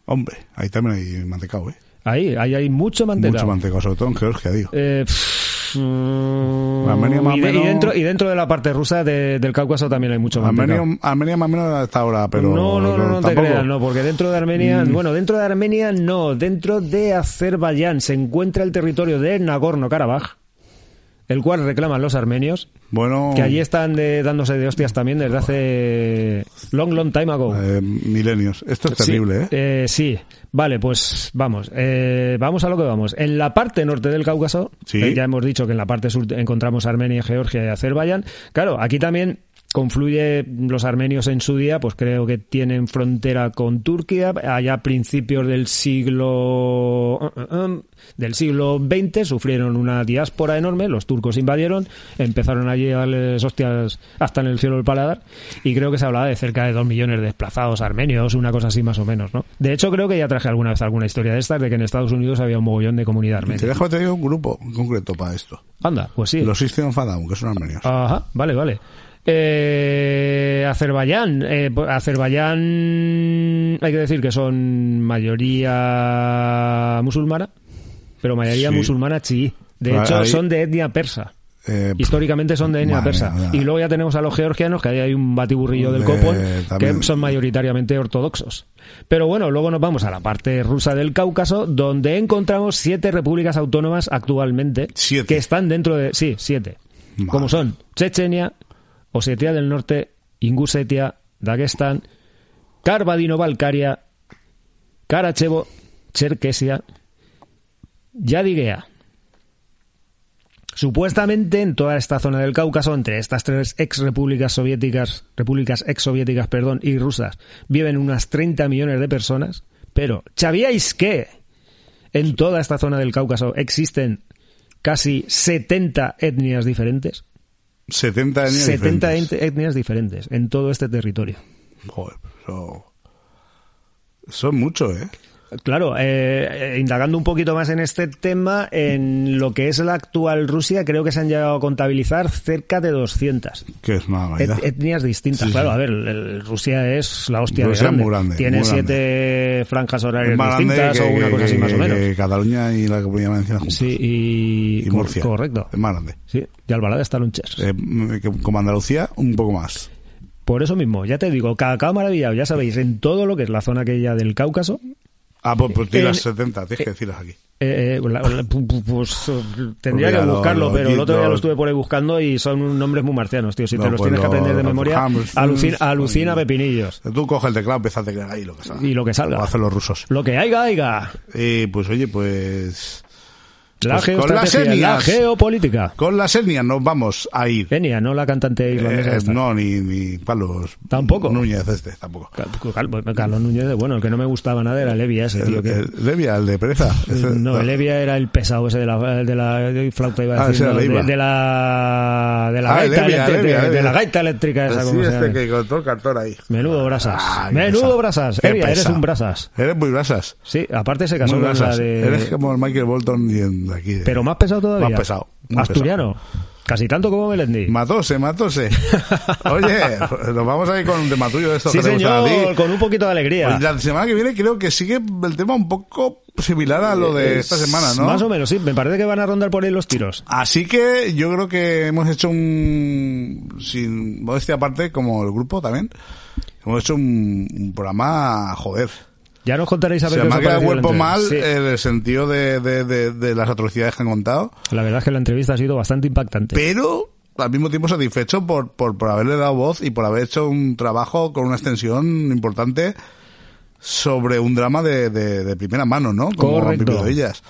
A: Hombre, ahí también hay mantecao, ¿eh?
B: Ahí, ahí hay mucho mantecao.
A: Mucho mantecao, sobre todo en Georgia, digo.
B: Eh, pff,
A: Armenia más
B: y, de-
A: o
B: y
A: menos-
B: dentro, y dentro de la parte rusa de- del Cáucaso también hay mucho mantecao.
A: Armenia, Armenia más o menos hasta ahora, pero...
B: no, no, no, no te
A: tampoco.
B: creas, no, porque dentro de Armenia,
A: Mm.
B: bueno, dentro de Armenia no, dentro de Azerbaiyán se encuentra el territorio de Nagorno-Karabaj, el cual reclaman los armenios,
A: Bueno,
B: que allí están de- dándose de hostias también desde hace long, long time ago.
A: eh, milenios. Esto es
B: Sí,
A: terrible, ¿eh?
B: eh, sí, vale, pues vamos, eh, vamos a lo que vamos. En la parte norte del Cáucaso,
A: Sí.
B: eh, ya hemos dicho que en la parte sur encontramos Armenia, Georgia y Azerbaiyán. Claro, aquí también confluye los armenios en su día, pues creo que tienen frontera con Turquía, allá a principios del siglo del siglo XX sufrieron una diáspora enorme, los turcos invadieron, empezaron allí a darles hostias hasta en el cielo del paladar y creo que se hablaba de cerca de dos millones de desplazados armenios, una cosa así más o menos, ¿no? De hecho creo que ya traje alguna vez alguna historia de estas de que en Estados Unidos había un mogollón de comunidad
A: Te
B: armenia.
A: dejo te un grupo concreto para esto.
B: Anda, pues sí.
A: Los System of a Down, que son armenios.
B: Ajá, vale, vale. Eh, Azerbaiyán. eh, pues, Azerbaiyán, hay que decir que son mayoría musulmana, pero mayoría
A: Sí.
B: musulmana chií. De hecho,
A: ahí-
B: son de etnia persa.
A: Eh,
B: Históricamente son de etnia persa.
A: mía.
B: Y luego ya tenemos a los georgianos, que ahí hay un batiburrillo del
A: Eh,
B: copón,
A: también.
B: que son mayoritariamente ortodoxos. Pero bueno, luego nos vamos a la parte rusa del Cáucaso, donde encontramos siete repúblicas autónomas actualmente
A: Siete.
B: que están dentro de... Sí, siete.
A: Madre.
B: Como son Chechenia, Osetia del Norte, Ingusetia, Dagestán, Kabardino-Balkaria, Karachevo, Cherkesia, Yadigea. Supuestamente en toda esta zona del Cáucaso, entre estas tres ex repúblicas soviéticas, repúblicas ex soviéticas, perdón, y rusas, viven unas 30 millones de personas, pero ¿sabíais que en toda esta zona del Cáucaso existen casi 70 etnias diferentes?
A: 70 años
B: 70
A: diferentes.
B: ent- etnias diferentes en todo este territorio.
A: Joder, eso... Son muchos, ¿eh?
B: Claro, eh, eh, indagando un poquito más en este tema, en lo que es la actual Rusia, creo que se han llegado a contabilizar cerca de 200
A: Que es una
B: et-
A: barbaridad.
B: etnias distintas.
A: Sí, sí.
B: claro, a ver, el- Rusia es la hostia
A: Rusia
B: de grande.
A: es muy grande,
B: Tiene
A: muy
B: siete franjas horarias distintas
A: que,
B: o una
A: que-
B: cosa así más o menos.
A: Cataluña y la Comunidad Valenciana juntas.
B: Sí, y,
A: Murcia.
B: correcto.
A: Es más grande.
B: Sí, y Albalade está Lunches.
A: Eh, como Andalucía, un poco más.
B: Por eso mismo, ya te digo, cada maravillado, ya sabéis, en todo lo que es la zona aquella del Cáucaso,
A: Ah, pues, pues di las
B: En-
A: 70, tienes que decirlas aquí.
B: Eh, eh, la- la- pu- pu- pues eh, tendría
A: Mira,
B: que buscarlo, pero el otro día lo estuve por ahí buscando y son nombres muy marcianos, tío. Si te los
A: pues
B: tienes que aprender de memoria, alucina, alucina
A: pues,
B: pepinillos.
A: Tú coges el teclado, empiezas a teclear ahí lo que salga.
B: Y lo que salga.
A: Lo hacen los rusos.
B: Lo que haya, haya.
A: Y pues oye, pues...
B: La
A: Pues con las
B: geoestrategia, la
A: etnias.
B: geopolítica.
A: Con las etnias nos vamos a ir.
B: Enia, no la cantante irlandesa
A: Eh, no, ni, ni Carlos...
B: Tampoco.
A: Núñez este, tampoco.
B: Cal- Carlos Núñez, bueno, el que no me gustaba nada era Levia ese, tío.
A: El,
B: que-
A: el- Levia, el de pereza.
B: No, el Levia era el pesado ese de la, de la de flauta, iba a
A: Ah,
B: decir,
A: era
B: no, de, de la de la
A: Ah,
B: gaita
A: Levia,
B: eléctrica,
A: Levia,
B: de
A: Levia.
B: la gaita eléctrica esa
A: Sí,
B: como se
A: este
B: llama.
A: que con todo el cartón ahí.
B: Menudo brasas.
A: Ah,
B: Menudo brasas.
A: Qué
B: Evia, eres un brasas.
A: Eres muy brasas.
B: Sí, aparte se casó con la de...
A: Eres como el Michael Bolton y en- de aquí. de-
B: Pero más pesado todavía.
A: Más pesado. muy
B: Asturiano. Casi tanto como Melendi.
A: Matóse, matóse. Oye, nos vamos a ir con un tema tuyo de estos
B: sí,
A: que te gustan a
B: señor,
A: ti.
B: con un poquito de alegría.
A: La semana que viene creo que sigue el tema un poco similar a lo de esta semana, ¿no?
B: Más o menos, sí. Me parece que van a rondar por ahí los tiros.
A: Así que yo creo que hemos hecho un, sin modestia aparte, como el grupo también, hemos hecho un, un programa, joder.
B: Ya nos contaréis a ver
A: Se me ha quedado cuerpo mal.
B: Sí.
A: el sentido de, de- de- de las atrocidades que han contado,
B: La verdad es que la entrevista ha sido bastante impactante.
A: pero al mismo tiempo satisfecho por, por, por haberle dado voz y por haber hecho un trabajo con una extensión importante sobre un drama de, de, de primera mano, ¿no? Como
B: Correcto.
A: vivido ellas.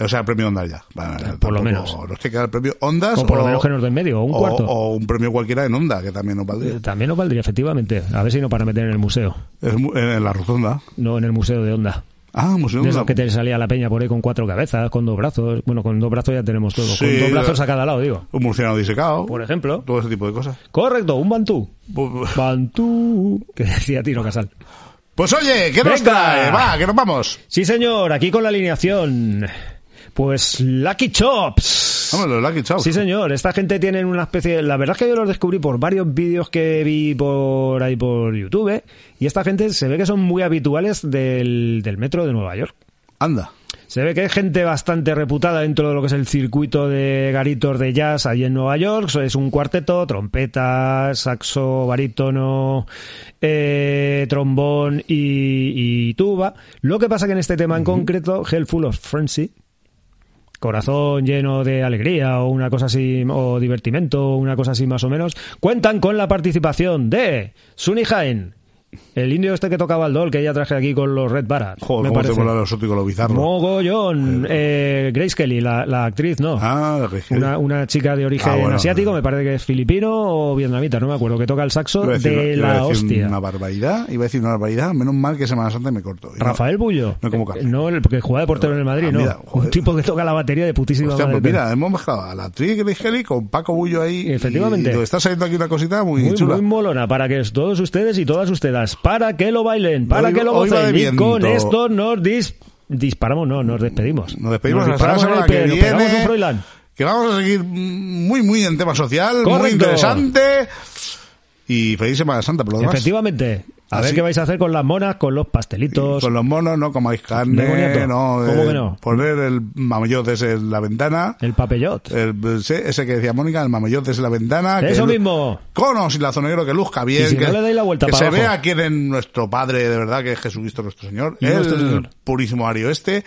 A: O sea, el premio Ondas ya. Bueno,
B: por lo menos.
A: Nos tiene que dar el premio Ondas.
B: O por lo menos que nos den medio, o un cuarto.
A: O un premio cualquiera en Onda, que también nos valdría.
B: Eh, También nos valdría, efectivamente. A ver si no para meter en el museo.
A: En la rotonda.
B: No en el museo de Onda.
A: Ah, Museo
B: De
A: Onda.
B: que te salía la peña por ahí con cuatro cabezas, con dos brazos. Bueno, con dos brazos ya tenemos todo.
A: Sí,
B: con dos brazos
A: la-
B: a cada lado, digo.
A: Un murciano disecado.
B: Por ejemplo.
A: Todo ese tipo de cosas.
B: Correcto, un bantú. Bantú. Que decía Tino Casal.
A: Pues oye, ¿qué nos
B: Venga.
A: trae? Va, que nos vamos.
B: Sí, señor, aquí con la alineación. Pues Lucky Chops.
A: Vamos, los Lucky Chops.
B: Sí, señor. Esta gente tiene una especie. La verdad es que yo los descubrí por varios vídeos que vi por ahí por YouTube. Y esta gente se ve que son muy habituales del, del metro de Nueva York.
A: Anda.
B: Se ve que es gente bastante reputada dentro de lo que es el circuito de garitos de jazz allí en Nueva York. Es un cuarteto, trompeta, saxo, barítono, eh, trombón y, y tuba. Lo que pasa que en este tema en concreto, Hell Full of Frenzy, corazón lleno de alegría o una cosa así, o divertimento, o una cosa así más o menos, cuentan con la participación de Sunny Jaén, el indio este que tocaba el dol que ya traje aquí con los Red Barat.
A: Joder,
B: me
A: cómo te
B: parece.
A: mola lo exótico, lo bizarro.
B: Mogollón. Eh, Grace Kelly, la, la actriz, ¿no?
A: Ah, la.
B: Una, una chica de origen
A: Ah, bueno,
B: asiático,
A: eh.
B: me parece que es filipino o vietnamita, no me acuerdo, que toca el saxo
A: Iba a decir-
B: de
A: iba a
B: la
A: decir
B: hostia.
A: Una barbaridad. Iba a decir una barbaridad. Menos mal que Semana Santa me no-
B: Rafael Bullo.
A: No como carne.
B: No, el que juega de portero en el Madrid,
A: Ah,
B: no.
A: mira, joder.
B: Un tipo que toca la batería de putísima
A: Hostia,
B: madre.
A: pues mira, hemos mezclado a la actriz Grace Kelly con Paco Bullo ahí.
B: Efectivamente.
A: Y está saliendo aquí una cosita muy,
B: muy,
A: chula.
B: muy molona para que todos ustedes y todas ustedes, para que lo bailen, para
A: Hoy-
B: que lo gocen. Y con esto nos dis- disparamos, no, nos despedimos.
A: Nos despedimos
B: Nos
A: la
B: disparamos el
A: que
B: nos pegamos un Froilán.
A: Que vamos a seguir muy, muy en tema social. Muy
B: Correcto.
A: interesante. Y feliz Semana Santa, por lo demás.
B: Efectivamente. A ver
A: Así-
B: qué vais a hacer con las monas, con los pastelitos.
A: Con los monos, no comáis carne.
B: Demoniato.
A: No,
B: ¿Cómo
A: eh,
B: que no?
A: Poner el mamoyote ese en la ventana.
B: El papellot.
A: El- ese, ese que decía Mónica, el mamoyote ese en la ventana. que
B: Eso
A: lu-
B: mismo.
A: Con o sin lazonero, que luzca bien.
B: Y si
A: que,
B: no le dais la vuelta
A: que
B: para
A: se
B: abajo.
A: vea quién es nuestro Padre, de verdad, que es Jesucristo nuestro Señor.
B: Y
A: el
B: nuestro Señor.
A: purísimo Ario este.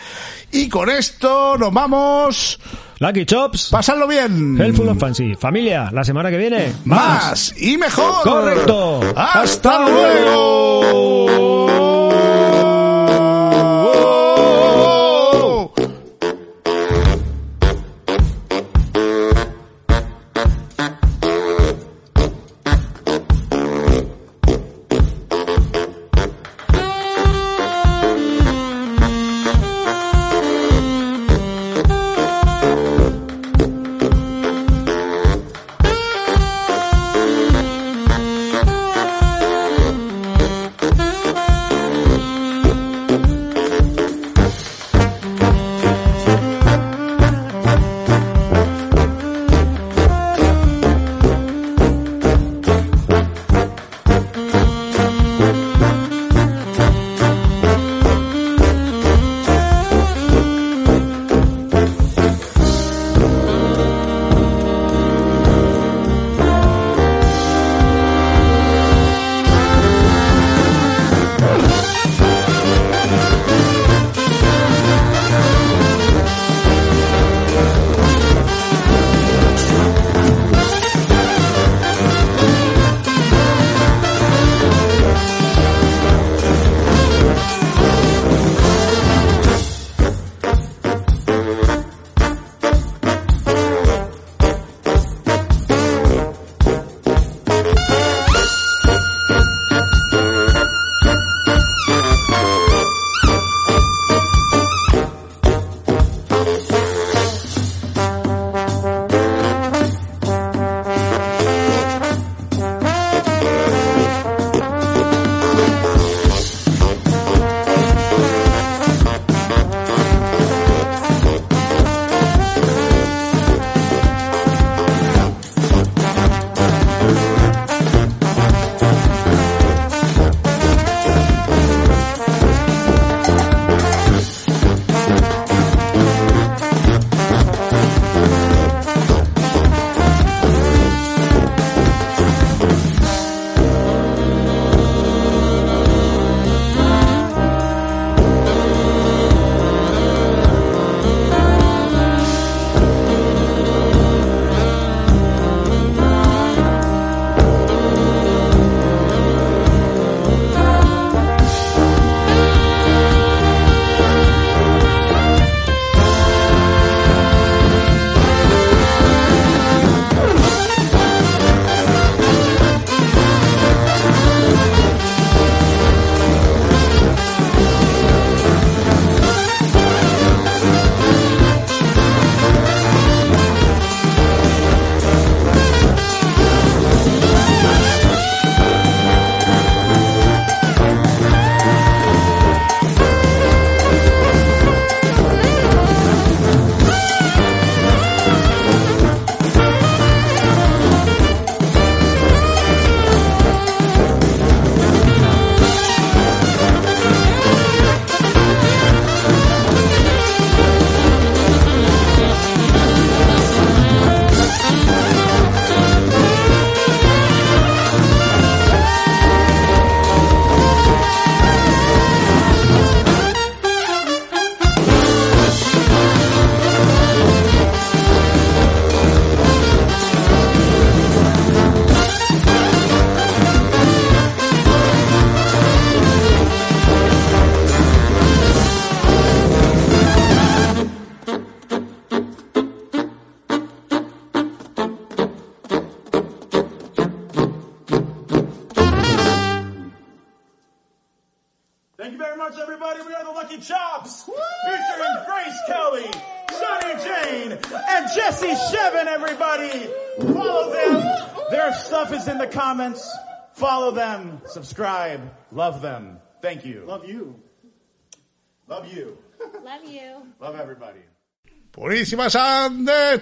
A: Y con esto nos vamos.
B: Lucky Chops.
A: Pasadlo bien.
B: Helpful of Fancy. Familia, la semana que viene.
A: Más y mejor.
B: Correcto.
A: Hasta luego.
K: Lucky Everybody.
A: Purísima de.